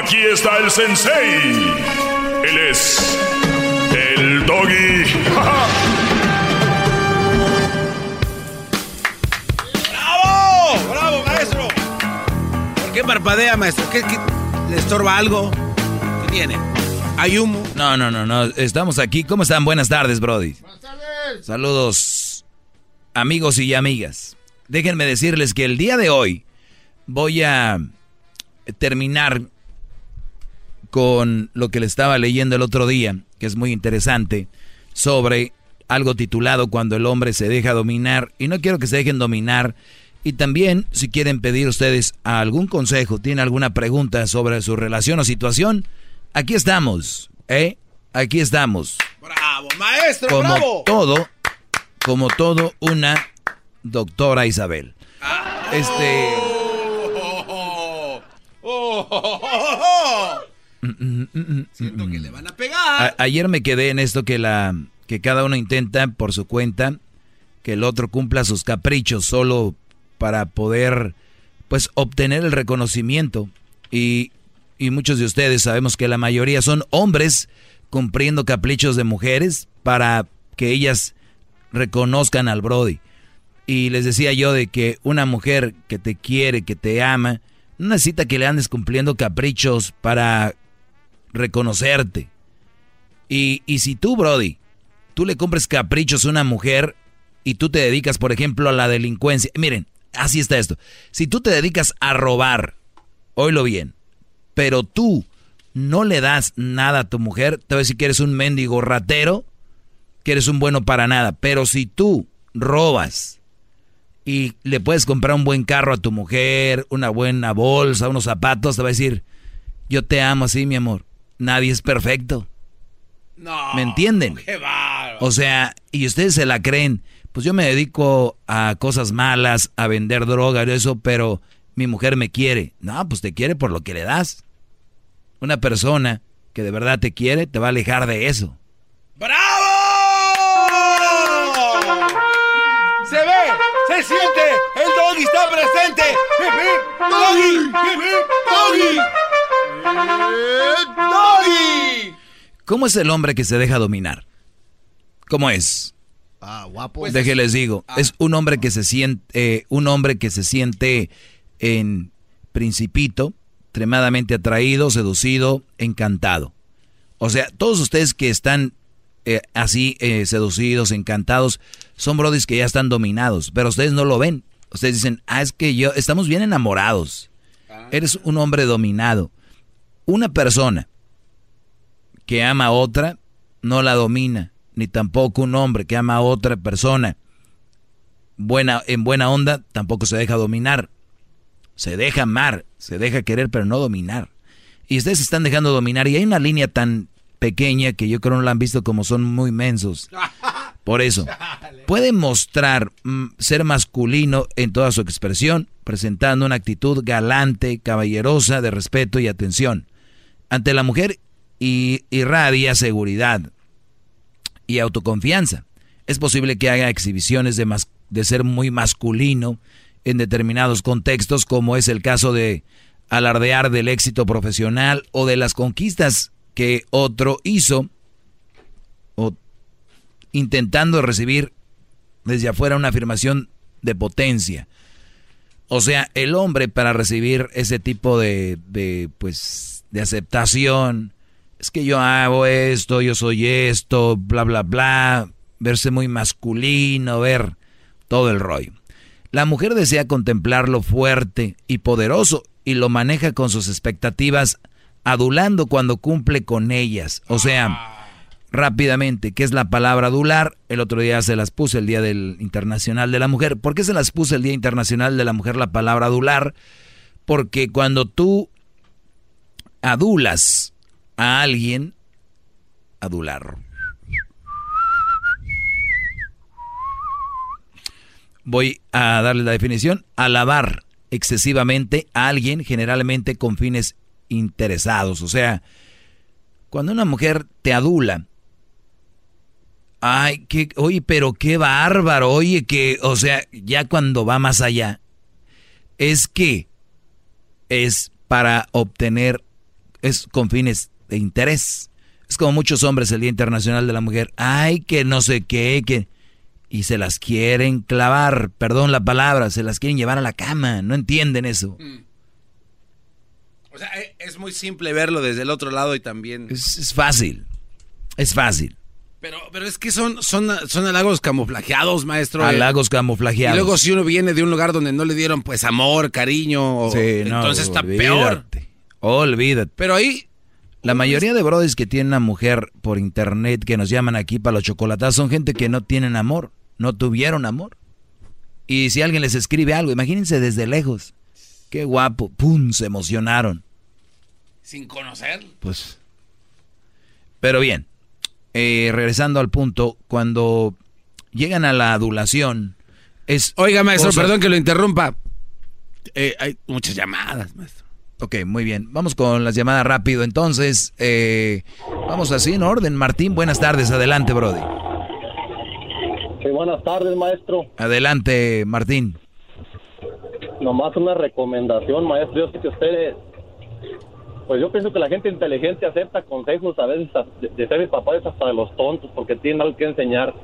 Speaker 10: Aquí está el sensei. Él es el doggy.
Speaker 3: ¡Bravo! ¡Bravo, maestro! ¿Por qué parpadea, maestro? ¿Qué, le estorba algo? ¿Qué tiene? ¿Hay humo?
Speaker 1: No, no, no, no. Estamos aquí. ¿Cómo están? Buenas tardes, Brody. Buenas tardes. Saludos, amigos y amigas. Déjenme decirles que el día de hoy voy a terminar con lo que le estaba leyendo el otro día, que es muy interesante, sobre algo titulado Cuando el hombre se deja dominar. Y no quiero que se dejen dominar. Y también, si quieren pedir ustedes algún consejo, tienen alguna pregunta sobre su relación o situación, aquí estamos, ¿eh? Aquí estamos.
Speaker 3: Bravo, maestro,
Speaker 1: como todo, como todo, una doctora Isabel. este.
Speaker 3: Siento que le van a pegar.
Speaker 1: ayer me quedé en esto que la que cada uno intenta por su cuenta que el otro cumpla sus caprichos solo para poder pues obtener el reconocimiento y, y muchos de ustedes sabemos que la mayoría son hombres cumpliendo caprichos de mujeres para
Speaker 2: que ellas reconozcan al Brody. Y les decía yo de que una mujer que te quiere, que te ama, no necesita que le andes cumpliendo caprichos para reconocerte. Y, y si tú, Brody, tú le compres caprichos a una mujer y tú te dedicas, por ejemplo, a la delincuencia. Miren, así está esto. Si tú te dedicas a robar, oílo bien, pero tú no le das nada a tu mujer, te voy a decir que eres un mendigo ratero, que eres un bueno para nada. Pero si tú robas y le puedes comprar un buen carro a tu mujer, una buena bolsa, unos zapatos, te va a decir, yo te amo así, mi amor. Nadie es perfecto. No. ¿Me entienden? Qué o sea, y ustedes se la creen. Pues yo me dedico a cosas malas, a vender droga y eso, pero mi mujer me quiere. No, pues te quiere por lo que le das. Una persona que de verdad te quiere te va a alejar de eso.
Speaker 3: ¡Bravo! Se ve, se siente, el doggy está presente. Doggy, doggy, doggy.
Speaker 2: ¿Cómo es el hombre que se deja dominar? ¿Cómo es?
Speaker 3: Ah, guapo.
Speaker 2: Pues les digo, ah. es un hombre que se siente, eh, un hombre que se siente en principito, extremadamente atraído, seducido, encantado. O sea, todos ustedes que están eh, así eh, seducidos, encantados, son brodis que ya están dominados, pero ustedes no lo ven. Ustedes dicen, ah, es que yo, estamos bien enamorados. Ah. Eres un hombre dominado. Una persona que ama a otra no la domina, ni tampoco un hombre que ama a otra persona buena, en buena onda tampoco se deja dominar. Se deja amar, se deja querer, pero no dominar. Y ustedes se están dejando dominar. Y hay una línea tan pequeña que yo creo no la han visto como son muy mensos. [laughs] Por eso, puede mostrar mm, ser masculino en toda su expresión, presentando una actitud galante, caballerosa, de respeto y atención. Ante la mujer y irradia seguridad y autoconfianza. Es posible que haga exhibiciones de, ser muy masculino en determinados contextos, como es el caso de alardear del éxito profesional o de las conquistas que otro hizo, o intentando recibir desde afuera una afirmación de potencia. O sea, el hombre para recibir ese tipo de, de, pues, de aceptación, es que yo hago esto, yo soy esto, bla, bla, bla, verse muy masculino, ver todo el rollo. La mujer desea contemplarlo fuerte y poderoso y lo maneja con sus expectativas, adulando cuando cumple con ellas. O sea, rápidamente, ¿qué es la palabra adular? El otro día se las puse el Día del Internacional de la Mujer. ¿Por qué se las puse el Día Internacional de la Mujer la palabra adular? Porque cuando tú adulas a alguien, adular, voy a darle la definición, alabar excesivamente a alguien, generalmente con fines interesados. O sea, cuando una mujer te adula, ay, que, oye, pero qué bárbaro, oye, que, o sea, ya cuando va más allá, es que es para obtener, es con fines de interés. Es como muchos hombres el Día Internacional de la Mujer, ay, que no sé qué, que y se las quieren clavar, perdón la palabra, se las quieren llevar a la cama, no entienden eso. Mm.
Speaker 3: O sea, e, es muy simple verlo desde el otro lado y también...
Speaker 2: Es, fácil, es fácil.
Speaker 3: Pero, pero es que son, son, son halagos camuflajeados, maestro.
Speaker 2: Halagos camuflajeados.
Speaker 3: Y luego si uno viene de un lugar donde no le dieron pues amor, cariño, entonces está peor.
Speaker 2: Olvídate.
Speaker 3: Pero ahí
Speaker 2: la mayoría de brodis que tienen una mujer por internet que nos llaman aquí para los chocolates son gente que no tienen amor no tuvieron amor. Y si alguien les escribe algo, imagínense desde lejos. Qué guapo, ¡pum! Se emocionaron.
Speaker 3: Sin conocer.
Speaker 2: Pues. Pero bien, eh, regresando al punto, cuando llegan a la adulación, es.
Speaker 3: Oiga, maestro, perdón que lo interrumpa. Eh, hay muchas llamadas, maestro.
Speaker 2: Ok, muy bien. Vamos con las llamadas rápido. Entonces, eh, vamos así en orden. Martín, buenas tardes. Adelante, Brody
Speaker 31: buenas tardes, maestro.
Speaker 2: Adelante, Martín.
Speaker 31: Nomás una recomendación, maestro. Yo sé que usted pues yo pienso que la gente inteligente acepta consejos a veces de, de ser papás hasta de los tontos porque tienen algo que enseñar.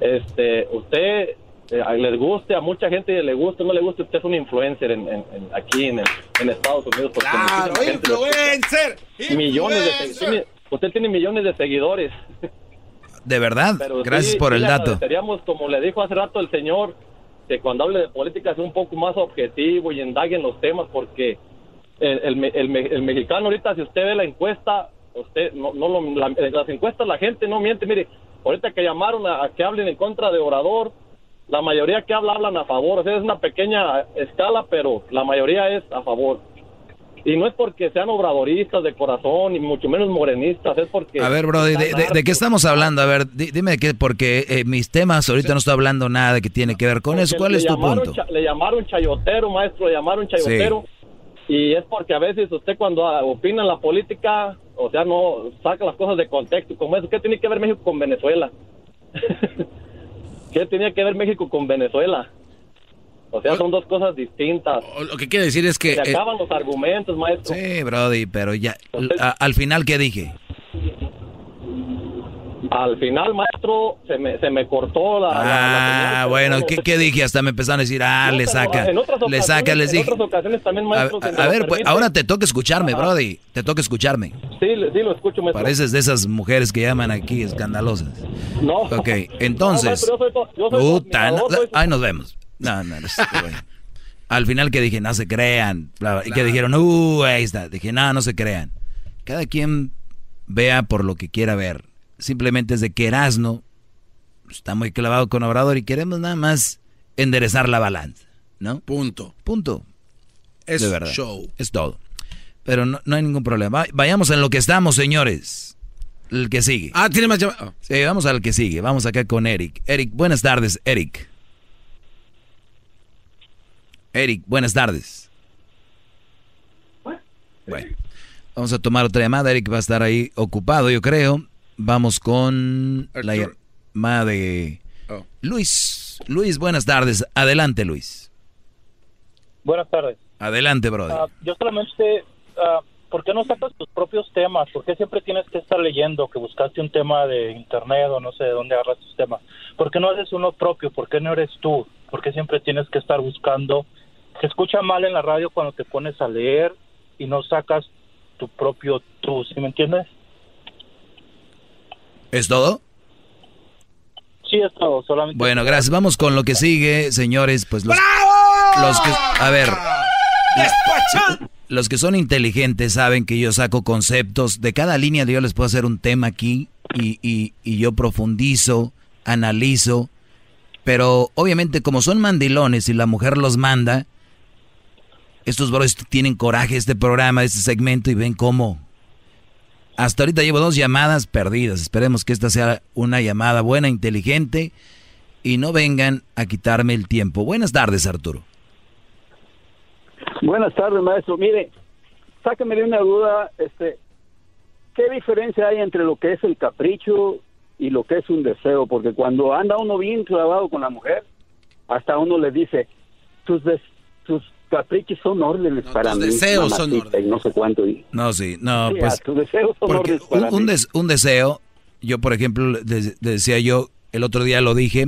Speaker 31: Este, usted eh, les guste, a mucha gente le guste, no le guste, usted es un influencer en, aquí en, Estados Unidos.
Speaker 3: claro, influencer,
Speaker 31: Millones de usted tiene millones de seguidores.
Speaker 2: De verdad, gracias por el dato.
Speaker 31: Seríamos, como le dijo hace rato el señor, que cuando hable de política es un poco más objetivo y indague en los temas, porque el, el, mexicano ahorita, si usted ve la encuesta, usted no, no lo, las encuestas la gente no miente, mire, ahorita que llamaron a que hablen en contra de Orador, la mayoría que habla hablan a favor. O sea, es una pequeña escala, pero la mayoría es a favor. Y no es porque sean obradoristas de corazón, ni mucho menos morenistas, es porque...
Speaker 2: A ver, bro, ¿de, qué estamos hablando? A ver, dime qué, porque eh, mis temas, ahorita no estoy hablando nada que tiene que ver con eso. ¿Cuál es tu punto?
Speaker 31: Le llamaron chayotero, maestro, le llamaron chayotero. Y es porque a veces usted cuando opina en la política, o sea, no saca las cosas de contexto, como eso. ¿Qué tiene que ver México con Venezuela? [laughs] ¿Qué tenía que ver México con Venezuela? O sea, son dos cosas distintas.
Speaker 2: Lo que quiere decir es que...
Speaker 31: Se eh, acaban los argumentos, maestro.
Speaker 2: Sí, Brody, pero ya... al final, ¿qué dije?
Speaker 31: Al final, maestro, se me, se me cortó la...
Speaker 2: Ah, bueno, ¿qué, dije? Hasta me empezaron a decir, ah, le saca, le saca, les dije... a, ver, pues, ahora te toca escucharme, Brody, te toca escucharme.
Speaker 31: Sí, sí, lo escucho, maestro.
Speaker 2: Pareces de esas mujeres que llaman aquí escandalosas.
Speaker 31: No.
Speaker 2: Ok, entonces... Ay, nos vemos. No, no, no. [laughs] Al final que dije, no se crean. Y que dijeron, uh, ahí está. Dije, no, no se crean. Cada quien vea por lo que quiera ver simplemente es de que Erasno está muy clavado con Obrador y queremos nada más enderezar la balanza, ¿no?
Speaker 3: Punto.
Speaker 2: Punto.
Speaker 3: Es de verdad. show.
Speaker 2: Es todo. Pero no, hay ningún problema. Vayamos en lo que estamos, señores. El que sigue.
Speaker 3: Ah, tiene más llamadas.
Speaker 2: Sí, vamos al que sigue. Vamos acá con Eric. Eric, buenas tardes, Eric. Eric, buenas tardes. Bueno, vamos a tomar otra llamada. Eric va a estar ahí ocupado, yo creo. Vamos con la llamada de oh. Luis. Luis, buenas tardes. Adelante, Luis.
Speaker 32: Buenas tardes.
Speaker 2: Adelante, brother. Ah,
Speaker 32: yo solamente, uh, ¿por qué no sacas tus propios temas? ¿Por qué siempre tienes que estar leyendo que buscaste un tema de internet o no sé de dónde agarras tus temas? ¿Por qué no haces uno propio? ¿Por qué no eres tú? ¿Por qué siempre tienes que estar buscando? Se escucha mal en la radio cuando te pones a leer y no sacas tu propio tú, ¿sí me entiendes?
Speaker 2: ¿Es todo?
Speaker 32: Sí, es todo, solamente.
Speaker 2: Bueno, gracias. Vamos con lo que sigue, señores. Pues los, los que. A ver. Los que son inteligentes saben que yo saco conceptos. De cada línea yo les puedo hacer un tema aquí y, y, y yo profundizo, analizo. Pero obviamente, como son mandilones y la mujer los manda, estos bros tienen coraje este programa, este segmento y ven cómo hasta ahorita llevo dos llamadas perdidas. Esperemos que esta sea una llamada buena, inteligente y no vengan a quitarme el tiempo. Buenas tardes, Arturo.
Speaker 15: Buenas tardes, maestro. Mire, sáqueme de una duda, este, ¿qué diferencia hay entre lo que es el capricho y lo que es un deseo? Porque cuando anda uno bien clavado con la mujer, hasta uno le dice, tus, tus caprichos son órdenes para mí.
Speaker 3: deseos son órdenes.
Speaker 15: no sé cuánto.
Speaker 2: No, sí, no, pues. un, un, deseo, yo por ejemplo, decía yo, el otro día lo dije,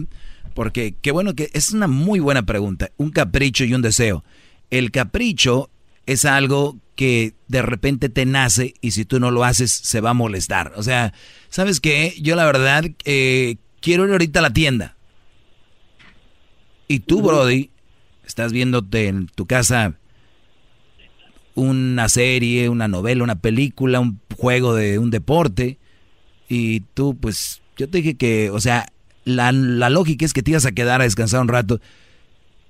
Speaker 2: porque qué bueno que es una muy buena pregunta. Un capricho y un deseo. El capricho es algo que de repente te nace y si tú no lo haces se va a molestar. O sea, ¿sabes qué? Yo la verdad eh, quiero ir ahorita a la tienda. Y tú, Brody, estás viéndote en tu casa una serie, una novela, una película, un juego de un deporte, y tú, pues, yo te dije que, o sea, la, la lógica es que te ibas a quedar a descansar un rato,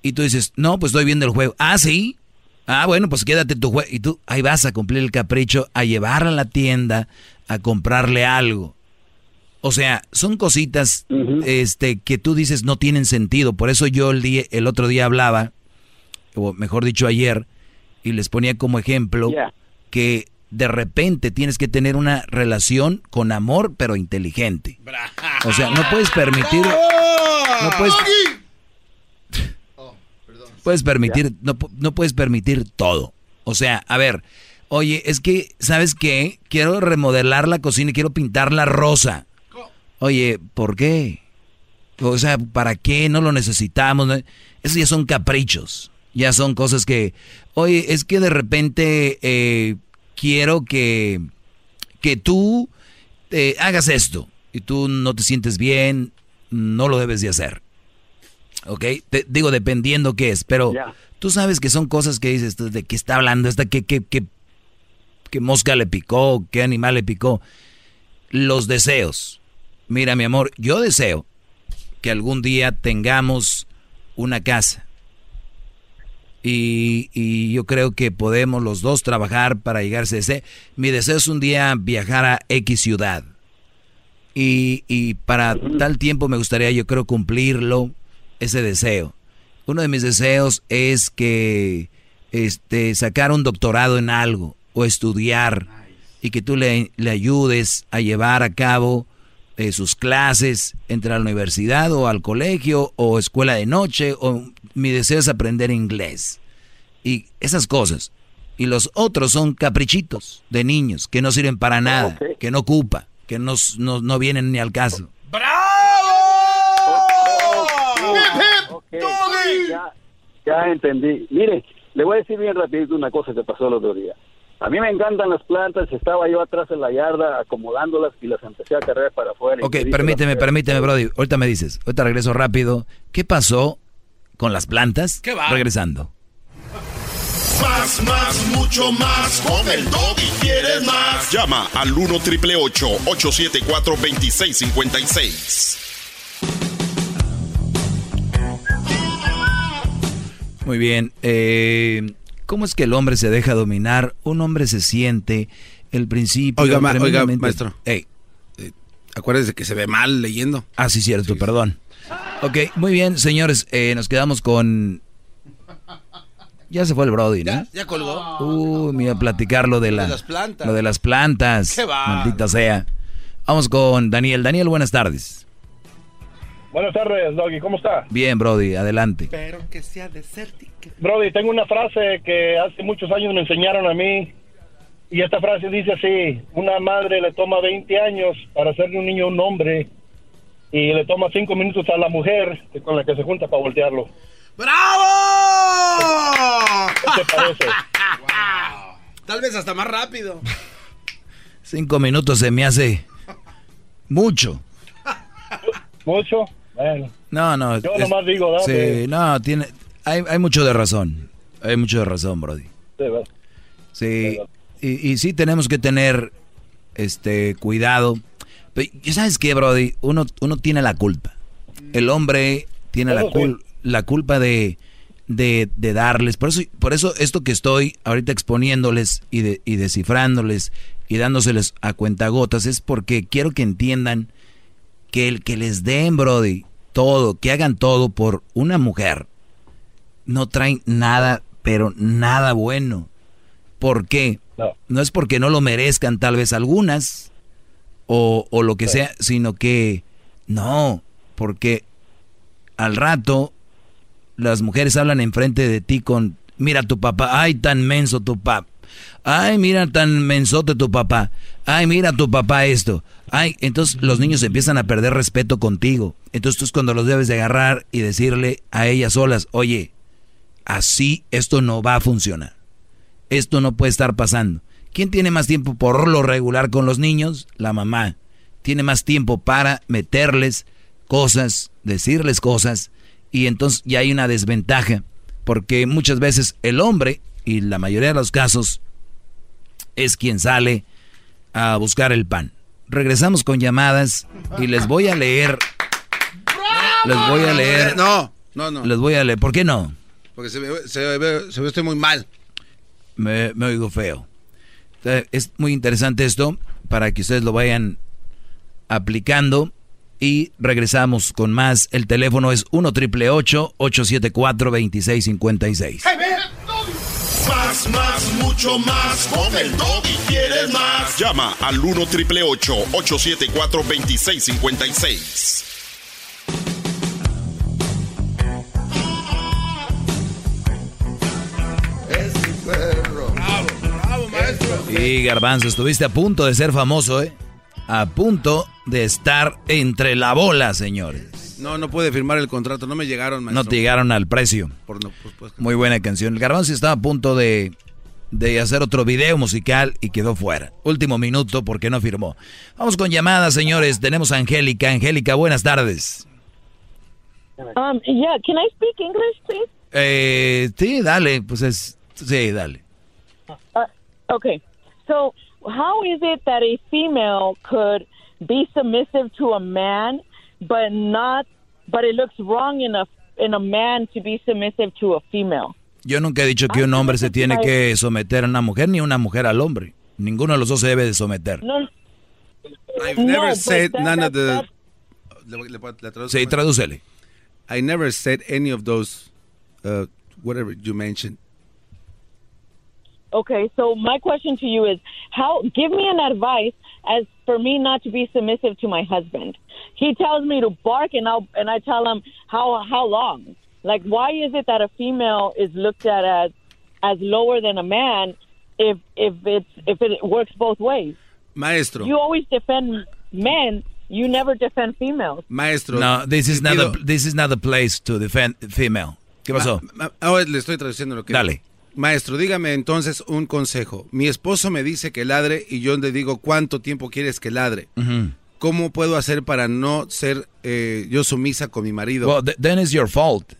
Speaker 2: y tú dices, no, pues estoy viendo el juego. Ah, sí. Ah, bueno, pues quédate tu juego. Y tú ahí vas a cumplir el capricho, a llevarla a la tienda, a comprarle algo. O sea, son cositas este, que tú dices no tienen sentido. Por eso yo el, día, el otro día hablaba, o mejor dicho ayer, y les ponía como ejemplo que de repente tienes que tener una relación con amor, pero inteligente. O sea, no puedes permitir... [laughs] No puedes, puedes permitir, no, no puedes permitir todo. O sea, a ver, Oye, es que, ¿sabes qué? Quiero remodelar la cocina y quiero pintarla rosa. Oye, ¿por qué? O sea, ¿para qué? No lo necesitamos. Esos ya son caprichos. Ya son cosas que, oye, es que de repente eh, quiero que, que tú eh, hagas esto y tú no te sientes bien, no lo debes de hacer. ¿Ok? Te, digo, dependiendo qué es, pero tú sabes que son cosas que dices, ¿de qué está hablando? ¿Esta qué, qué, qué, qué mosca le picó? ¿Qué animal le picó? Los deseos. Mira, mi amor, yo deseo que algún día tengamos una casa. Y, y, yo creo que podemos los dos trabajar para llegarse a ese. Mi deseo es un día viajar a X ciudad. Y, y para tal tiempo me gustaría, yo creo, cumplirlo, ese deseo. Uno de mis deseos es que este, sacar un doctorado en algo o estudiar y que tú le, le ayudes a llevar a cabo eh, sus clases, entrar a la universidad o al colegio o escuela de noche o mi deseo es aprender inglés. Y esas cosas. Y los otros son caprichitos de niños que no sirven para nada, que no ocupa, que no, no, vienen ni al caso.
Speaker 33: ¡Bravo! Ya, ya entendí. Mire, le voy a decir bien rapidito una cosa que pasó el otro día. A mí me encantan las plantas, estaba yo atrás en la yarda acomodándolas y las empecé a cargar para afuera.
Speaker 2: Ok, permíteme, permíteme, Brody. Ahorita me dices, ahorita regreso rápido. ¿Qué pasó con las plantas?
Speaker 34: ¿Qué va?
Speaker 2: Regresando.
Speaker 34: Más, más, mucho más. Con el y quieres más.
Speaker 8: Llama al 1 triple 874 2656.
Speaker 2: Muy bien. Eh, ¿Cómo es que el hombre se deja dominar? Un hombre se siente el principio.
Speaker 3: Oiga, oiga maestro. Hey. Eh, acuérdese que se ve mal leyendo.
Speaker 2: Ah, sí, cierto, perdón. Ok, muy bien, señores. Eh, nos quedamos con. Ya se fue el Brody, ¿no?
Speaker 3: Ya, ya colgó.
Speaker 2: Uh, me iba a platicar lo de, la,
Speaker 3: las plantas.
Speaker 2: Lo de las plantas.
Speaker 3: ¿Qué va?
Speaker 2: Maldita sea. Vamos con Daniel. Daniel, buenas tardes.
Speaker 32: Buenas tardes, Doggy. ¿Cómo está?
Speaker 2: Bien, Brody, adelante.
Speaker 32: Espero que sea desértico. Brody, tengo una frase que hace muchos años me enseñaron a mí. Y esta frase dice así: Una madre le toma 20 años para hacerle un niño un hombre. Y le toma 5 minutos a la mujer con la que se junta para voltearlo.
Speaker 3: ¡Bravo!
Speaker 32: ¿Qué te parece?
Speaker 3: Tal vez hasta más rápido.
Speaker 2: Cinco minutos se me hace mucho.
Speaker 32: ¿Mucho? Bueno.
Speaker 2: No, no.
Speaker 32: Yo nomás digo.
Speaker 2: Sí, no, tiene, hay, hay mucho de razón. Hay mucho de razón, Brody.
Speaker 32: Sí,
Speaker 2: y, y, sí tenemos que tener este cuidado. Pero, ¿Sabes qué, Brody? Uno, uno tiene la culpa. El hombre tiene la, la culpa de, de, de, darles. Por eso, por eso esto que estoy ahorita exponiéndoles y, de, y descifrándoles y dándoseles a cuentagotas es porque quiero que entiendan que el que les den, Brody, todo, que hagan todo por una mujer, no traen nada, pero nada bueno. ¿Por qué? No, es porque no lo merezcan tal vez algunas o, o lo que sea, sino que no, porque al rato las mujeres hablan enfrente de ti con, mira tu papá, ay tan menso tu papá, ay mira tan mensote tu papá, ay mira tu papá esto, ay, entonces los niños empiezan a perder respeto contigo, entonces tú es cuando los debes de agarrar y decirle a ellas solas, oye, así esto no va a funcionar. Esto no puede estar pasando. ¿Quién tiene más tiempo por lo regular con los niños? La mamá. Tiene más tiempo para meterles cosas, decirles cosas, y entonces ya hay una desventaja, porque muchas veces el hombre, y la mayoría de los casos, es quien sale a buscar el pan. Regresamos con llamadas y les voy a leer. Les voy a leer.
Speaker 3: No, no, no.
Speaker 2: Les voy a leer. ¿Por qué no?
Speaker 3: Porque se ve, se ve, se ve usted muy mal.
Speaker 2: Me, me oigo feo. Es muy interesante esto para que ustedes lo vayan aplicando. Y regresamos con más. El teléfono es 1 triple 874 2656.
Speaker 34: Más, más, mucho más. Con el y quieres más.
Speaker 8: Llama al 1 triple 874 2656.
Speaker 3: Bravo, bravo, maestro.
Speaker 2: Y Garbanzo, estuviste a punto de ser famoso, ¿eh? A punto de estar entre la bola, señores.
Speaker 3: No, no puede firmar el contrato, no me llegaron,
Speaker 2: maestro. No te llegaron al precio. Por no, pues, pues, Muy buena canción. El Garbanzo estaba a punto de, de hacer otro video musical y quedó fuera. Último minuto porque no firmó. Vamos con llamadas, señores. Tenemos a Angélica. Angélica, buenas tardes.
Speaker 35: Um, yeah, can I speak English, please?
Speaker 2: Eh, sí, dale, pues es, sí, dale.
Speaker 35: Uh, okay, so how is it that a female could be submissive to a man, but not, but it looks wrong in a in a man to be submissive to a female?
Speaker 2: Yo nunca he dicho que un hombre se tiene que someter a una mujer ni una mujer al hombre. Ninguno de los dos se debe de someter.
Speaker 35: No,
Speaker 3: I've never said none of the.
Speaker 2: Sí, tradúcele.
Speaker 3: I never said any of those, uh, whatever you mentioned.
Speaker 35: Okay, so my question to you is how give me an advice as for me not to be submissive to my husband. He tells me to bark and I and I tell him how how long? Like why is it that a female is looked at as as lower than a man if if it's if it works both ways?
Speaker 3: Maestro.
Speaker 35: You always defend men you never defend females.
Speaker 3: Maestro.
Speaker 2: No, this is not a, this is not the place to defend female. ¿Qué pasó?
Speaker 3: Ahora le estoy traduciendo lo que
Speaker 2: Dale.
Speaker 3: Maestro, dígame entonces un consejo. Mi esposo me dice que ladre y yo le digo cuánto tiempo quieres que ladre. ¿Cómo puedo hacer para no ser eh, yo sumisa con mi marido?
Speaker 2: Well, then it's your fault.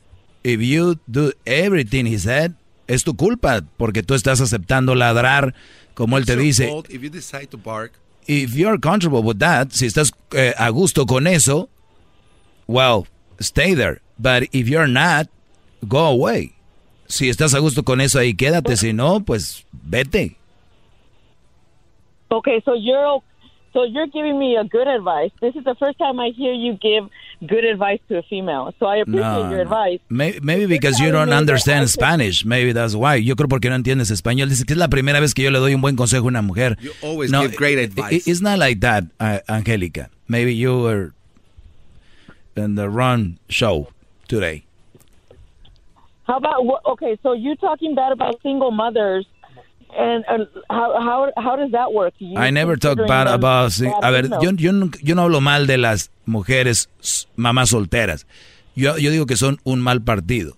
Speaker 2: If you do everything he said, es tu culpa porque tú estás aceptando ladrar como él te dice.
Speaker 3: If you decide to bark,
Speaker 2: if you're comfortable with that, si estás eh, a gusto con eso, well, stay there. But if you're not, go away. Si estás a gusto con eso ahí, quédate. Si no, pues vete.
Speaker 35: Okay, so you're so you're giving me a good advice. This is the first time I hear you give good advice to a female. So I appreciate no, your advice.
Speaker 2: Maybe, maybe because you don't understand Spanish. Maybe that's why. Yo creo porque no entiendes español. Dice que es la primera vez que yo le doy un buen consejo a una mujer.
Speaker 3: You always no, give great advice.
Speaker 2: it's not like that, uh, Angelica. Maybe you were in the wrong show today.
Speaker 35: How about okay? So you talking bad about single mothers? And, and how, how, how does that work? You
Speaker 2: I never talk bad about. a ver, yo, yo, no, yo no hablo mal de las mujeres mamás solteras. Yo, yo digo que son un mal partido.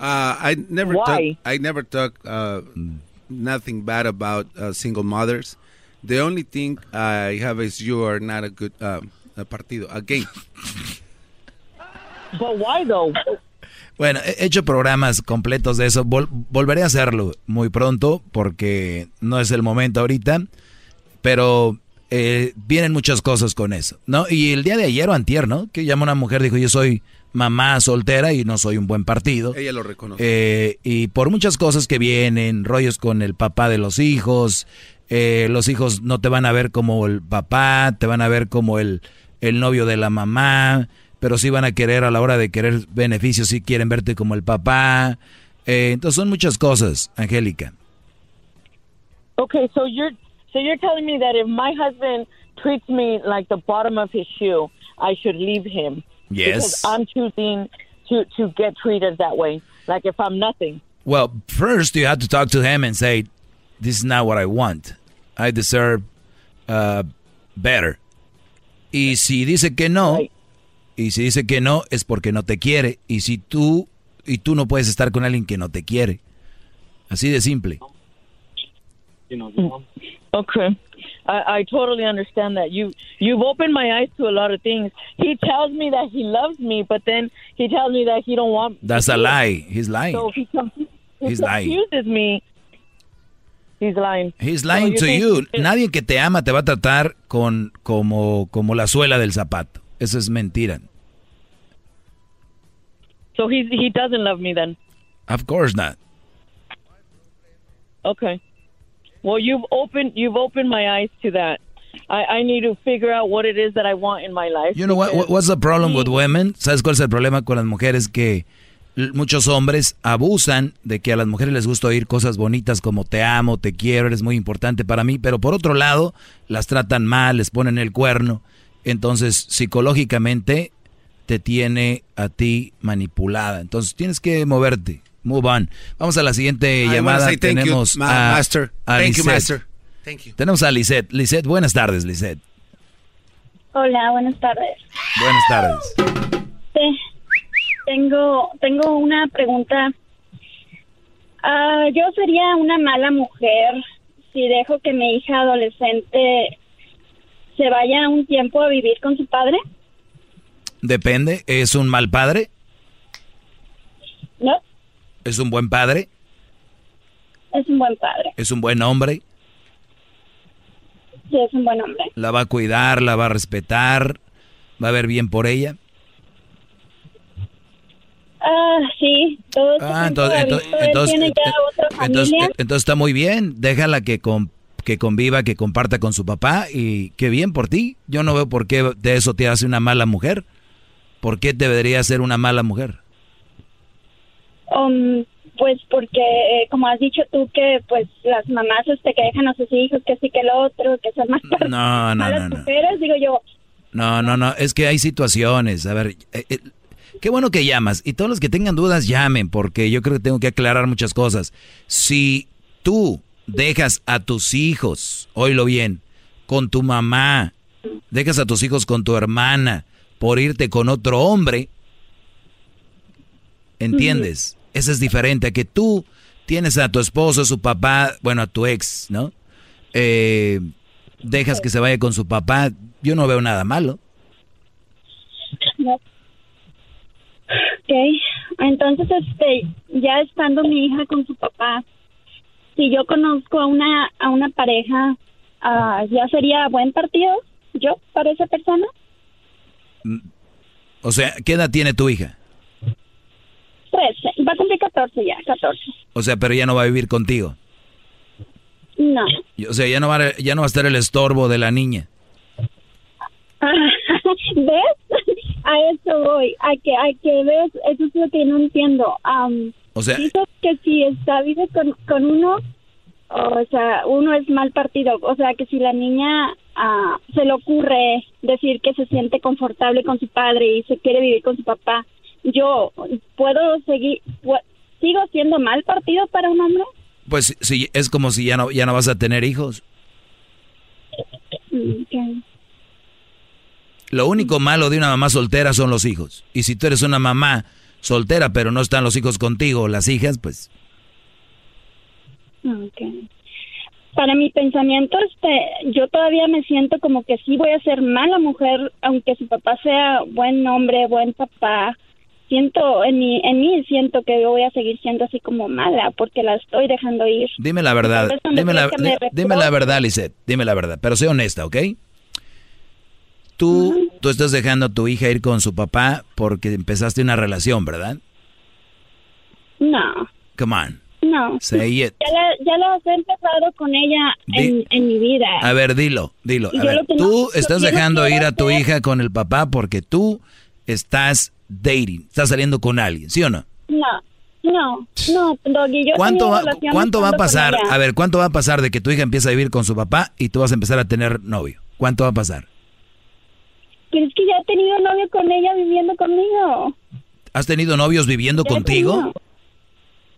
Speaker 3: Uh, I never Why? talk. I never talk uh, nothing bad about uh, single mothers. The only thing I have is you are not a good uh, a partido. Again.
Speaker 35: but why though?
Speaker 2: Bueno, he hecho programas completos de eso. volveré a hacerlo muy pronto porque no es el momento ahorita. Pero eh, vienen muchas cosas con eso, ¿no? Y el día de ayer o antier, ¿no? Que llama una mujer, dijo, yo soy mamá soltera y no soy un buen partido.
Speaker 3: Ella lo reconoce.
Speaker 2: Eh, y por muchas cosas que vienen, rollos con el papá de los hijos, eh, los hijos no te van a ver como el papá, te van a ver como el, el novio de la mamá, pero sí van a querer a la hora de querer beneficios, sí quieren verte como el papá. entonces son muchas cosas, Angélica.
Speaker 35: Okay, so you're So you're telling me that if my husband treats me like the bottom of his shoe, I should leave him.
Speaker 2: Yes.
Speaker 35: Because I'm choosing to, to get treated that way, like if I'm nothing.
Speaker 2: Well, first you have to talk to him and say, this is not what I want. I deserve uh, better. Y si dice que no, right. Y si dice que no, es porque no te quiere. Y si tú, y tú no puedes estar con alguien que no te quiere. Así de simple.
Speaker 35: Mm. Okay. I, I totally understand that. You you've opened my eyes to a lot of things. He tells me that he loves me, but then he tells me that he don't want.
Speaker 2: That's a lie. He's lying.
Speaker 35: So he, he
Speaker 2: He's
Speaker 35: confuses
Speaker 2: lying.
Speaker 35: me. He's lying.
Speaker 2: He's lying
Speaker 35: so
Speaker 2: to you. Nadie que te ama te va a tratar con como como la suela del zapato. Eso es mentira.
Speaker 35: So he he doesn't love me then.
Speaker 2: Of course not.
Speaker 35: Okay. Well, you've opened you've opened my eyes to that. I, I need to figure out what it is that I want in my life.
Speaker 2: You know what? What's the problem with women? ¿Sabes cuál es el problema con las mujeres? Que muchos hombres abusan de que a las mujeres les gusta oír cosas bonitas como te amo, te quiero, eres muy importante para mí, pero por otro lado las tratan mal, les ponen el cuerno. Entonces, psicológicamente te tiene a ti manipulada. Entonces, tienes que moverte. Move on. Vamos a la siguiente llamada.
Speaker 3: Tenemos
Speaker 2: you, a,
Speaker 3: master. thank you, master.
Speaker 2: Tenemos a Lisette. Lisette, buenas tardes, Lisette.
Speaker 36: Hola, buenas tardes.
Speaker 2: Buenas tardes.
Speaker 36: Sí, tengo, tengo una pregunta. Ah, yo sería una mala mujer si dejo que mi hija adolescente se vaya un tiempo a vivir con su padre.
Speaker 2: Depende. ¿Es un mal padre?
Speaker 36: No.
Speaker 2: ¿Es un buen padre?
Speaker 36: Es un buen padre.
Speaker 2: ¿Es un buen hombre?
Speaker 36: Sí, es un buen hombre.
Speaker 2: ¿La va a cuidar, la va a respetar? ¿Va a ver bien por ella?
Speaker 36: Ah, sí, todo ah, entonces, entonces, otra familia.
Speaker 2: entonces, está muy bien, déjala que, que conviva, que comparta con su papá y qué bien por ti. Yo no veo por qué de eso te hace una mala mujer. ¿Por qué debería ser una mala mujer?
Speaker 36: Um, pues porque, eh, como has dicho tú, que pues las mamás este, que dejan a sus hijos, que sí que el otro, que son más
Speaker 2: no, [laughs] no, no,
Speaker 36: mujeres, digo yo.
Speaker 2: No, no, no, es que hay situaciones. A ver, eh, eh, qué bueno que llamas. Y todos los que tengan dudas, llamen, porque yo creo que tengo que aclarar muchas cosas. Si tú dejas a tus hijos, oílo bien, con tu mamá, dejas a tus hijos con tu hermana por irte con otro hombre, ¿entiendes? Ese es diferente a que tú tienes a tu esposo, su papá, bueno, a tu ex, ¿no? Eh, dejas que se vaya con su papá, yo no veo nada malo.
Speaker 36: No. Ok, entonces, este, ya estando mi hija con su papá, si yo conozco a una, a una pareja, uh, ¿ya sería buen partido yo para esa persona?
Speaker 2: Mm, o sea, ¿qué edad tiene tu hija?
Speaker 36: va a cumplir 14 ya, 14.
Speaker 2: O sea, pero ya no va a vivir contigo.
Speaker 36: No.
Speaker 2: O sea, ya no va, ya no va a estar el estorbo de la niña. [laughs]
Speaker 36: ¿Ves? [laughs] A eso voy, a que, a que ves, eso es lo que no entiendo.
Speaker 2: O sea,
Speaker 36: que si está vive con, con uno, o sea, uno es mal partido. O sea, que si la niña uh, se le ocurre decir que se siente confortable con su padre y se quiere vivir con su papá, yo puedo seguir, sigo siendo mal partido para un hombre.
Speaker 2: Pues sí, es como si ya no, ya no vas a tener hijos. Lo único malo de una mamá soltera son los hijos. Y si tú eres una mamá soltera pero no están los hijos contigo, las hijas, pues...
Speaker 36: Para mi pensamiento, este, yo todavía me siento como que sí voy a ser mala mujer, aunque su papá sea buen hombre, buen papá, siento en mí, en mí siento que voy a seguir siendo así como mala porque la estoy dejando ir.
Speaker 2: Dime la verdad, dime la, dime la verdad, Lisette, dime la verdad, pero sé honesta, ¿ok? Tú, tú estás dejando a tu hija ir con su papá porque empezaste una relación, ¿verdad?
Speaker 36: No.
Speaker 2: Come on.
Speaker 36: No.
Speaker 2: Say
Speaker 36: it. Ya, lo he empezado con ella en, en, mi vida.
Speaker 2: A ver, dilo, dilo. A ver, tú estás dejando ir a tu hija con el papá porque tú estás dating, estás saliendo con alguien, ¿sí o no?
Speaker 36: No. No, no, Doggy, yo
Speaker 2: ¿Cuánto va, ¿cuánto va a pasar? A ver, ¿cuánto va a pasar de que tu hija empieza a vivir con su papá y tú vas a empezar a tener novio? ¿Cuánto va a pasar?
Speaker 36: Pero es que ya he tenido novio con ella viviendo conmigo.
Speaker 2: ¿Has tenido novios viviendo contigo?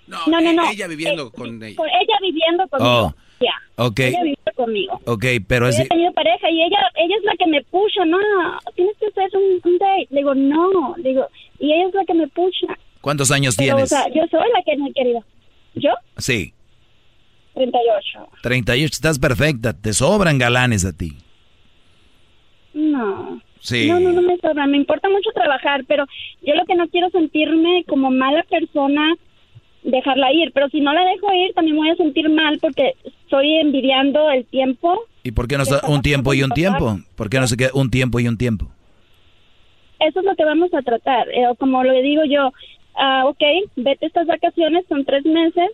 Speaker 36: No, no, no,
Speaker 3: Ella viviendo con ella.
Speaker 36: ella viviendo conmigo. Oh. Ya.
Speaker 2: Okay.
Speaker 36: Ella vive conmigo.
Speaker 2: Ok, pero
Speaker 36: es... He tenido pareja y ella ella es la que me pucha, no, tienes que hacer un, un, date. Le digo, no, le digo, y ella es la que me pucha.
Speaker 2: ¿Cuántos años tienes? O
Speaker 36: sea, yo soy la que no he querido. ¿Yo?
Speaker 2: Sí.
Speaker 36: 38.
Speaker 2: 38, estás perfecta, te sobran galanes a ti.
Speaker 36: No.
Speaker 2: Sí.
Speaker 36: No, no, no me sobran, me importa mucho trabajar, pero yo lo que no quiero sentirme como mala persona dejarla ir, pero si no la dejo ir también me voy a sentir mal porque estoy envidiando el tiempo.
Speaker 2: ¿Y por qué no está un tiempo y un tiempo? ¿Por qué no se queda un tiempo y un tiempo?
Speaker 36: Eso es lo que vamos a tratar. Eh, como lo digo yo, uh, ok, vete estas vacaciones, son tres meses.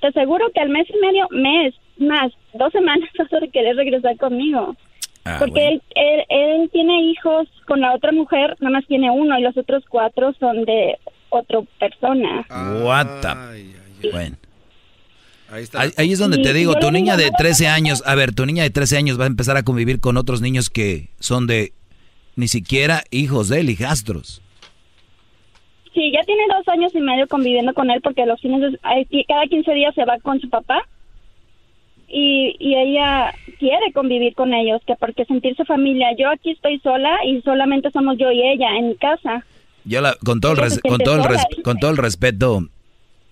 Speaker 36: Te aseguro que al mes y medio, mes, más, dos semanas [laughs] vas a querer regresar conmigo. Ah, porque él, él, él tiene hijos con la otra mujer, nada más tiene uno y los otros cuatro son de otra persona.
Speaker 2: What Bueno. Ahí, es donde te digo, tu niña de 13 años, a ver, tu niña de 13 años va a empezar a convivir con otros niños que son de ni siquiera hijos de él, hijastros.
Speaker 36: Sí, ya tiene dos años y medio conviviendo con él porque los fines de, cada 15 días se va con su papá y, y ella quiere convivir con ellos, que porque sentirse familia. Yo aquí estoy sola y solamente somos yo y ella en mi casa.
Speaker 2: Yo la, con todo el, con todo el, con todo el respeto,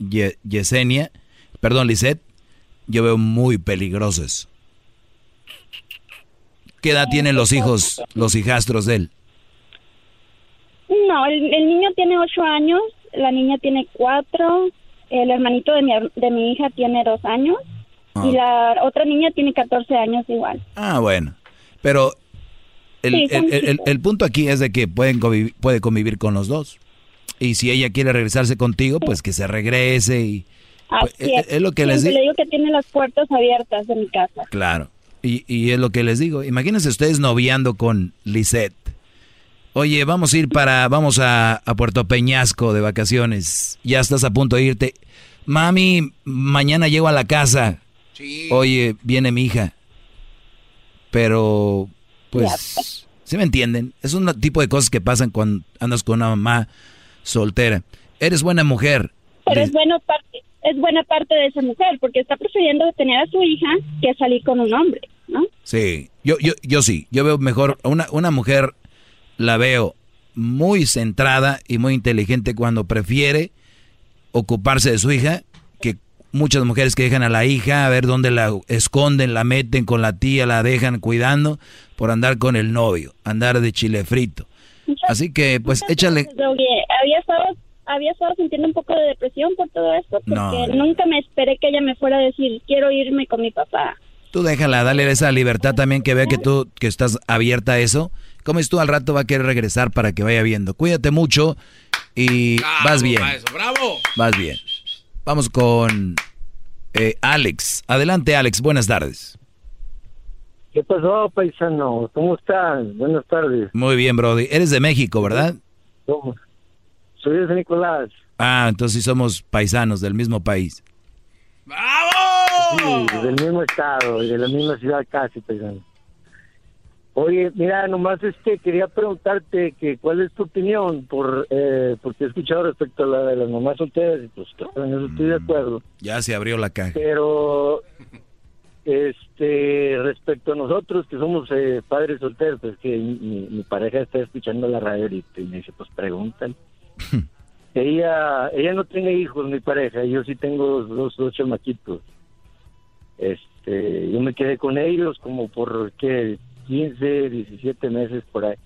Speaker 2: Yesenia, perdón, Lisette, yo veo muy peligrosos. ¿Qué edad tienen los hijos, los hijastros de él?
Speaker 36: No, el, niño tiene ocho años, la niña tiene cuatro, el hermanito de mi, de mi hija tiene dos años y ah. la otra niña tiene 14 años igual.
Speaker 2: Ah, bueno. Pero el, el, punto aquí es de que pueden puede convivir con los dos. Y si ella quiere regresarse contigo, pues que se regrese y... Pues, es. lo que les digo.
Speaker 36: Le digo que tiene las puertas abiertas de mi casa.
Speaker 2: Claro. Y, y es lo que les digo. Imagínense ustedes noviando con Lisette. Oye, vamos a ir para, vamos a, a, Puerto Peñasco de vacaciones. Ya estás a punto de irte. Mami, mañana llego a la casa. Oye, viene mi hija. Pero, pues, ¿sí me entienden? Es un tipo de cosas que pasan cuando andas con una mamá soltera. Eres buena mujer.
Speaker 36: Pero es, bueno parte, es buena parte de esa mujer, porque está prefiriendo tener a su hija que salir con un hombre, ¿no?
Speaker 2: Sí, yo, yo, yo sí. Yo veo mejor, una, una mujer la veo muy centrada y muy inteligente cuando prefiere ocuparse de su hija muchas mujeres que dejan a la hija a ver dónde la esconden, la meten con la tía, la dejan cuidando por andar con el novio, andar de chile frito. Así que, pues, échale.
Speaker 36: Había estado, había estado sintiendo un poco de depresión por todo esto, porque nunca me esperé que ella me fuera a decir, quiero irme con mi papá.
Speaker 2: Tú déjala, dale esa libertad también que vea que tú que estás abierta a eso. Como es tú al rato va a querer regresar para que vaya viendo. Cuídate mucho y vas bien.
Speaker 3: bravo.
Speaker 2: Vas bien. Vamos con eh, Alex. Adelante, Alex. Buenas tardes.
Speaker 37: ¿Qué pasó, paisano? ¿Cómo estás? Buenas tardes.
Speaker 2: Muy bien, Brody. Eres de México, ¿verdad?
Speaker 37: ¿Cómo? Soy de San Nicolás.
Speaker 2: Ah, entonces sí somos paisanos del mismo país.
Speaker 3: ¡Bravo!
Speaker 37: Sí, del mismo estado, de la misma ciudad casi, paisano. Oye, mira, nomás es que quería preguntarte que cuál es tu opinión, por eh, porque he escuchado respecto a la de las mamás solteras y pues en eso estoy de mm, acuerdo.
Speaker 2: Ya se abrió la caja.
Speaker 37: Pero, este, respecto a nosotros que somos eh, padres solteros, pues que mi, pareja está escuchando la radio y me dice, pues preguntan. [laughs] ella, ella no tiene hijos, mi pareja, yo sí tengo dos, dos chamaquitos. Este, yo me quedé con ellos como por, ¿qué? 15, 17 meses por ahí.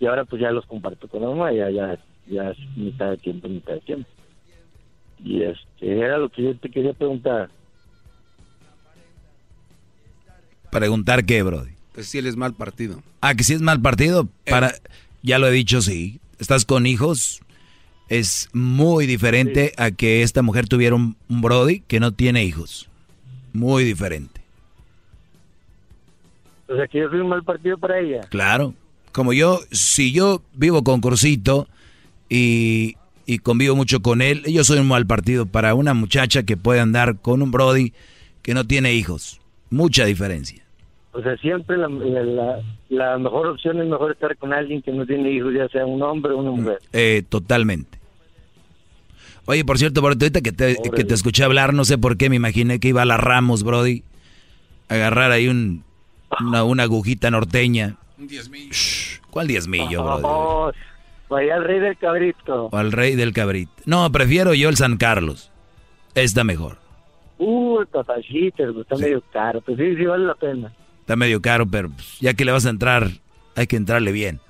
Speaker 37: Y ahora pues ya los comparto con la mamá, ya, ya, ya es mitad de tiempo, mitad de tiempo. Y este, era lo que yo te quería preguntar.
Speaker 2: ¿Preguntar qué, Brody?
Speaker 3: Pues si él es mal partido.
Speaker 2: Ah, que si es mal partido, eh. para, ya lo he dicho, sí. Estás con hijos, es muy diferente a que esta mujer tuviera un Brody que no tiene hijos. Muy diferente.
Speaker 37: O sea, que yo soy un mal partido para ella.
Speaker 2: Claro. Como yo, si yo vivo con Cursito y, y convivo mucho con él, yo soy un mal partido para una muchacha que puede andar con un Brody que no tiene hijos. Mucha diferencia.
Speaker 37: O sea, siempre la, la, mejor opción es mejor estar con alguien que no tiene hijos, ya sea un hombre o una mm, mujer.
Speaker 2: Eh, totalmente. Oye, por cierto, ahorita que te, que te escuché hablar, no sé por qué, me imaginé que iba a la Ramos, Brody, a agarrar ahí un, una, una agujita norteña. Un diezmillo. ¿Cuál diezmillo,
Speaker 37: bro? vaya al rey del cabrito.
Speaker 2: O al rey del cabrito. No, prefiero yo el San Carlos. Está mejor.
Speaker 37: Uh, el está medio caro. Pues sí, sí vale la pena.
Speaker 2: Está medio caro, pero pues, ya que le vas a entrar, hay que entrarle bien.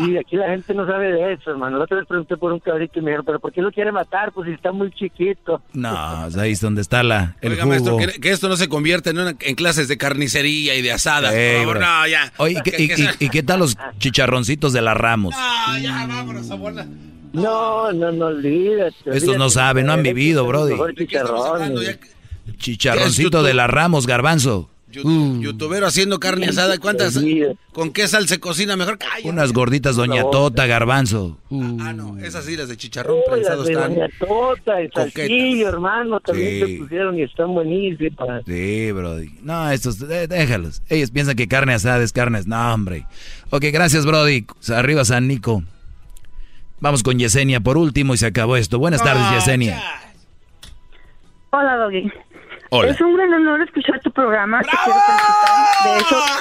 Speaker 37: Sí, aquí la gente no sabe de eso, hermano. La otra vez pregunté por un cabrito y me dijeron, ¿pero por qué lo quiere matar? Pues si está muy chiquito.
Speaker 2: No, ahí es donde está la, el Oiga, maestro,
Speaker 3: que, esto no se convierte en, en, clases de carnicería y de asada. no, ya.
Speaker 2: Oye, ¿y, qué tal los chicharroncitos de la Ramos?
Speaker 37: No, ya, vámonos, abuela. No, no, no olvídate.
Speaker 2: Estos no saben, no han vivido, brody. Chicharroncito de la Ramos, garbanzo.
Speaker 3: Mm. Youtubero haciendo carne asada. ¿Cuántas? ¿Con qué sal se cocina mejor?
Speaker 2: Unas gorditas Doña Tota, garbanzo.
Speaker 3: Ah, no, esas sí, las de chicharrón prensado
Speaker 37: están. Doña Tota, el salsillo, hermano, también se pusieron y están buenísimas.
Speaker 2: Sí, Brody. No, estos, déjalos. Ellos piensan que carne asada es carne. No, hombre. Ok, gracias, Brody. Arriba San Nico. Vamos con Yesenia por último y se acabó esto. Buenas tardes, Yesenia.
Speaker 38: Hola, Doggy. Hola. Es un gran honor escuchar tu programa.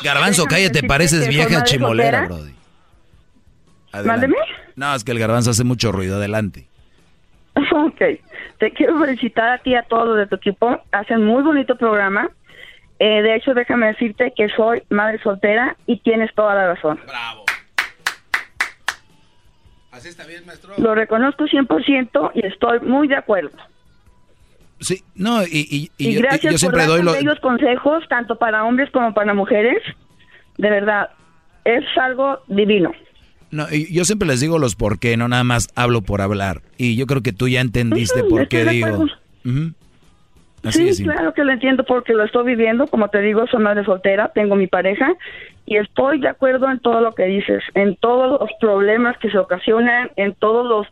Speaker 2: garbanzo, cállate, pareces vieja chimolera, Brody.
Speaker 38: Mándeme.
Speaker 2: No, es que el garbanzo hace mucho ruido. Adelante. [laughs]
Speaker 38: Ok. Te quiero felicitar a ti y a todos de tu equipo. Hacen muy bonito programa. Eh, de hecho, déjame decirte que soy madre soltera y tienes toda la razón. Bravo.
Speaker 3: Así está bien, maestro.
Speaker 38: Lo reconozco 100% y estoy muy de acuerdo.
Speaker 2: Sí, no, y,
Speaker 38: y, gracias yo, siempre por doy los consejos, tanto para hombres como para mujeres. De verdad, es algo divino.
Speaker 2: No, yo siempre les digo los por qué, no nada más hablo por hablar. Y yo creo que tú ya entendiste por qué digo.
Speaker 38: sí, claro que lo entiendo porque lo estoy viviendo. Como te digo, soy madre soltera, tengo mi pareja y estoy de acuerdo en todo lo que dices, en todos los problemas que se ocasionan, en todos los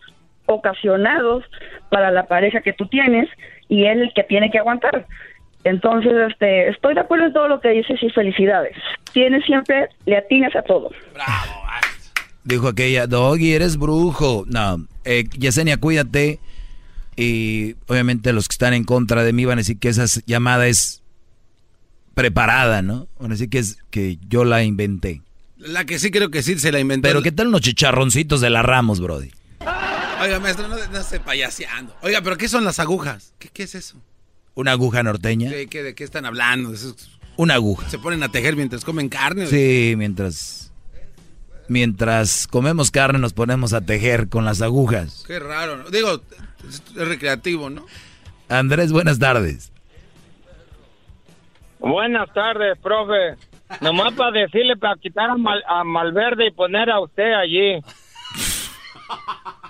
Speaker 38: ocasionados para la pareja que tú tienes y él el que tiene que aguantar. Entonces, este, estoy de acuerdo en todo lo que dices y felicidades. Tienes siempre, le atinas a todo.
Speaker 2: Bravo. Dijo aquella, Doggy, eres brujo. No, eh, Yesenia, cuídate. Y obviamente los que están en contra de mí van a decir que esa llamada es preparada, ¿no? Van a decir que, es, que yo la inventé.
Speaker 3: La que sí creo que sí se la inventé.
Speaker 2: Pero ¿qué tal unos chicharroncitos de la Ramos, Brody?
Speaker 3: Oiga, maestro, no, no se payaseando. Oiga, ¿pero qué son las agujas? ¿Qué, qué es eso?
Speaker 2: ¿Una aguja norteña?
Speaker 3: ¿De qué, de qué están hablando?
Speaker 2: Una aguja.
Speaker 3: ¿Se ponen a tejer mientras comen carne?
Speaker 2: Sí, mientras mientras comemos carne nos ponemos a tejer con las agujas.
Speaker 3: Qué raro. Digo, es recreativo, ¿no?
Speaker 2: Andrés, buenas tardes.
Speaker 39: Buenas tardes, profe. Nomás para decirle, para quitar a, Malverde y poner a usted allí. [laughs]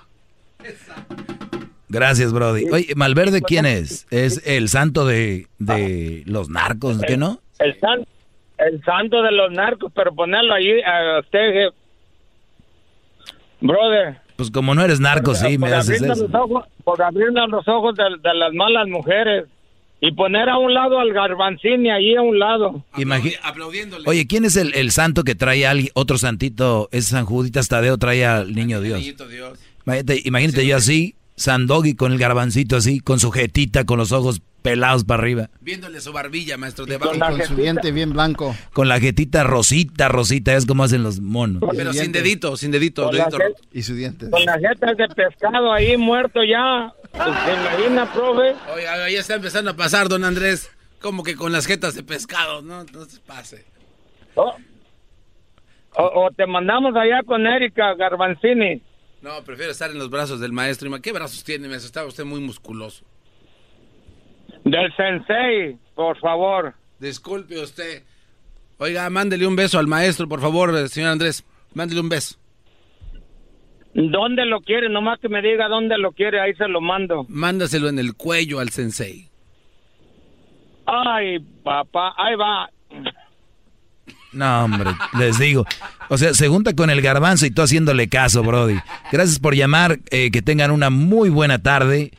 Speaker 2: Gracias, Brody. Oye, Malverde, ¿quién es? ¿Es el santo de, de los narcos, ¿qué no?
Speaker 39: El, el santo de los narcos, pero ponerlo allí a usted, Brother.
Speaker 2: Pues como no eres narco, sí, me haces eso.
Speaker 39: por abrirnos los ojos de, las malas mujeres y poner a un lado al Garbanzini ahí a un lado.
Speaker 2: aplaudiéndole. Oye, ¿quién es el, santo que trae a alguien, otro santito? Es San Juditas Tadeo, trae al niño Dios. Dios. Imagínate, yo así, Sandogi con el garbancito así, con su jetita, con los ojos pelados para arriba.
Speaker 3: Viéndole su barbilla, maestro, de
Speaker 40: Con, con su diente bien blanco.
Speaker 2: Con la jetita rosita, rosita, es como hacen los monos.
Speaker 3: Pero sin dedito, sin dedito.
Speaker 40: y su diente.
Speaker 39: Con la jeta de pescado ahí muerto ya. ¿Se imagina, profe?
Speaker 3: Oiga, ya está empezando a pasar, don Andrés. Como que con las jetas de pescado, ¿no? Entonces pase.
Speaker 39: Oh. O, te mandamos allá con Erika Garbanzini.
Speaker 3: No, prefiero estar en los brazos del maestro. ¿Qué brazos tiene? Me Está usted muy musculoso.
Speaker 39: Del sensei, por favor.
Speaker 3: Disculpe usted. Oiga, mándele un beso al maestro, por favor, señor Andrés. Mándele un beso.
Speaker 39: ¿Dónde lo quiere? Nomás que me diga dónde lo quiere, ahí se lo mando.
Speaker 3: Mándaselo en el cuello al sensei.
Speaker 39: Ay, papá, ahí va.
Speaker 2: No, hombre, les digo. O sea, se junta con el garbanzo y tú haciéndole caso, Brody. Gracias por llamar. Eh, que tengan una muy buena tarde.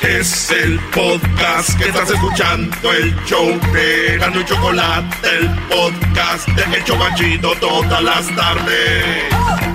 Speaker 8: Es el podcast que estás escuchando, el show de Gano y Chocolate, el podcast de El Chocachito todas las tardes.